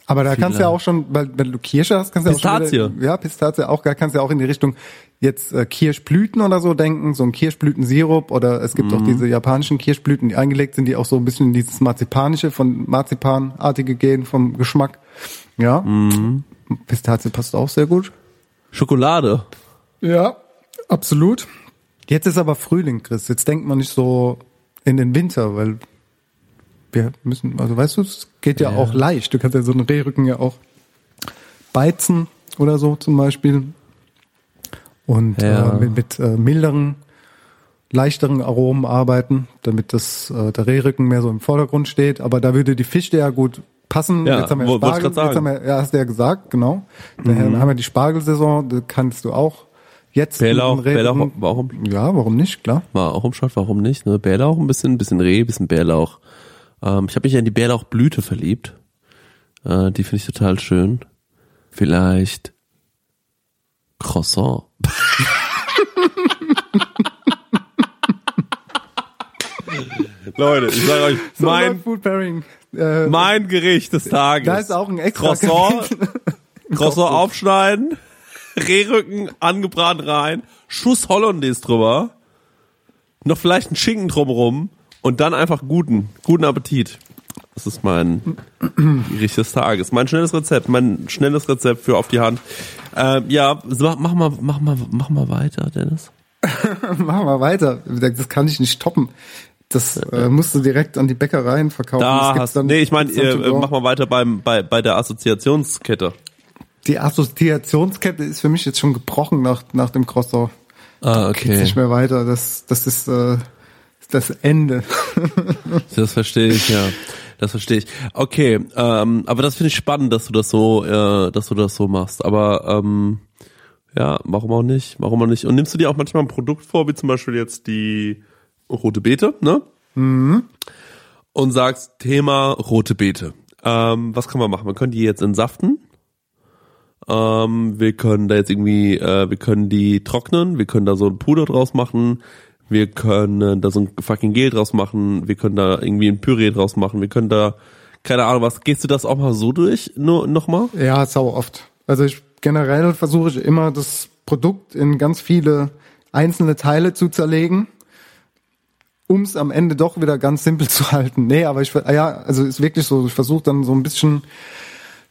Aber da kannst du ja auch schon, weil wenn du Kirsche hast, kannst du ja auch schon Pistazie. wieder, ja, Pistazie auch, da kannst du ja auch in die Richtung jetzt äh, Kirschblüten oder so denken, so ein Kirschblütensirup oder es gibt auch Mhm. diese japanischen Kirschblüten, die eingelegt sind, die auch so ein bisschen in dieses Marzipanische von Marzipanartige gehen vom Geschmack. Ja. Mhm. Pistazie passt auch sehr gut. Schokolade. Ja, absolut. Jetzt ist aber Frühling, Chris. Jetzt denkt man nicht so in den Winter, weil wir müssen, also weißt du, es geht ja, Ja. auch leicht. Du kannst ja so einen Rehrücken ja auch beizen oder so zum Beispiel. Und Ja. äh, mit, mit äh, milderen, leichteren Aromen arbeiten, damit das äh, der Rehrücken mehr so im Vordergrund steht. Aber da würde die Fichte ja gut passen. Ja, jetzt haben wir wo- Spargel, jetzt haben wir, ja, hast du ja gesagt, genau. Daher Mhm. haben wir die Spargelsaison, da kannst du auch jetzt Bärlauch, Bärlauch, warum? Ja, warum nicht, klar. War auch im Shot, warum nicht? Ne? Bärlauch ein bisschen, ein bisschen Reh, ein bisschen Bärlauch. Ähm, ich habe mich ja in die Bärlauchblüte verliebt. Äh, die finde ich total schön. Vielleicht Croissant. Leute, ich sage euch, So mein, Food Pairing. Äh, mein Gericht des Tages. Da ist auch ein extra Croissant. Croissant aufschneiden, Rehrücken angebraten rein, Schuss Hollandaise drüber, noch vielleicht ein Schinken drumrum und dann einfach guten, guten Appetit. Das ist mein Gericht des Tages. Mein schnelles Rezept, mein schnelles Rezept für auf die Hand. Ähm, ja, so, mach mal, mach mal, mach mal weiter, Dennis. Machen wir weiter. Das kann ich nicht toppen. Das äh, musst du direkt an die Bäckereien verkaufen. Da hast, dann- nee, ich meine, äh, mach mal weiter beim, bei, bei der Assoziationskette. Die Assoziationskette ist für mich jetzt schon gebrochen nach, nach dem Croissant. Ah, Geht's nicht mehr weiter. Das, das ist äh, das Ende. Das verstehe ich, ja. Das verstehe ich. Okay, ähm, aber das finde ich spannend, dass du das so, äh, dass du das so machst. Aber ähm, ja, warum auch nicht? Warum auch nicht? Und nimmst du dir auch manchmal ein Produkt vor, wie zum Beispiel jetzt die rote Beete, ne? Mhm. Und sagst Thema rote Beete. Ähm, was kann man machen? Wir können die jetzt entsaften. Ähm, wir können da jetzt irgendwie, äh, wir können die trocknen, wir können da so ein Puder draus machen, wir können da so ein fucking Gel draus machen, wir können da irgendwie ein Püree draus machen, wir können da, keine Ahnung was, gehst du das auch mal so durch, nur nochmal? Ja, sau oft. Also ich generell versuche ich immer das Produkt in ganz viele einzelne Teile zu zerlegen, um es am Ende doch wieder ganz simpel zu halten. Nee, aber ich ja, also ist wirklich so, ich versuche dann so ein bisschen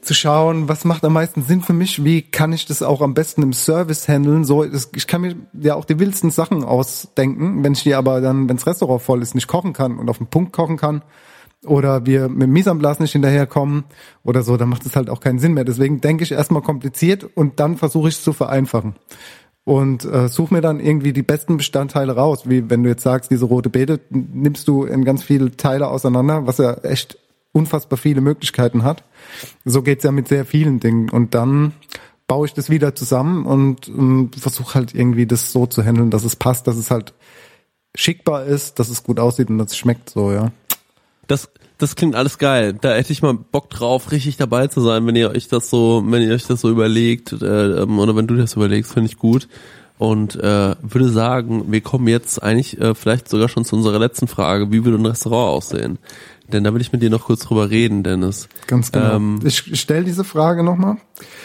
zu schauen, was macht am meisten Sinn für mich, wie kann ich das auch am besten im Service handeln, so ich kann mir ja auch die wildsten Sachen ausdenken, wenn ich die aber dann, wenns Restaurant voll ist, nicht kochen kann und auf den Punkt kochen kann, oder wir mit Mise nicht hinterherkommen oder so, dann macht es halt auch keinen Sinn mehr. Deswegen denke ich erstmal kompliziert und dann versuche ich es zu vereinfachen. und äh, such mir dann irgendwie die besten Bestandteile raus. Wie wenn du jetzt sagst, diese rote Beete nimmst du in ganz viele Teile auseinander, was ja echt unfassbar viele Möglichkeiten hat. So geht's ja mit sehr vielen Dingen. Und dann baue ich das wieder zusammen und ähm, versuche halt irgendwie das so zu handeln, dass es passt, dass es halt schickbar ist, dass es gut aussieht und dass es schmeckt so, ja. Das, das klingt alles geil. Da hätte ich mal Bock drauf, richtig dabei zu sein, wenn ihr euch das so, wenn ihr euch das so überlegt, äh, ähm, oder wenn du das überlegst, finde ich gut. Und äh, würde sagen, wir kommen jetzt eigentlich äh, vielleicht sogar schon zu unserer letzten Frage, wie würde ein Restaurant aussehen? Denn da will ich mit dir noch kurz drüber reden, Dennis. Ganz genau. Ähm, ich stelle diese Frage nochmal,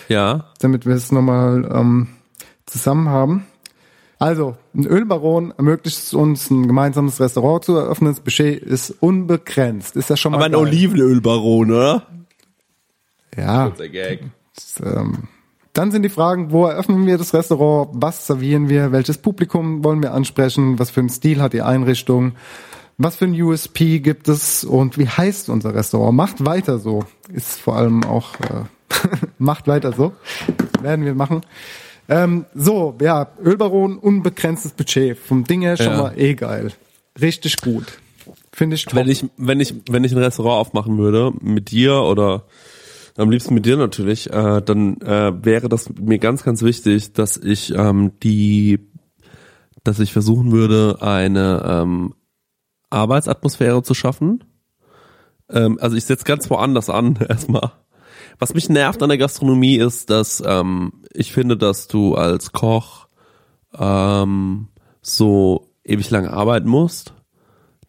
ja. damit wir es nochmal ähm, zusammen haben. Also, ein Ölbaron ermöglicht es uns, ein gemeinsames Restaurant zu eröffnen. Das Budget ist unbegrenzt. Ist ja schon mal Aber ein geil. Olivenölbaron, oder? Ja. Der Gag. Das, ähm, dann sind die Fragen, wo eröffnen wir das Restaurant, was servieren wir, welches Publikum wollen wir ansprechen, was für einen Stil hat die Einrichtung, was für ein USP gibt es und wie heißt unser Restaurant. Macht weiter so, ist vor allem auch, äh, macht weiter so, werden wir machen. Ähm, so, ja, Ölbaron, unbegrenztes Budget, vom Ding her schon Ja. mal eh geil. Richtig gut. Finde ich top. Wenn ich, wenn ich, wenn ich ein Restaurant aufmachen würde, mit dir oder am liebsten mit dir natürlich, äh, dann äh, wäre das mir ganz, ganz wichtig, dass ich ähm, die, dass ich versuchen würde, eine ähm, Arbeitsatmosphäre zu schaffen. Ähm, also ich setze ganz woanders an erstmal. Was mich nervt an der Gastronomie ist, dass ähm, ich finde, dass du als Koch ähm, so ewig lange arbeiten musst,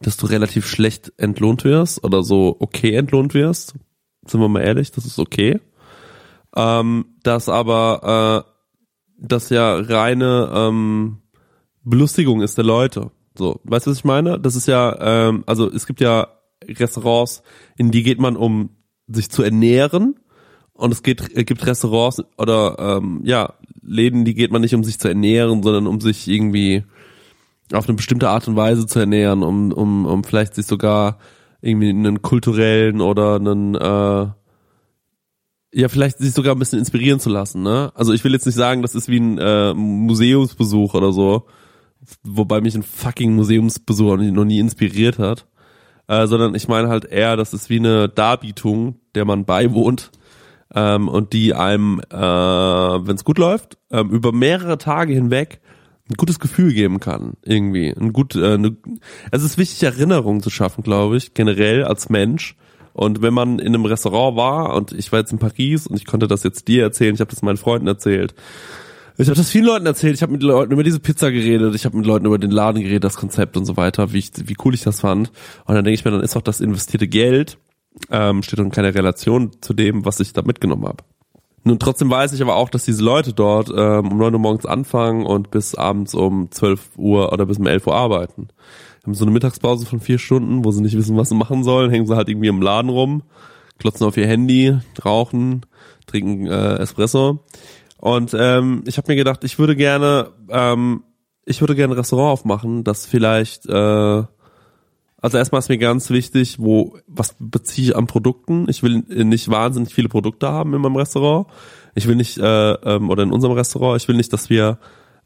dass du relativ schlecht entlohnt wirst oder so okay entlohnt wirst. Sind wir mal ehrlich, das ist okay. Ähm, dass aber äh, das ja reine ähm, Belustigung ist der Leute. So, weißt du, was ich meine? Das ist ja, ähm, also es gibt ja Restaurants, in die geht man, um sich zu ernähren. Und es geht, es gibt Restaurants oder ähm, ja, Läden, die geht man nicht, um sich zu ernähren, sondern um sich irgendwie auf eine bestimmte Art und Weise zu ernähren, um, um, um vielleicht sich sogar irgendwie einen kulturellen oder einen äh, ja, vielleicht sich sogar ein bisschen inspirieren zu lassen, ne? Also ich will jetzt nicht sagen, das ist wie ein äh, Museumsbesuch oder so, wobei mich ein fucking Museumsbesuch noch nie, inspiriert hat, äh, sondern ich meine halt eher, das ist wie eine Darbietung, der man beiwohnt ähm, und die einem, äh, wenn es gut läuft, ähm, über mehrere Tage hinweg ein gutes Gefühl geben kann, irgendwie. Ein gut, äh, eine, es ist wichtig, Erinnerungen zu schaffen, glaube ich, generell als Mensch. Und wenn man in einem Restaurant war und ich war jetzt in Paris und ich konnte das jetzt dir erzählen, ich habe das meinen Freunden erzählt. Ich habe das vielen Leuten erzählt, ich habe mit Leuten über diese Pizza geredet, ich habe mit Leuten über den Laden geredet, das Konzept und so weiter, wie, ich, wie cool ich das fand. Und dann denke ich mir, dann ist auch das investierte Geld, ähm, steht in keiner Relation zu dem, was ich da mitgenommen habe. Nun trotzdem weiß ich aber auch, dass diese Leute dort ähm, um 9 Uhr morgens anfangen und bis abends um 12 Uhr oder bis um 11 Uhr arbeiten. Haben so eine Mittagspause von vier Stunden, wo sie nicht wissen, was sie machen sollen, hängen sie halt irgendwie im Laden rum, klotzen auf ihr Handy, rauchen, trinken äh, Espresso. Und ähm, ich habe mir gedacht, ich würde gerne, ähm, ich würde gerne ein Restaurant aufmachen, das vielleicht, äh, also erstmal ist mir ganz wichtig, wo, was beziehe ich an Produkten? Ich will nicht wahnsinnig viele Produkte haben in meinem Restaurant. Ich will nicht, äh, ähm, oder in unserem Restaurant, ich will nicht, dass wir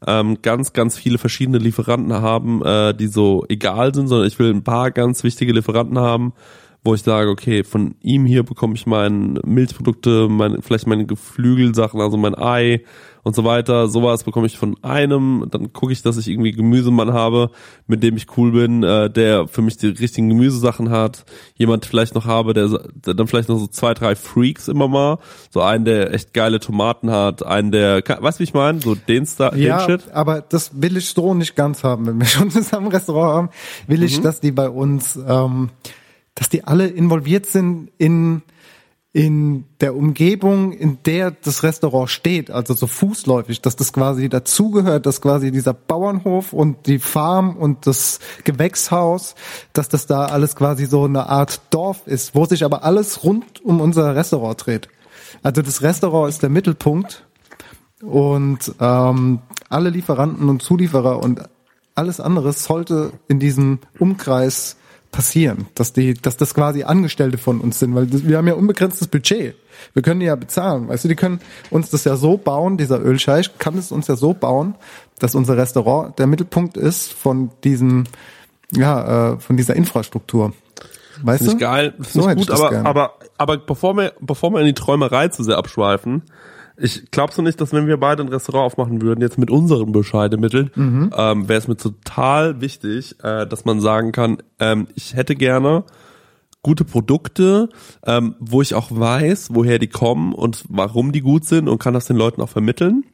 ähm, ganz, ganz viele verschiedene Lieferanten haben, äh, die so egal sind, sondern ich will ein paar ganz wichtige Lieferanten haben, wo ich sage, okay, von ihm hier bekomme ich meine Milchprodukte, meine, vielleicht meine Geflügelsachen, also mein Ei und so weiter. Sowas bekomme ich von einem. Dann gucke ich, dass ich irgendwie Gemüsemann habe, mit dem ich cool bin, äh, der für mich die richtigen Gemüsesachen hat. Jemand vielleicht noch habe, der, der dann vielleicht noch so zwei, drei Freaks immer mal. So einen, der echt geile Tomaten hat, einen, der, weißt du, wie ich meine? So den Star, Ja, den Shit. aber das will ich so nicht ganz haben. Wenn wir schon zusammen ein Restaurant haben, will ich, Mhm. dass die bei uns, ähm, dass die alle involviert sind in in der Umgebung, in der das Restaurant steht, also so fußläufig, dass das quasi dazugehört, dass quasi dieser Bauernhof und die Farm und das Gewächshaus, dass das da alles quasi so eine Art Dorf ist, wo sich aber alles rund um unser Restaurant dreht. Also das Restaurant ist der Mittelpunkt und ähm, alle Lieferanten und Zulieferer und alles andere sollte in diesem Umkreis passieren, dass die, dass das quasi Angestellte von uns sind, weil das, wir haben ja unbegrenztes Budget. Wir können die ja bezahlen, weißt du, die können uns das ja so bauen, dieser Ölscheich kann es uns ja so bauen, dass unser Restaurant der Mittelpunkt ist von diesem, ja, äh, von dieser Infrastruktur. Weißt Finde du? geil, So ich gut, aber, aber, aber bevor wir, bevor wir in die Träumerei zu sehr abschweifen, ich glaubst du nicht, dass wenn wir beide ein Restaurant aufmachen würden, jetzt mit unseren bescheidenen Mitteln, Mhm. ähm, wäre es mir total wichtig, äh, dass man sagen kann, ähm, ich hätte gerne gute Produkte, ähm, wo ich auch weiß, woher die kommen und warum die gut sind und kann das den Leuten auch vermitteln.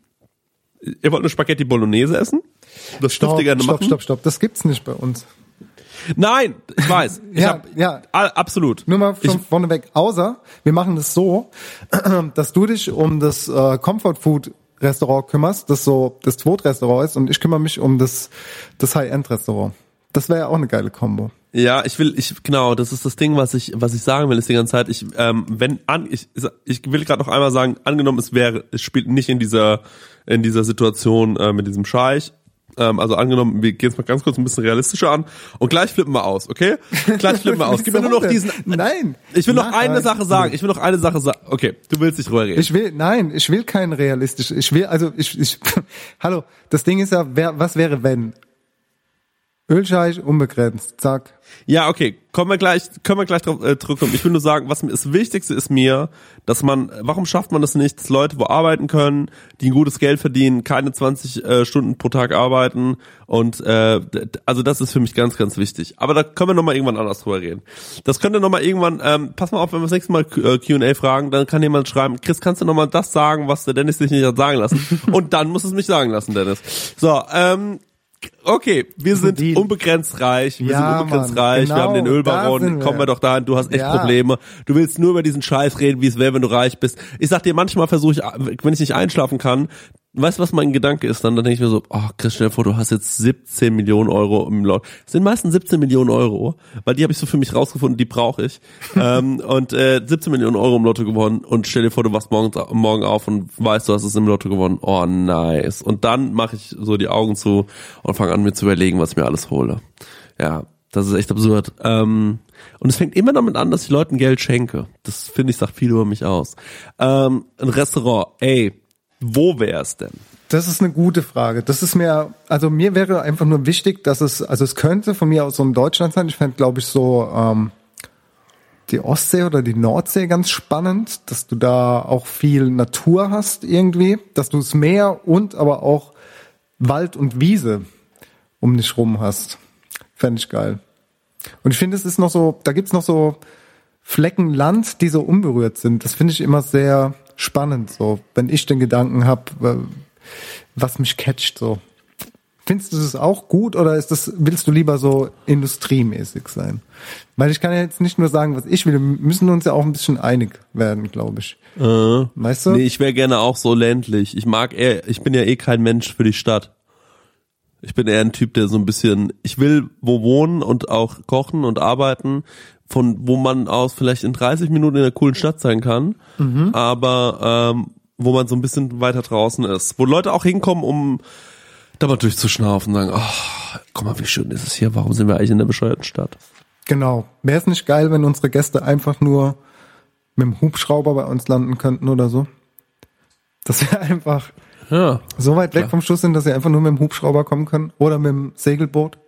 Ihr wollt eine Spaghetti Bolognese essen? Das Stopp, dürft ihr gerne stopp, machen. stopp, stopp, das gibt's nicht bei uns. Nein, ich weiß. Ich Ja, hab, ja. absolut. Nur mal von vorneweg, außer wir machen das so, dass du dich um das äh, Comfort Food Restaurant kümmerst, das so das Tod-Restaurant ist und ich kümmere mich um das, das High-End-Restaurant. Das wäre ja auch eine geile Kombo. Ja, ich will, ich genau, das ist das Ding, was ich, was ich sagen will, ist die ganze Zeit. Ich, ähm, wenn an, ich, ich will gerade noch einmal sagen, angenommen, es wäre, es spielt nicht in dieser, in dieser Situation äh, mit diesem Scheich. Ähm, also angenommen, wir gehen es mal ganz kurz ein bisschen realistischer an und gleich flippen wir aus, okay? Gleich flippen wir aus. Gib mir nur noch diesen. Nein. Ich will noch Nein. eine Sache sagen. Ich will noch eine Sache sagen. Okay, du willst nicht drüber reden. Ich will, nein, ich will kein realistisch. Ich will, also ich, ich, hallo, das Ding ist ja, wer, was wäre wenn? Ölscheich unbegrenzt, zack. Ja, okay, kommen wir gleich, können wir gleich drauf äh, zurückkommen. Ich will nur sagen, was mir das Wichtigste ist mir, dass man, warum schafft man das nicht, dass Leute wo arbeiten können, die ein gutes Geld verdienen, keine 20 äh, Stunden pro Tag arbeiten und äh, also das ist für mich ganz, ganz wichtig. Aber da können wir nochmal irgendwann anders drüber reden. Das könnte nochmal irgendwann, ähm, pass mal auf, wenn wir das nächste Mal Q- äh, Q&A fragen, dann kann jemand schreiben, Chris, kannst du nochmal das sagen, was der Dennis sich nicht hat sagen lassen? und dann muss es mich sagen lassen, Dennis. So, ähm, Okay, wir sind unbegrenzt reich, wir Ja, sind unbegrenzt Mann, reich, wir genau, haben den da Ölbaron, wir. kommen wir doch dahin, du hast echt Ja. Probleme. Du willst nur über diesen Scheiß reden, wie es wäre, wenn du reich bist. Ich sag dir, manchmal versuche ich, wenn ich nicht einschlafen kann, weißt du, was mein Gedanke ist dann? Dann denke ich mir so, oh, Chris, stell dir vor, du hast jetzt 17 Millionen Euro im Lot. Das sind meistens 17 Millionen Euro, weil die habe ich so für mich rausgefunden, die brauche ich. ähm, und äh, 17 Millionen Euro im Lotto gewonnen und stell dir vor, du wachst morgens, morgen auf und weißt, du hast es im Lotto gewonnen. Oh, nice. Und dann mache ich so die Augen zu und fange an, mir zu überlegen, was ich mir alles hole. Ja, das ist echt absurd. Ähm, und es fängt immer damit an, dass ich Leuten Geld schenke. Das finde ich, sagt viel über mich aus. Ähm, ein Restaurant, ey, wo wär's denn? Das ist eine gute Frage. Das ist mir, also mir wäre einfach nur wichtig, dass es, also es könnte von mir aus so in Deutschland sein. Ich fände, glaube ich, so ähm, die Ostsee oder die Nordsee ganz spannend, dass du da auch viel Natur hast irgendwie, dass du das Meer und aber auch Wald und Wiese um dich rum hast. Fände ich geil. Und ich finde, es ist noch so, da gibt's noch so Flecken Land, die so unberührt sind. Das finde ich immer sehr spannend, so, wenn ich den Gedanken habe, was mich catcht, so. Findest du das auch gut oder ist das, willst du lieber so industriemäßig sein? Weil ich kann ja jetzt nicht nur sagen, was ich will, wir müssen uns ja auch ein bisschen einig werden, glaube ich. Äh, weißt du? Nee, ich wäre gerne auch so ländlich. Ich mag eher, ich bin ja eh kein Mensch für die Stadt. Ich bin eher ein Typ, der so ein bisschen, ich will wo wohnen und auch kochen und arbeiten, von wo man aus vielleicht in 30 Minuten in einer coolen Stadt sein kann, Mhm. aber ähm, wo man so ein bisschen weiter draußen ist. Wo Leute auch hinkommen, um da mal durchzuschnaufen und sagen, oh, guck mal, wie schön ist es hier, warum sind wir eigentlich in der bescheuerten Stadt? Genau. Wäre es nicht geil, wenn unsere Gäste einfach nur mit dem Hubschrauber bei uns landen könnten oder so? Dass wir einfach Ja. so weit weg Klar. vom Schuss sind, dass sie einfach nur mit dem Hubschrauber kommen können oder mit dem Segelboot.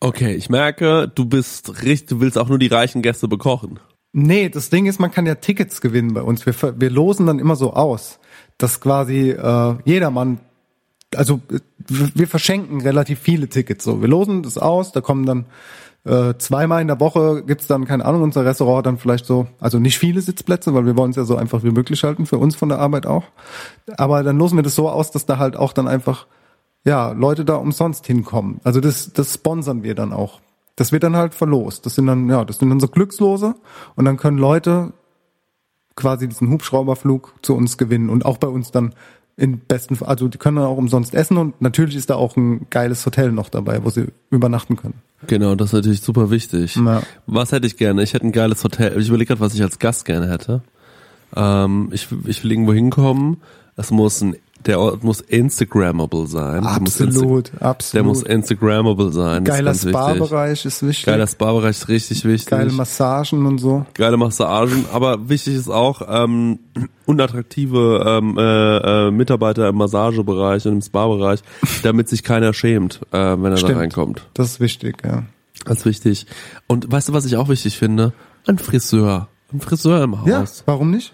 Okay, ich merke, du bist richtig, du willst auch nur die reichen Gäste bekochen. Nee, das Ding ist, man kann ja Tickets gewinnen bei uns. Wir, wir losen dann immer so aus, dass quasi äh, jedermann, also wir wir verschenken relativ viele Tickets. So, wir losen das aus, da kommen dann äh, zweimal in der Woche gibt's dann, keine Ahnung, unser Restaurant dann vielleicht so, also nicht viele Sitzplätze, weil wir wollen es ja so einfach wie möglich halten, für uns von der Arbeit auch. Aber dann losen wir das so aus, dass da halt auch dann einfach, ja, Leute da umsonst hinkommen. Also das, das sponsern wir dann auch. Das wird dann halt verlost. Das sind dann, ja, das sind dann so Glückslose und dann können Leute quasi diesen Hubschrauberflug zu uns gewinnen und auch bei uns dann in besten, also die können dann auch umsonst essen und natürlich ist da auch ein geiles Hotel noch dabei, wo sie übernachten können. Genau, das ist natürlich super wichtig. Ja. Was hätte ich gerne? Ich hätte ein geiles Hotel. Ich überlege gerade, was ich als Gast gerne hätte. Ähm, ich, ich will irgendwo hinkommen. Es muss ein Der Ort muss Instagrammable sein. Der Absolut, Insta- absolut. Der muss Instagrammable sein. Geiler. Spa-Bereich ist wichtig. Geiler Spa-Bereich ist richtig wichtig. Geile Massagen und so. geile Massagen, aber wichtig ist auch ähm, unattraktive ähm, äh, äh, Mitarbeiter im Massagebereich und im Spa-Bereich, damit sich keiner schämt, äh, wenn er Stimmt. da reinkommt. Das ist wichtig, ja. Das ist wichtig. Und weißt du, was ich auch wichtig finde? Ein Friseur. Ein Friseur im Haus. Ja, warum nicht?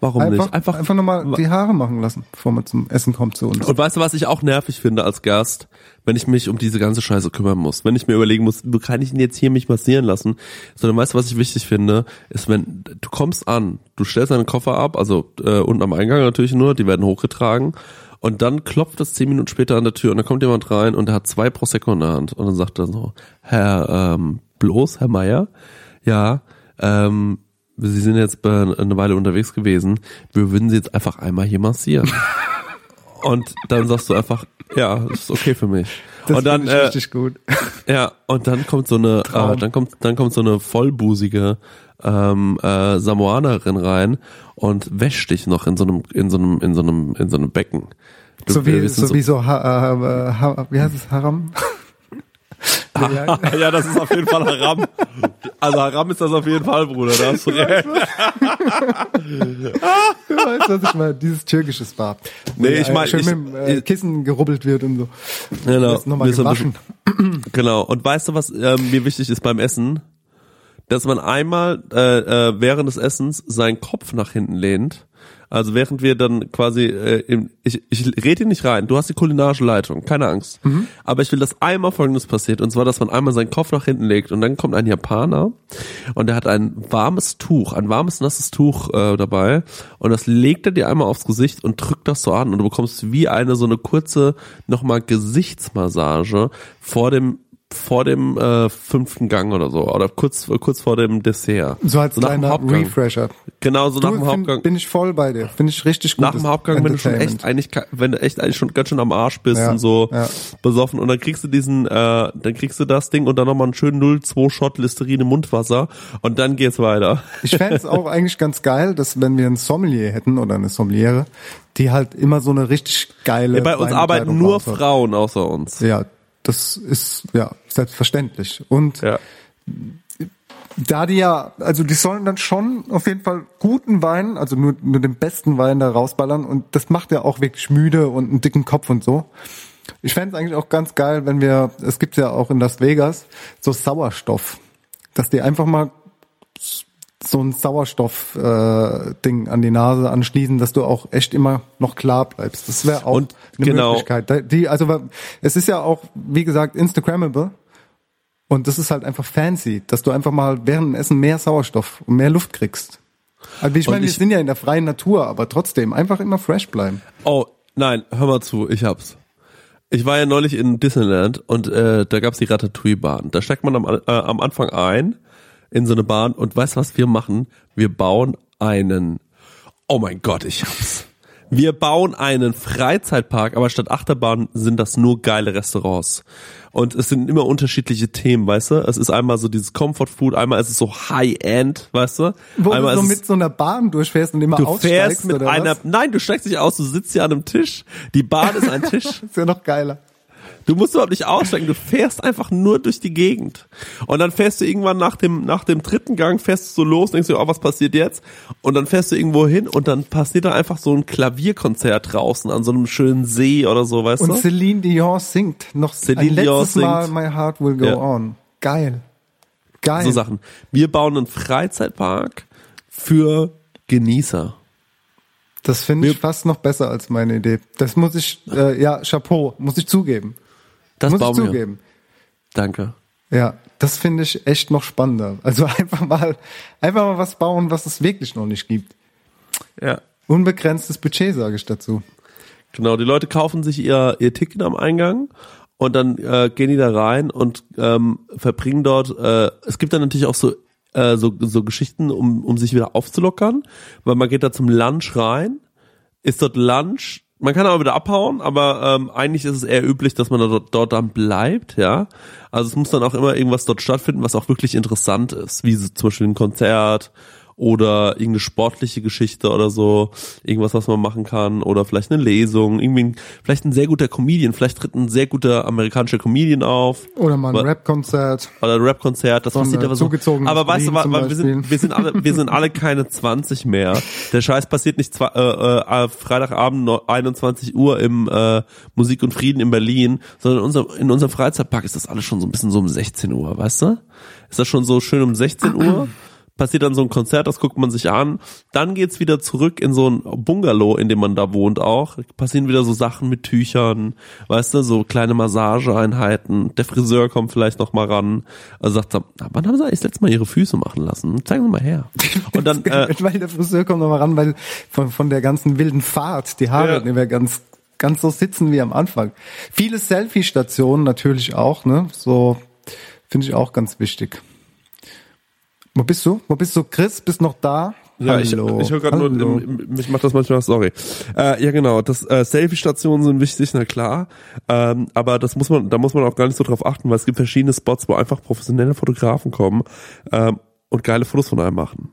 Warum einfach, nicht? Einfach, einfach nochmal die Haare machen lassen, bevor man zum Essen kommt zu uns. Und weißt du, was ich auch nervig finde als Gast, wenn ich mich um diese ganze Scheiße kümmern muss, wenn ich mir überlegen muss, wo kann ich ihn jetzt hier mich massieren lassen, sondern weißt du, was ich wichtig finde, ist, wenn du kommst an, du stellst deinen Koffer ab, also äh, unten am Eingang natürlich nur, die werden hochgetragen. Und dann klopft es zehn Minuten später an der Tür und dann kommt jemand rein und der hat zwei Prosecco in der Hand. Und dann sagt er so, Herr ähm, Bloß, Herr Meier, ja, ähm, Sie sind jetzt eine Weile unterwegs gewesen. Wir würden Sie jetzt einfach einmal hier massieren. Und dann sagst du einfach, ja, das ist okay für mich. Das und dann, ich äh, richtig gut. ja, und dann kommt so eine, äh, dann kommt, dann kommt so eine vollbusige ähm, äh, Samoanerin rein und wäscht dich noch in so einem, in so einem, in so einem, in so einem Becken. Du- so wie, wissen so wie so, ha, äh, ha, wie heißt es, Haram? Ja, das ist auf jeden Fall Haram. Also Haram ist das auf jeden Fall, Bruder. Da hast du recht. Du weißt, was ich meine, dieses türkische Spa. Wo Nee, ich mein, Schön ich- mit dem äh, Kissen gerubbelt wird und so. Genau. Nochmal gewaschen. Genau. Und weißt du, was ähm, mir wichtig ist beim Essen? Dass man einmal äh, äh, während des Essens seinen Kopf nach hinten lehnt. Also während wir dann quasi, äh, im, ich, ich rede nicht rein, du hast die kulinarische Leitung, keine Angst. Aber ich will, dass einmal Folgendes passiert, und zwar, dass man einmal seinen Kopf nach hinten legt und dann kommt ein Japaner und der hat ein warmes Tuch, ein warmes, nasses Tuch äh, dabei. Und das legt er dir einmal aufs Gesicht und drückt das so an. Und du bekommst wie eine so eine kurze nochmal Gesichtsmassage vor dem vor dem äh, fünften Gang oder so oder kurz kurz vor dem Dessert. So als dem kleiner. Refresher. Genau, so Du, nach dem Hauptgang. Bin ich voll bei dir. Finde ich richtig gut. Nach dem Hauptgang, wenn du schon echt eigentlich, wenn du echt eigentlich schon ganz schön am Arsch bist Ja, und so ja. besoffen und dann kriegst du diesen, äh, dann kriegst du das Ding und dann nochmal einen schönen 0,2 Shot Listerine Mundwasser und dann geht's weiter. Ich fände es auch eigentlich ganz geil, dass wenn wir einen Sommelier hätten oder eine Sommeliere, die halt immer so eine richtig geile. Ja, bei uns arbeiten nur. Frauen außer uns. Ja, das ist ja selbstverständlich. Und Ja. da die ja, also die sollen dann schon auf jeden Fall guten Wein, also nur, nur den besten Wein da rausballern und das macht ja auch wirklich müde und einen dicken Kopf und so. Ich fände es eigentlich auch ganz geil, wenn wir, es gibt ja auch in Las Vegas so Sauerstoff, dass die einfach mal so ein Sauerstoff-Ding äh, Ding an die Nase anschließen, dass du auch echt immer noch klar bleibst. Das wäre auch Und eine genau. Möglichkeit. Die, also es ist ja auch, wie gesagt, Instagrammable. Und das ist halt einfach fancy, dass du einfach mal während dem Essen mehr Sauerstoff und mehr Luft kriegst. Also ich meine, wir ich- sind ja in der freien Natur, aber trotzdem einfach immer fresh bleiben. Oh, nein, hör mal zu, ich hab's. Ich war ja neulich in Disneyland und äh, da gab's die Ratatouille-Bahn. Da steigt man am, äh, am Anfang ein in so eine Bahn und weißt was wir machen? Wir bauen einen, oh mein Gott, ich hab's. Wir bauen einen Freizeitpark, aber statt Achterbahn sind das nur geile Restaurants. Und es sind immer unterschiedliche Themen, weißt du? Es ist einmal so dieses Comfort Food, einmal ist es so High-End, weißt du? Wo einmal du so mit so einer Bahn durchfährst und immer Du aussteigst fährst mit einer, was? nein, du steigst nicht aus, du sitzt hier an einem Tisch. Die Bahn ist ein Tisch. ist ja noch geiler. Du musst überhaupt nicht aussteigen, du fährst einfach nur durch die Gegend. Und dann fährst du irgendwann nach dem, nach dem dritten Gang, fährst du so los, denkst du, oh, was passiert jetzt? Und dann fährst du irgendwo hin und dann passiert da einfach so ein Klavierkonzert draußen an so einem schönen See oder so, weißt Und du? Celine Dion singt noch Celine ein Dion letztes Mal singt. My Heart Will Go Ja. On. Geil. Geil. So Sachen. Wir bauen einen Freizeitpark für Genießer. Das finde ich fast noch besser als meine Idee. Das muss ich, äh, ja, Chapeau, muss ich zugeben. Das muss ich wir. zugeben. Danke. Ja, das finde ich echt noch spannender. Also einfach mal, einfach mal was bauen, was es wirklich noch nicht gibt. Ja. Unbegrenztes Budget, sage ich dazu. Genau, die Leute kaufen sich ihr, ihr Ticket am Eingang und dann äh, gehen die da rein und ähm, verbringen dort, äh, es gibt dann natürlich auch so, äh, so, so Geschichten, um, um sich wieder aufzulockern, weil man geht da zum Lunch rein, ist dort Lunch, man kann aber wieder abhauen, aber ähm, eigentlich ist es eher üblich, dass man dort, dort dann bleibt, ja. Also es muss dann auch immer irgendwas dort stattfinden, was auch wirklich interessant ist, wie so zum Beispiel ein Konzert oder irgendeine sportliche Geschichte oder so, irgendwas, was man machen kann oder vielleicht eine Lesung, irgendwie ein, vielleicht ein sehr guter Comedian, vielleicht tritt ein sehr guter amerikanischer Comedian auf. Oder mal ein Rap-Konzert. Oder ein Rap-Konzert, das passiert aber so. Aber weißt du, wir sind, wir sind alle, wir sind alle keine 20 mehr. Der Scheiß passiert nicht zwei, äh, äh, Freitagabend no- 21 Uhr im äh, Musik und Frieden in Berlin, sondern in unserem, in unserem Freizeitpark ist das alles schon so ein bisschen so um 16 Uhr, weißt du? Ist das schon so schön um 16 Uhr? Passiert dann so ein Konzert, das guckt man sich an. Dann geht's wieder zurück in so ein Bungalow, in dem man da wohnt auch. Passieren wieder so Sachen mit Tüchern, weißt du, so kleine Massageeinheiten. Der Friseur kommt vielleicht noch mal ran. Also sagt er, "Na, wann haben sie eigentlich das letzte Mal ihre Füße machen lassen? Zeigen Sie mal her. Und dann, äh, weil der Friseur kommt noch mal ran, weil von, von der ganzen wilden Fahrt die Haare Ja. nicht mehr ganz ganz so sitzen wie am Anfang. Viele Selfie-Stationen natürlich auch, ne? So finde ich auch ganz wichtig. Wo bist du? Wo bist du, Chris? Bist noch da? Ja, ich, Hallo. ich höre gerade nur, ähm, mich macht das manchmal, sorry. Äh, ja, genau, das äh, Selfie-Stationen sind wichtig, na klar. Ähm, aber das muss man, da muss man auch gar nicht so drauf achten, weil es gibt verschiedene Spots, wo einfach professionelle Fotografen kommen ähm, und geile Fotos von einem machen.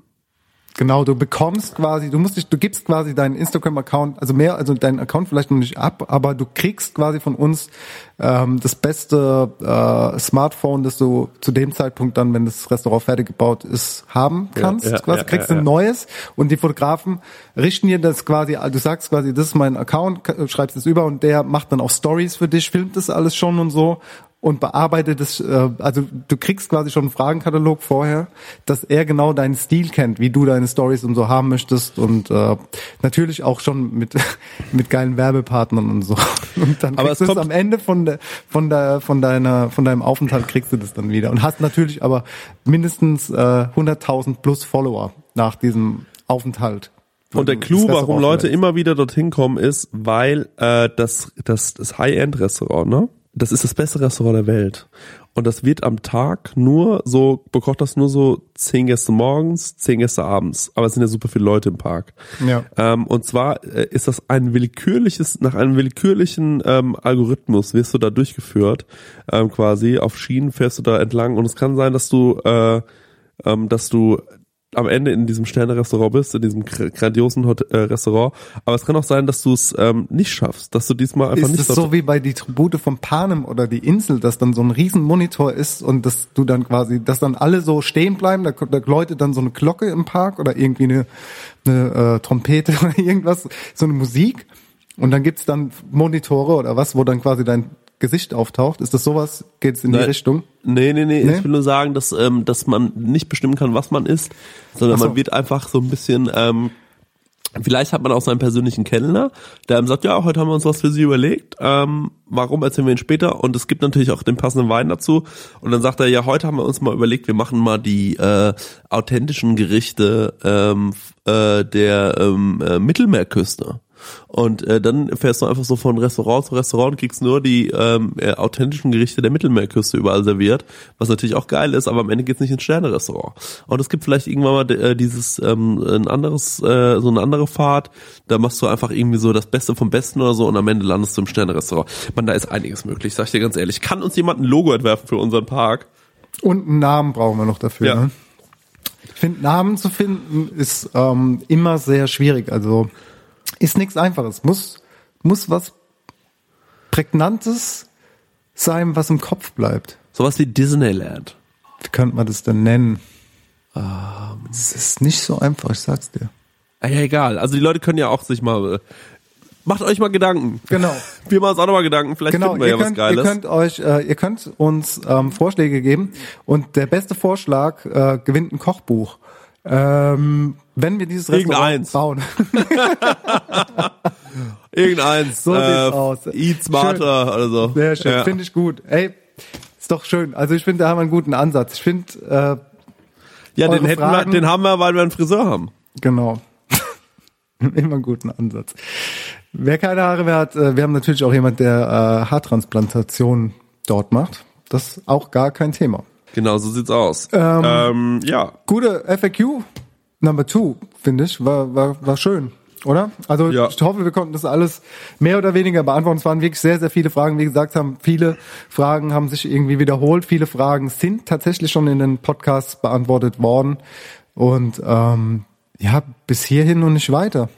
Genau, du bekommst quasi, du musst dich, du gibst quasi deinen Instagram-Account, also mehr, also deinen Account vielleicht noch nicht ab, aber du kriegst quasi von uns ähm, das beste äh, Smartphone, das du zu dem Zeitpunkt dann, wenn das Restaurant fertig gebaut ist, haben Ja, kannst. ja, quasi ja, kriegst ja, ein ja. neues und die Fotografen richten dir das quasi, du sagst quasi, das ist mein Account, schreibst es über und der macht dann auch Stories für dich, filmt das alles schon und so und bearbeitet es, äh, also du kriegst quasi schon einen Fragenkatalog vorher, dass er genau deinen Stil kennt, wie du deine Stories und so haben möchtest und äh, natürlich auch schon mit mit geilen Werbepartnern und so. Und dann Aber kriegst es du es kommt- am Ende von der von der von deiner von deinem Aufenthalt kriegst du das dann wieder und hast natürlich aber mindestens äh, 100.000 plus Follower nach diesem Aufenthalt. Und der Clou, warum Leute immer wieder dorthin kommen, ist, weil äh, das, das, das High-End-Restaurant, ne? Das ist das beste Restaurant der Welt. Und das wird am Tag nur so, bekocht das nur so zehn Gäste morgens, zehn Gäste abends. Aber es sind ja super viele Leute im Park. Ja. Ähm, und zwar äh, ist das ein willkürliches, nach einem willkürlichen ähm, Algorithmus wirst du da durchgeführt, ähm, quasi auf Schienen fährst du da entlang und es kann sein, dass du, äh, ähm, dass du am Ende in diesem Sterne-Restaurant bist, in diesem gr- grandiosen Hot äh, Restaurant. Aber es kann auch sein, dass du es ähm, nicht schaffst, dass du diesmal einfach ist nicht es so wie bei die Tribute von Panem oder die Insel, dass dann so ein riesen Monitor ist und dass du dann quasi, dass dann alle so stehen bleiben, da, da läutet dann so eine Glocke im Park oder irgendwie eine, eine äh, Trompete oder irgendwas, so eine Musik und dann gibt's dann Monitore oder was, wo dann quasi dein Gesicht auftaucht. Ist das sowas? Geht's in die Nein. Richtung? Nee, nee, nee, Nee? Ich will nur sagen, dass, ähm, dass man nicht bestimmen kann, was man isst, sondern so. man wird einfach so ein bisschen, ähm, vielleicht hat man auch seinen persönlichen Kellner, der einem sagt, ja, heute haben wir uns was für Sie überlegt, ähm, warum erzählen wir Ihnen später und es gibt natürlich auch den passenden Wein dazu und dann sagt er, ja, heute haben wir uns mal überlegt, wir machen mal die äh, authentischen Gerichte ähm, äh, der ähm, äh, Mittelmeerküste. Und äh, dann fährst du einfach so von Restaurant zu Restaurant und kriegst nur die ähm, äh, authentischen Gerichte der Mittelmeerküste überall serviert, was natürlich auch geil ist, aber am Ende geht's nicht ins Sterne-Restaurant. Und es gibt vielleicht irgendwann mal äh, dieses ähm, ein anderes, äh, so eine andere Fahrt, da machst du einfach irgendwie so das Beste vom Besten oder so und am Ende landest du im Sterne-Restaurant. Man, da ist einiges möglich, sag ich dir ganz ehrlich. Kann uns jemand ein Logo entwerfen für unseren Park? Und einen Namen brauchen wir noch dafür. Ja. Ne? Ich finde, Namen zu finden ist ähm, immer sehr schwierig. Also ist nichts Einfaches. Muss, muss was Prägnantes sein, was im Kopf bleibt. Sowas wie Disneyland. Wie könnte man das denn nennen? Es ist nicht so einfach, ich sag's dir. Ah, Ja, egal. Also die Leute können ja auch sich mal. Äh, macht euch mal Gedanken. Genau. Wir machen uns auch noch mal Gedanken. Vielleicht Genau, finden wir ihr, ja was könnt, ihr Geiles. könnt euch, äh, ihr könnt uns ähm, Vorschläge geben und der beste Vorschlag äh, gewinnt ein Kochbuch. Ähm, wenn wir dieses Restaurant bauen. Irgendeins. So sieht's äh, aus. Eat smarter Schön. oder so. Sehr schön, Ja. finde ich gut. Ey, ist doch schön. Also ich finde, da haben wir einen guten Ansatz. Ich finde, äh, Ja, den hätten Fragen- wir, den haben wir, weil wir einen Friseur haben. genau. Immer einen guten Ansatz. Wer keine Haare mehr hat, äh, wir haben natürlich auch jemand, der äh, Haartransplantation dort macht. Das ist auch gar kein Thema. Genau, so sieht's aus. Ähm, Ähm, ja. Gute FAQ Number Two, finde ich, war, war, war schön, oder? Also Ja. ich hoffe, wir konnten das alles mehr oder weniger beantworten. Es waren wirklich sehr, sehr viele Fragen. Wie gesagt, haben viele Fragen haben sich irgendwie wiederholt. Viele Fragen sind tatsächlich schon in den Podcasts beantwortet worden. Und ähm, ja, bis hierhin und nicht weiter.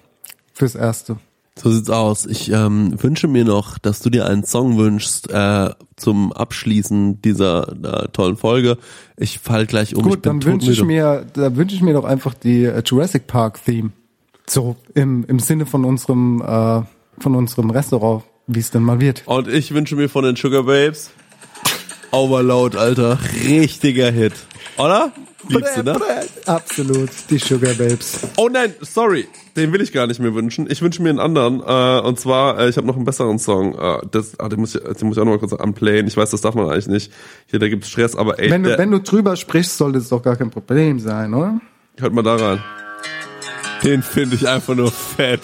Fürs Erste. So sieht's aus. Ich ähm, wünsche mir noch, dass du dir einen Song wünschst äh, zum Abschließen dieser äh, tollen Folge. Ich fall gleich um. Gut, dann wünsche ich mir, da wünsche ich mir doch einfach die äh, Jurassic Park Theme. So im, im Sinne von unserem äh, von unserem Restaurant, wie es denn mal wird. Und ich wünsche mir von den Sugar Babes Overload, Alter. Richtiger Hit. Oder? Liebst du, ne? Absolut, die Sugar Babes. Oh nein, sorry. Den will ich gar nicht mehr wünschen. Ich wünsche mir einen anderen. Äh, und zwar, äh, ich habe noch einen besseren Song. Äh, das, ah, den, muss ich, den muss ich auch noch mal kurz unplayen. Ich weiß, das darf man eigentlich nicht. Hier, da gibt's Stress, aber ey, Wenn du, der, wenn du drüber sprichst, sollte es doch gar kein Problem sein, oder? hört mal da rein. Den finde ich einfach nur fett.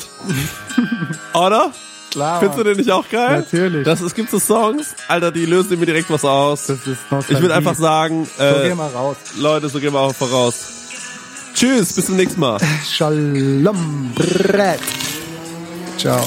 Oder? Klar. Findest du den nicht auch geil? Natürlich. Das, es gibt so Songs, Alter, die lösen mir direkt was aus. Das ist Ich würde einfach sagen, So, äh, geh mal raus. Leute, so gehen wir auch voraus. Tschüss, bis zum nächsten Mal. Shalom, Brett. Ciao.